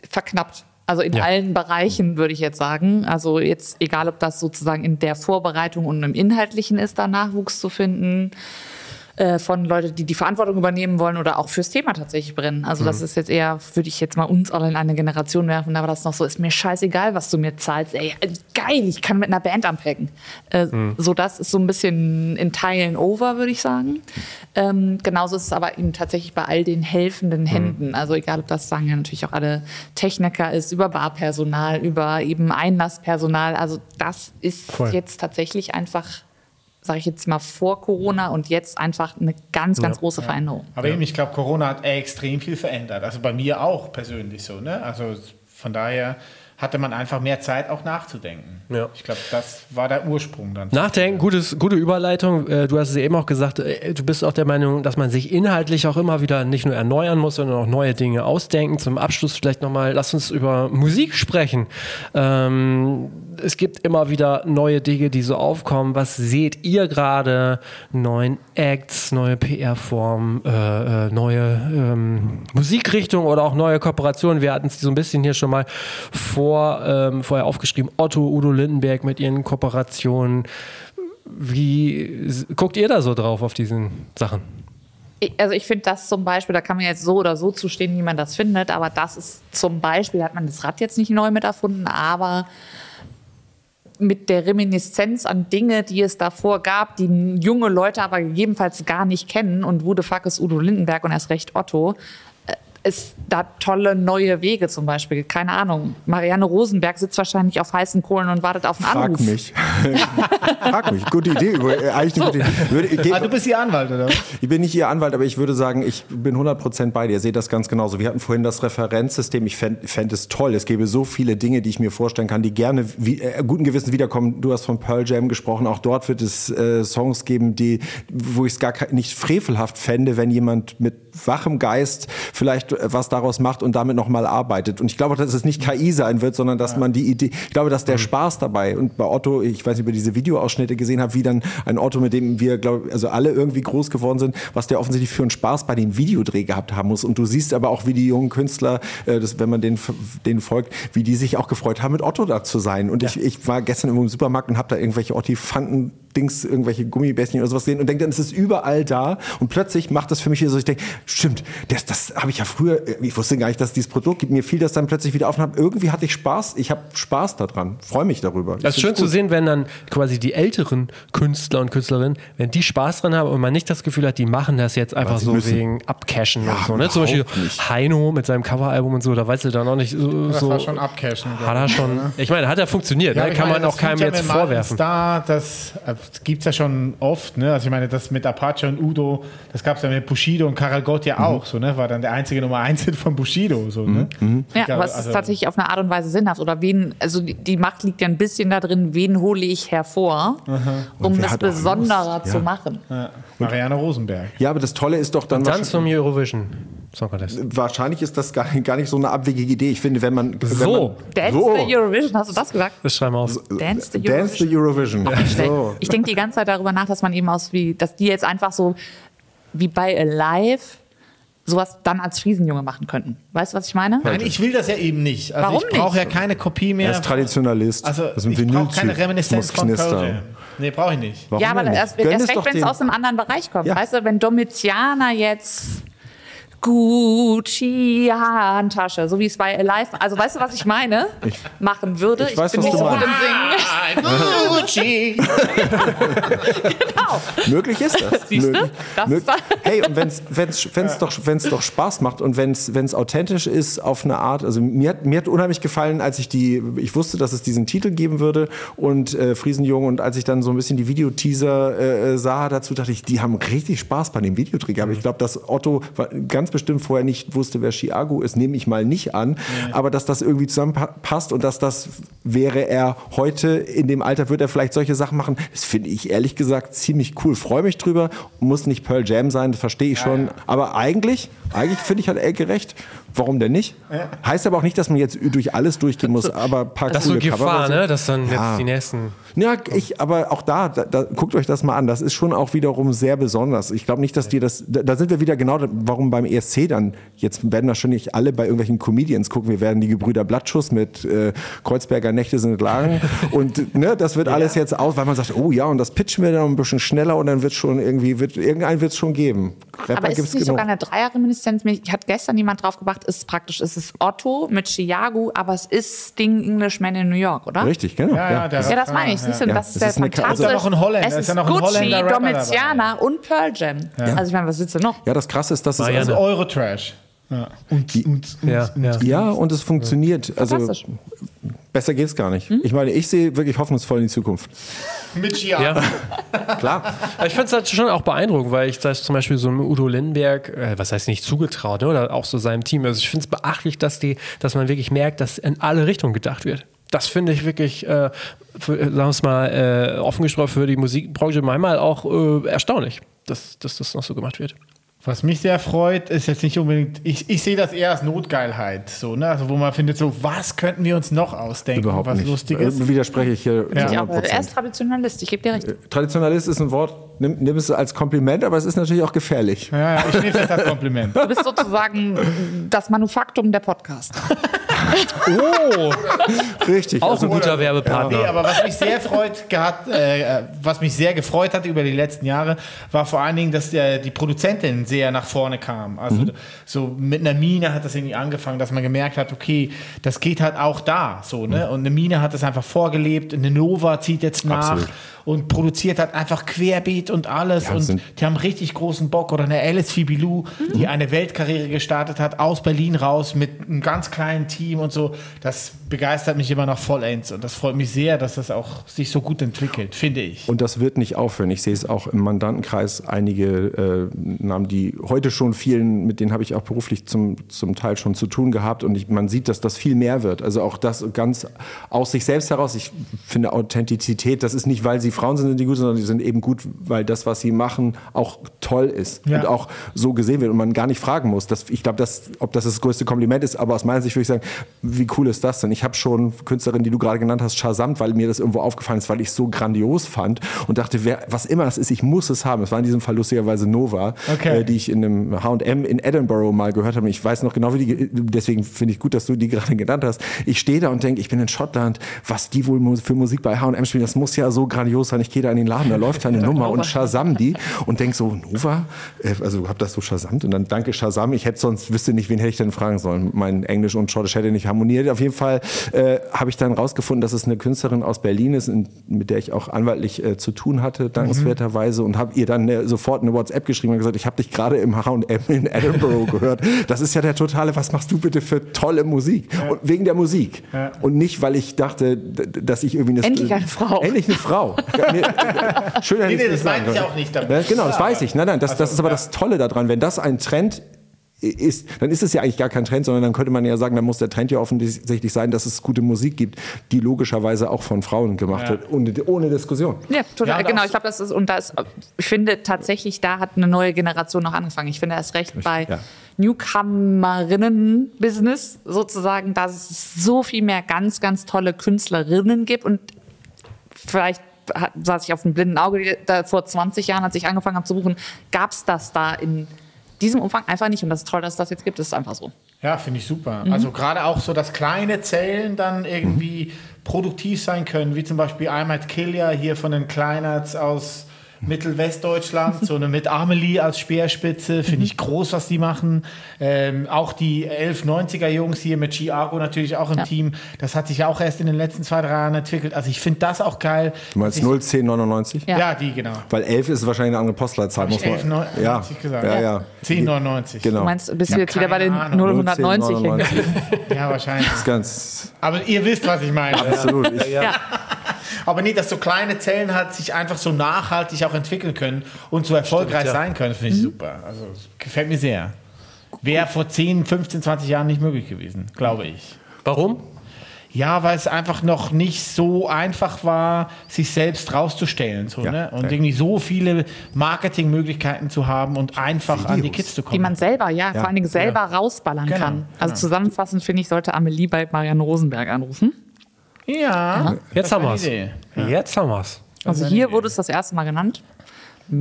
verknappt. Also in ja. allen Bereichen würde ich jetzt sagen. Also jetzt egal, ob das sozusagen in der Vorbereitung und im Inhaltlichen ist, da Nachwuchs zu finden äh, von Leuten, die die Verantwortung übernehmen wollen oder auch fürs Thema tatsächlich brennen. Also mhm. das ist jetzt eher, würde ich jetzt mal uns alle in eine Generation werfen, aber das noch so, ist mir scheißegal, was du mir zahlst. Ey, geil, ich kann mit einer Band anpacken. Äh, mhm. So das ist so ein bisschen in Teilen over, würde ich sagen. Ähm, genauso ist es aber eben tatsächlich bei all den helfenden mhm. Händen. Mhm. Also egal, ob das sagen ja natürlich auch alle Techniker ist, über Barpersonal, über eben Einlasspersonal. Also das ist Voll. jetzt tatsächlich einfach sage ich jetzt mal, vor Corona und jetzt einfach eine ganz, ganz ja, große Veränderung. Aber eben, ich glaube, Corona hat extrem viel verändert. Also bei mir auch persönlich so. Ne? Also von daher hatte man einfach mehr Zeit auch nachzudenken. Ja. Ich glaube, das war der Ursprung dann. Nachdenken, gutes, gute Überleitung. Äh, du hast es eben auch gesagt, äh, du bist auch der Meinung, dass man sich inhaltlich auch immer wieder nicht nur erneuern muss, sondern auch neue Dinge ausdenken. Zum Abschluss vielleicht nochmal, lass uns über Musik sprechen. Ähm, es gibt immer wieder neue Dinge, die so aufkommen. Was seht ihr gerade? Neuen Acts, neue PR-Formen, äh, äh, neue ähm, Musikrichtungen oder auch neue Kooperationen. Wir hatten es so ein bisschen hier schon mal vor vor, ähm, vorher aufgeschrieben, Otto, Udo Lindenberg mit ihren Kooperationen. Wie guckt ihr da so drauf auf diesen Sachen? Also ich finde das zum Beispiel, da kann man jetzt so oder so zustehen, wie man das findet, aber das ist zum Beispiel, hat man das Rad jetzt nicht neu mit erfunden, aber mit der Reminiszenz an Dinge, die es davor gab, die junge Leute aber gegebenenfalls gar nicht kennen und wo fuck ist Udo Lindenberg und erst recht Otto, es da tolle neue Wege zum Beispiel. Keine Ahnung. Marianne Rosenberg sitzt wahrscheinlich auf heißen Kohlen und wartet auf einen Frag Anruf. mich. Frag mich. Gute Idee. Äh, Eigentlich eine gute Idee. Würde, ich, Ah, du bist Ihr Anwalt, oder? ich bin nicht Ihr Anwalt, aber ich würde sagen, ich bin 100% bei dir. Ihr seht das ganz genauso. Wir hatten vorhin das Referenzsystem. Ich fände fänd es toll. Es gäbe so viele Dinge, die ich mir vorstellen kann, die gerne wie, äh, guten Gewissen wiederkommen. Du hast von Pearl Jam gesprochen. Auch dort wird es äh, Songs geben, die, wo ich es gar nicht frevelhaft fände, wenn jemand mit wachem Geist vielleicht äh, was daraus macht und damit nochmal arbeitet. Und ich glaube, dass es nicht KI sein wird, sondern dass man die Idee, ich glaube, dass der Spaß dabei und bei Otto, ich weiß nicht, ob ihr diese Videoausschnitte gesehen habt, wie dann ein Otto, mit dem wir, glaube also alle irgendwie groß geworden sind, was der offensichtlich für einen Spaß bei dem Videodreh gehabt haben muss. Und du siehst aber auch, wie die jungen Künstler, äh, das, wenn man den, denen folgt, wie die sich auch gefreut haben, mit Otto da zu sein. Und ich, ich war gestern im Supermarkt und habe da irgendwelche Ottifanten Dings, irgendwelche Gummibärchen oder sowas gesehen und denke dann, es ist überall da und plötzlich macht das für mich wieder so, ich denke, stimmt, das, das habe ich ja früher, ich wusste gar nicht, dass es dieses Produkt gibt, mir fiel das dann plötzlich wieder auf und hab, irgendwie hatte ich Spaß, ich habe Spaß daran, freue mich darüber. Das ist schön zu sehen, wenn dann quasi die älteren Künstler und Künstlerinnen, wenn die Spaß dran haben und man nicht das Gefühl hat, die machen das jetzt einfach so müssen. wegen Abcashen Ja, und so. Ne? Zum Beispiel nicht. Heino mit seinem Coveralbum und so, da weißt du dann auch nicht so. Das so war schon Abcashen. hat er schon. Ich meine, hat er funktioniert, Ja, ne? kann meine, man auch das keinem jetzt vorwerfen. Star, das äh, gibt es ja schon oft. Ne? Also ich meine, das mit Apache und Udo, das gab es ja mit Bushido und Karel Gott ja auch. So, ne? War dann der einzige Nummer 1 Hit von Bushido. So, ne? Ja, Ja, aber es also- ist tatsächlich auf eine Art und Weise sinnhaft. Oder wen, also die, die Macht liegt ja ein bisschen da drin, wen hole ich hervor, um auch besonderer zu Ja. machen. Ja. Marianne Rosenberg. Ja, aber das Tolle ist doch dann Tanz vom Eurovision Song Contest. wahrscheinlich ist das gar, gar nicht so eine abwegige Idee. Ich finde, wenn man So. wenn man, Dance so. the Eurovision, hast du das gesagt? Das schreiben wir auf. Dance the Dance the Eurovision. Schlecht. So. Ich denke die ganze Zeit darüber nach, dass man eben aus wie, dass die jetzt einfach so wie bei Alive sowas dann als Friesenjunge machen könnten. Weißt du, was ich meine? Nein, ich will das ja eben nicht. Also Warum ich brauche ja keine Kopie mehr. Er ist Traditionalist. Also Das ist ein ich brauche keine Reminiszenz von Pearl. Nee, brauche ich nicht. Warum ja, aber erst, erst recht, wenn es aus einem anderen Bereich kommt. Ja. Weißt du, wenn Domitianer jetzt Gucci Handtasche, so wie es bei Alive, also weißt du, was ich meine, machen würde. ich weiß, bin was nicht du so gut im Singen. Gucci. Genau. Möglich ist das. Siehst du? Möglich. Das Mög- ist da- hey, und wenn es wenn's, wenn's doch, wenn's doch Spaß macht und wenn es authentisch ist auf eine Art, also mir hat, mir hat unheimlich gefallen, als ich die, ich wusste, dass es diesen Titel geben würde und äh, Friesenjung und als ich dann so ein bisschen die Videoteaser äh, sah dazu, dachte ich, die haben richtig Spaß bei dem Videodreh gehabt. Ich glaube, dass Otto ganz bestimmt vorher nicht wusste, wer Chiago ist, nehme ich mal nicht an, aber dass das irgendwie zusammenpasst und dass das wäre er heute in dem Alter, wird er vielleicht solche Sachen machen. Das finde ich ehrlich gesagt ziemlich cool. Freue mich drüber. Muss nicht Pearl Jam sein, das verstehe ich schon. Aber eigentlich, eigentlich finde ich hat Elke recht. Warum denn nicht? Heißt aber auch nicht, dass man jetzt durch alles durchgehen muss, aber ein paar Das ist so coole Cover Gefahr, so. ne? Dass dann Ja. jetzt die nächsten. Ja, ich, aber auch da, da, da, guckt euch das mal an. Das ist schon auch wiederum sehr besonders. Ich glaube nicht, dass dir das, da, da sind wir wieder genau, warum beim ESC dann, jetzt werden wahrscheinlich alle bei irgendwelchen Comedians gucken. Wir werden die Gebrüder Blattschuss mit äh, Kreuzberger Nächte sind lang. und ne, das wird alles jetzt aus, weil man sagt, oh ja, und das pitchen wir dann ein bisschen schneller und dann wird schon irgendwie, wird, irgendeinen wird es schon geben. Rapper Aber ist gibt's es nicht genug. sogar eine Dreierreminiszenz? Mich hat gestern jemand drauf gebracht, ist praktisch, es ist Otto mit Chiago, aber es ist Sting Englishman in New York, oder? Richtig, genau. Ja, ja, Ja, das meine ich. Ja. Siehst du, Ja, das ist ja ist fantastisch. Ist ja noch ein Holländer, Es ist ist ja noch ein Gucci, Domitiana und Pearl Jam. Also ich meine, was willst du noch? Ja, das Krasse ist, dass es also, Also Eurotrash. Ja. Und, und, und, Ja, und, ja. ja, und es funktioniert. Also besser geht's gar nicht. Ich meine, ich sehe wirklich hoffnungsvoll in die Zukunft. Mit Gia. Ja. Klar. Aber ich finde es halt schon auch beeindruckend, weil ich das zum Beispiel so einem Udo Lindenberg, äh, was heißt nicht zugetraut, ne? oder auch so seinem Team. Also ich finde es beachtlich, dass, die, dass man wirklich merkt, dass in alle Richtungen gedacht wird. Das finde ich wirklich, äh, für, sagen wir es mal, äh, offen gesprochen für die Musikbranche manchmal auch äh, erstaunlich, dass, dass das noch so gemacht wird. Was mich sehr freut, ist jetzt nicht unbedingt, ich, ich sehe das eher als Notgeilheit, so, ne? also wo man findet, so, was könnten wir uns noch ausdenken, Überhaupt was nicht. Lustiges. Äh, Widerspreche ich hier Ja. Ja, 100 aber er ist Traditionalist, ich gebe dir recht. Traditionalist ist ein Wort, nimm, nimm es als Kompliment, aber es ist natürlich auch gefährlich. Ja, ja, ich nehme es jetzt als Kompliment. Du bist sozusagen das Manufaktum der Podcast. Oh, Richtig. auch also, ein guter Nee, Werbepartner. aber was mich sehr freut gehabt, äh, was mich sehr gefreut hat über die letzten Jahre, war vor allen Dingen, dass der, die Produzentin sehr nach vorne kam. Also so mit einer Mine hat das irgendwie angefangen, dass man gemerkt hat, okay, das geht halt auch da, so ne. Und eine Mine hat das einfach vorgelebt. Eine Nova zieht jetzt nach Absolut. und produziert halt einfach querbeet und alles Ja, und die haben richtig großen Bock. Oder eine Alice Fibilou, die eine Weltkarriere gestartet hat, aus Berlin raus mit einem ganz kleinen Team und so. Das begeistert mich immer noch vollends und das freut mich sehr, dass das auch sich so gut entwickelt, finde ich. Und das wird nicht aufhören. Ich sehe es auch im Mandantenkreis einige äh, Namen, die heute schon vielen, mit denen habe ich auch beruflich zum, zum Teil schon zu tun gehabt. Und ich, man sieht, dass das viel mehr wird. Also auch das ganz aus sich selbst heraus. Ich finde Authentizität, das ist nicht, weil sie Frauen sind, sind die gut, sondern die sind eben gut, weil das, was sie machen, auch toll ist Ja. und auch so gesehen wird und man gar nicht fragen muss. Das, ich glaube, ob das das größte Kompliment ist, aber aus meiner Sicht würde ich sagen, wie cool ist das denn? Ich habe schon Künstlerin, die du gerade genannt hast, Shazamt, weil mir das irgendwo aufgefallen ist, weil ich es so grandios fand und dachte, wer, was immer das ist, ich muss es haben. Es war in diesem Fall lustigerweise Nova, Okay. äh, die ich in einem H&M in Edinburgh mal gehört habe. Ich weiß noch genau, wie die, deswegen finde ich gut, dass du die gerade genannt hast. Ich stehe da und denke, ich bin in Schottland, was die wohl für Musik bei H&M spielen, das muss ja so grandios sein. Ich gehe da in den Laden, da läuft eine Nummer und Shazam die und denke so, Nova? Äh, Also hab das so Shazamt und dann danke Shazam. Ich hätte sonst, wüsste nicht, wen hätte ich denn fragen sollen. Mein Englisch und Schottisch hätte nicht harmoniert. Auf jeden Fall äh, habe ich dann rausgefunden, dass es eine Künstlerin aus Berlin ist, in, mit der ich auch anwaltlich äh, zu tun hatte, dankenswerterweise. Und habe ihr dann äh, sofort eine WhatsApp geschrieben und gesagt, ich habe dich gerade im H&M in Edinburgh gehört. Das ist ja der totale, was machst du bitte für tolle Musik? Und wegen der Musik. Ja. Und nicht, weil ich dachte, dass ich irgendwie... Eine, Endlich eine Frau. Endlich eine Frau. Ja, nee, Schön, Nee, nee, das nicht meinte ich auch nicht damit. Ja, genau, das Ja, weiß ich. Nein, nein, das, also, das ist aber ja. das Tolle daran. Wenn das ein Trend ist, dann ist es ja eigentlich gar kein Trend, sondern dann könnte man ja sagen, dann muss der Trend ja offensichtlich sein, dass es gute Musik gibt, die logischerweise auch von Frauen gemacht Ja. wird, ohne, ohne Diskussion. Ja, total. Ja, und genau, ich glaube, das ist, und da ist, ich finde tatsächlich, da hat eine neue Generation noch angefangen. Ich finde erst recht bei ja. Newcomerinnen-Business sozusagen, dass es so viel mehr ganz, ganz tolle Künstlerinnen gibt und vielleicht saß ich auf dem blinden Auge da vor 20 Jahren, als ich angefangen habe zu buchen, gab es das da in diesem Umfang einfach nicht und das ist toll, dass es das jetzt gibt, das ist einfach so. Ja, finde ich super. Also gerade auch so, dass kleine Zellen dann irgendwie produktiv sein können, wie zum Beispiel I'm at Killia hier von den Kleinerts aus Mittelwestdeutschland, so eine mit Amelie als Speerspitze, finde ich groß, was die machen. Ähm, auch die 1190er Jungs hier mit Chiago natürlich auch im Ja. Team, das hat sich ja auch erst in den letzten zwei, drei Jahren entwickelt. Also ich finde das auch geil. Du meinst Ich- 01099? Ja. Ja, die genau. Weil 11 ist wahrscheinlich eine andere Postleitzahl. Muss man- 11,99 ja. gesagt? Ja, Ja. ja. 1099. Genau. Du meinst, bist du jetzt wieder bei den keine Ahnung. 090 hängen 01099. geblieben? Ja, wahrscheinlich. Das ist ganz Aber ihr wisst, was ich meine. absolut. Ich, Ja. Aber nicht, dass so kleine Zellen halt sich einfach so nachhaltig auch entwickeln können und so erfolgreich ja. sein können. Finde ich super. Also gefällt mir sehr. Wäre vor 10, 15, 20 Jahren nicht möglich gewesen, glaube ich. Warum? Ja, weil es einfach noch nicht so einfach war, sich selbst rauszustellen. So, Ja, ne? Und ja. irgendwie so viele Marketingmöglichkeiten zu haben und einfach an die Videos. Kids zu kommen. Die man selber, ja, vor allen Dingen selber rausballern Genau, kann. Also genau. zusammenfassend finde ich, sollte Amelie bei Marianne Rosenberg anrufen. Ja, Jetzt haben eine Idee. Jetzt haben wir's. Also eine hier wurde es das erste Mal genannt.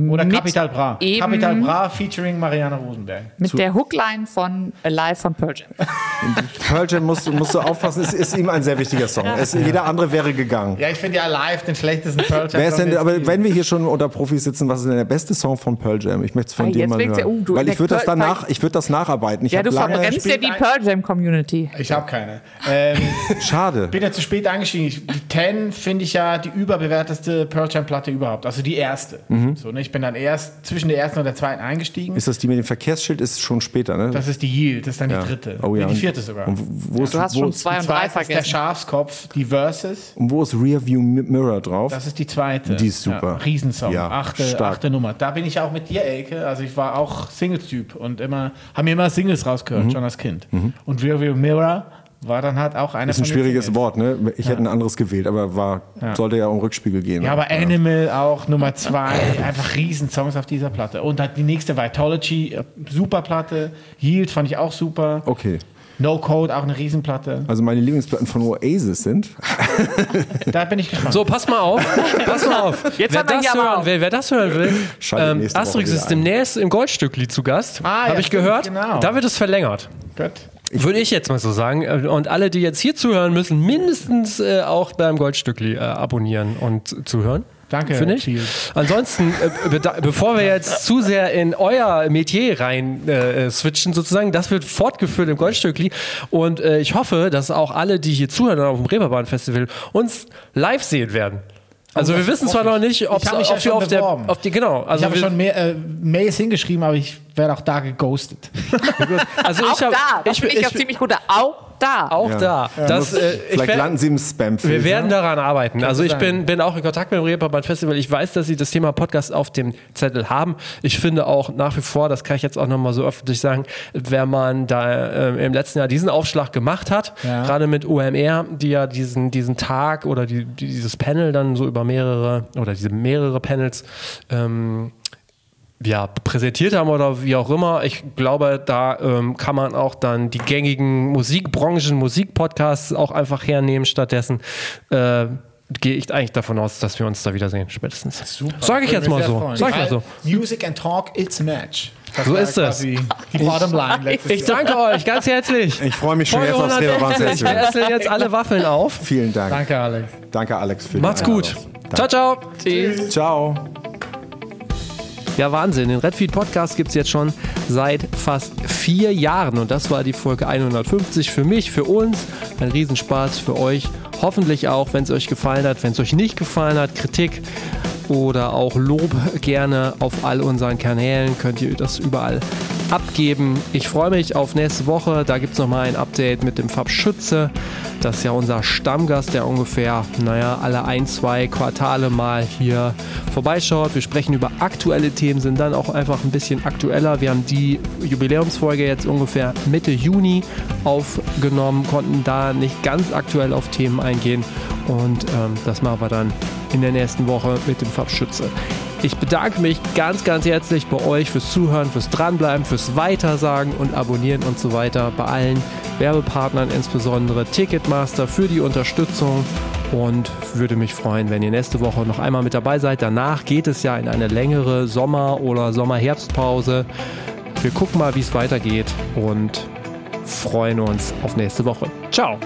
Oder Mit Capital Bra. eben- Capital Bra featuring Marianne Rosenberg. Mit der Hookline von Alive von Pearl Jam. Pearl Jam musst, du- musst du aufpassen, es ist ihm ein sehr wichtiger Song. Es, jeder andere wäre gegangen. Ja, ich finde ja live den schlechtesten Pearl Jam. Wer ist denn, Song, aber wenn wir hier schon unter Profis sitzen, was ist denn der beste Song von Pearl Jam? Ich möchte es von Ah, dem jetzt mal hören. oh, du- Weil ich würde das danach, ich würde das nacharbeiten. Ich Ja, du lange, verbrennst ja die Pearl Jam Community. Ich habe keine. Ähm, schade. bin ja zu spät eingestiegen. Die Ten finde ich ja die überbewerteste Pearl Jam Platte überhaupt. Also die erste. So, ne? Ich bin dann erst zwischen der ersten und der zweiten eingestiegen. Ist das die mit dem Verkehrsschild? Ist schon später, ne? das ist die Yield, das ist dann Ja. die dritte. Oh ja. Nee, die und- vierte sogar. Und wo ist, Du hast wo schon ist, zwei und drei zweite ist der vergessen. Schafskopf, die Verses. und wo ist Rearview Mirror drauf? Das ist die zweite. Die ist super. Ja, Riesensong. Ja, achte, stark. achte Nummer. Da bin ich auch mit dir, Elke. Also ich war auch Singles-Typ und immer, haben mir immer Singles rausgehört, Mhm. schon als Kind. Und Rear View Mirror war dann halt auch einer ist ein schwieriges Singles. Wort, ne? Ich hätte ein anderes gewählt, aber war, sollte ja um Rückspiegel gehen. Ja, aber Animal auch Nummer zwei, einfach Riesensongs auf dieser Platte. Und halt die nächste Vitology, äh, super Platte. Yield fand ich auch super. Okay. No Code, auch eine Riesenplatte. Also meine Lieblingsplatten von Oasis sind. Da bin ich gespannt. So, pass mal auf. Pass mal auf. Jetzt wer, das hören, auf. wer, wer das hören will, ähm, Asterix ist demnächst im Goldstückli zu Gast. Ah, Habe ja, ich stimmt, gehört. genau. Da wird es verlängert. Gut. Würde ich jetzt mal so sagen. Und alle, die jetzt hier zuhören, müssen mindestens äh, auch beim Goldstückli äh, abonnieren und zuhören. Danke, Finde ich. Ansonsten, äh, bevor wir jetzt zu sehr in euer Metier rein äh, switchen, sozusagen, das wird fortgeführt im Goldstückli. Und äh, ich hoffe, dass auch alle, die hier zuhören auf dem Reeperbahn Festival, uns live sehen werden. Also wir das wissen zwar noch ich. nicht, ob, Ich mich ja ob wir schon auf der, auf die, genau. Also ich habe wir, schon mehr, äh, Mails hingeschrieben, aber ich werde auch da geghostet. also Auch ich hab, da, das ich, finde ich, das ich, ziemlich gut. Auch da. auch da. Das, äh, ich Vielleicht landen sie im spam Wir werden daran arbeiten. Also ich sein. bin, bin auch in Kontakt mit dem Reeperbahn Festival. Ich weiß, dass sie das Thema Podcast auf dem Zettel haben. Ich finde auch nach wie vor, das kann ich jetzt auch nochmal so öffentlich sagen, wenn man da ähm, im letzten Jahr diesen Aufschlag gemacht hat, Ja. gerade mit OMR, die ja diesen, diesen Tag oder die, die, dieses Panel dann so über mehrere oder diese mehrere Panels ähm, ja, präsentiert haben oder wie auch immer. Ich glaube, da ähm, kann man auch dann die gängigen Musikbranchen, Musikpodcasts auch einfach hernehmen. Stattdessen äh, gehe ich eigentlich davon aus, dass wir uns da wiedersehen, spätestens. Super. Sag ich jetzt mal so. Sag ich mal so. Music and Talk, it's a match. Das So ist es. Die Bottomline letztes Ich Jahr. danke euch ganz herzlich. Ich freue mich schon Folge jetzt aufs 160. Reeperbahn Wir essen jetzt alle Waffeln auf. Vielen Dank. Danke, Alex. Danke, Alex, Macht's gut. Ciao, ciao. Tschüss. Ciao. Ja, Wahnsinn. Den Redfeed Podcast gibt es jetzt schon seit fast vier Jahren und das war die Folge 150 für mich, für uns. Ein Riesenspaß für euch. Hoffentlich auch, wenn es euch gefallen hat. Wenn es euch nicht gefallen hat, Kritik oder auch Lob gerne auf all unseren Kanälen könnt ihr das überall abgeben. Ich freue mich auf nächste Woche. Da gibt es nochmal ein Update mit dem Fab Schütze. Das ist ja unser Stammgast, der ungefähr, naja, alle ein, zwei Quartale mal hier vorbeischaut. Wir sprechen über aktuelle Themen, sind dann auch einfach ein bisschen aktueller. Wir haben die Jubiläumsfolge jetzt ungefähr Mitte Juni aufgenommen, konnten da nicht ganz aktuell auf Themen eingehen. Und ähm, das machen wir dann in der nächsten Woche mit dem Fab Schütze. Ich bedanke mich ganz, ganz herzlich bei euch fürs Zuhören, fürs Dranbleiben, fürs Weitersagen und Abonnieren und so weiter. Bei allen Werbepartnern, insbesondere Ticketmaster, für die Unterstützung. Und würde mich freuen, wenn ihr nächste Woche noch einmal mit dabei seid. Danach geht es ja in eine längere Sommer- oder Sommer-Herbstpause. Wir gucken mal, wie es weitergeht und freuen uns auf nächste Woche. Ciao!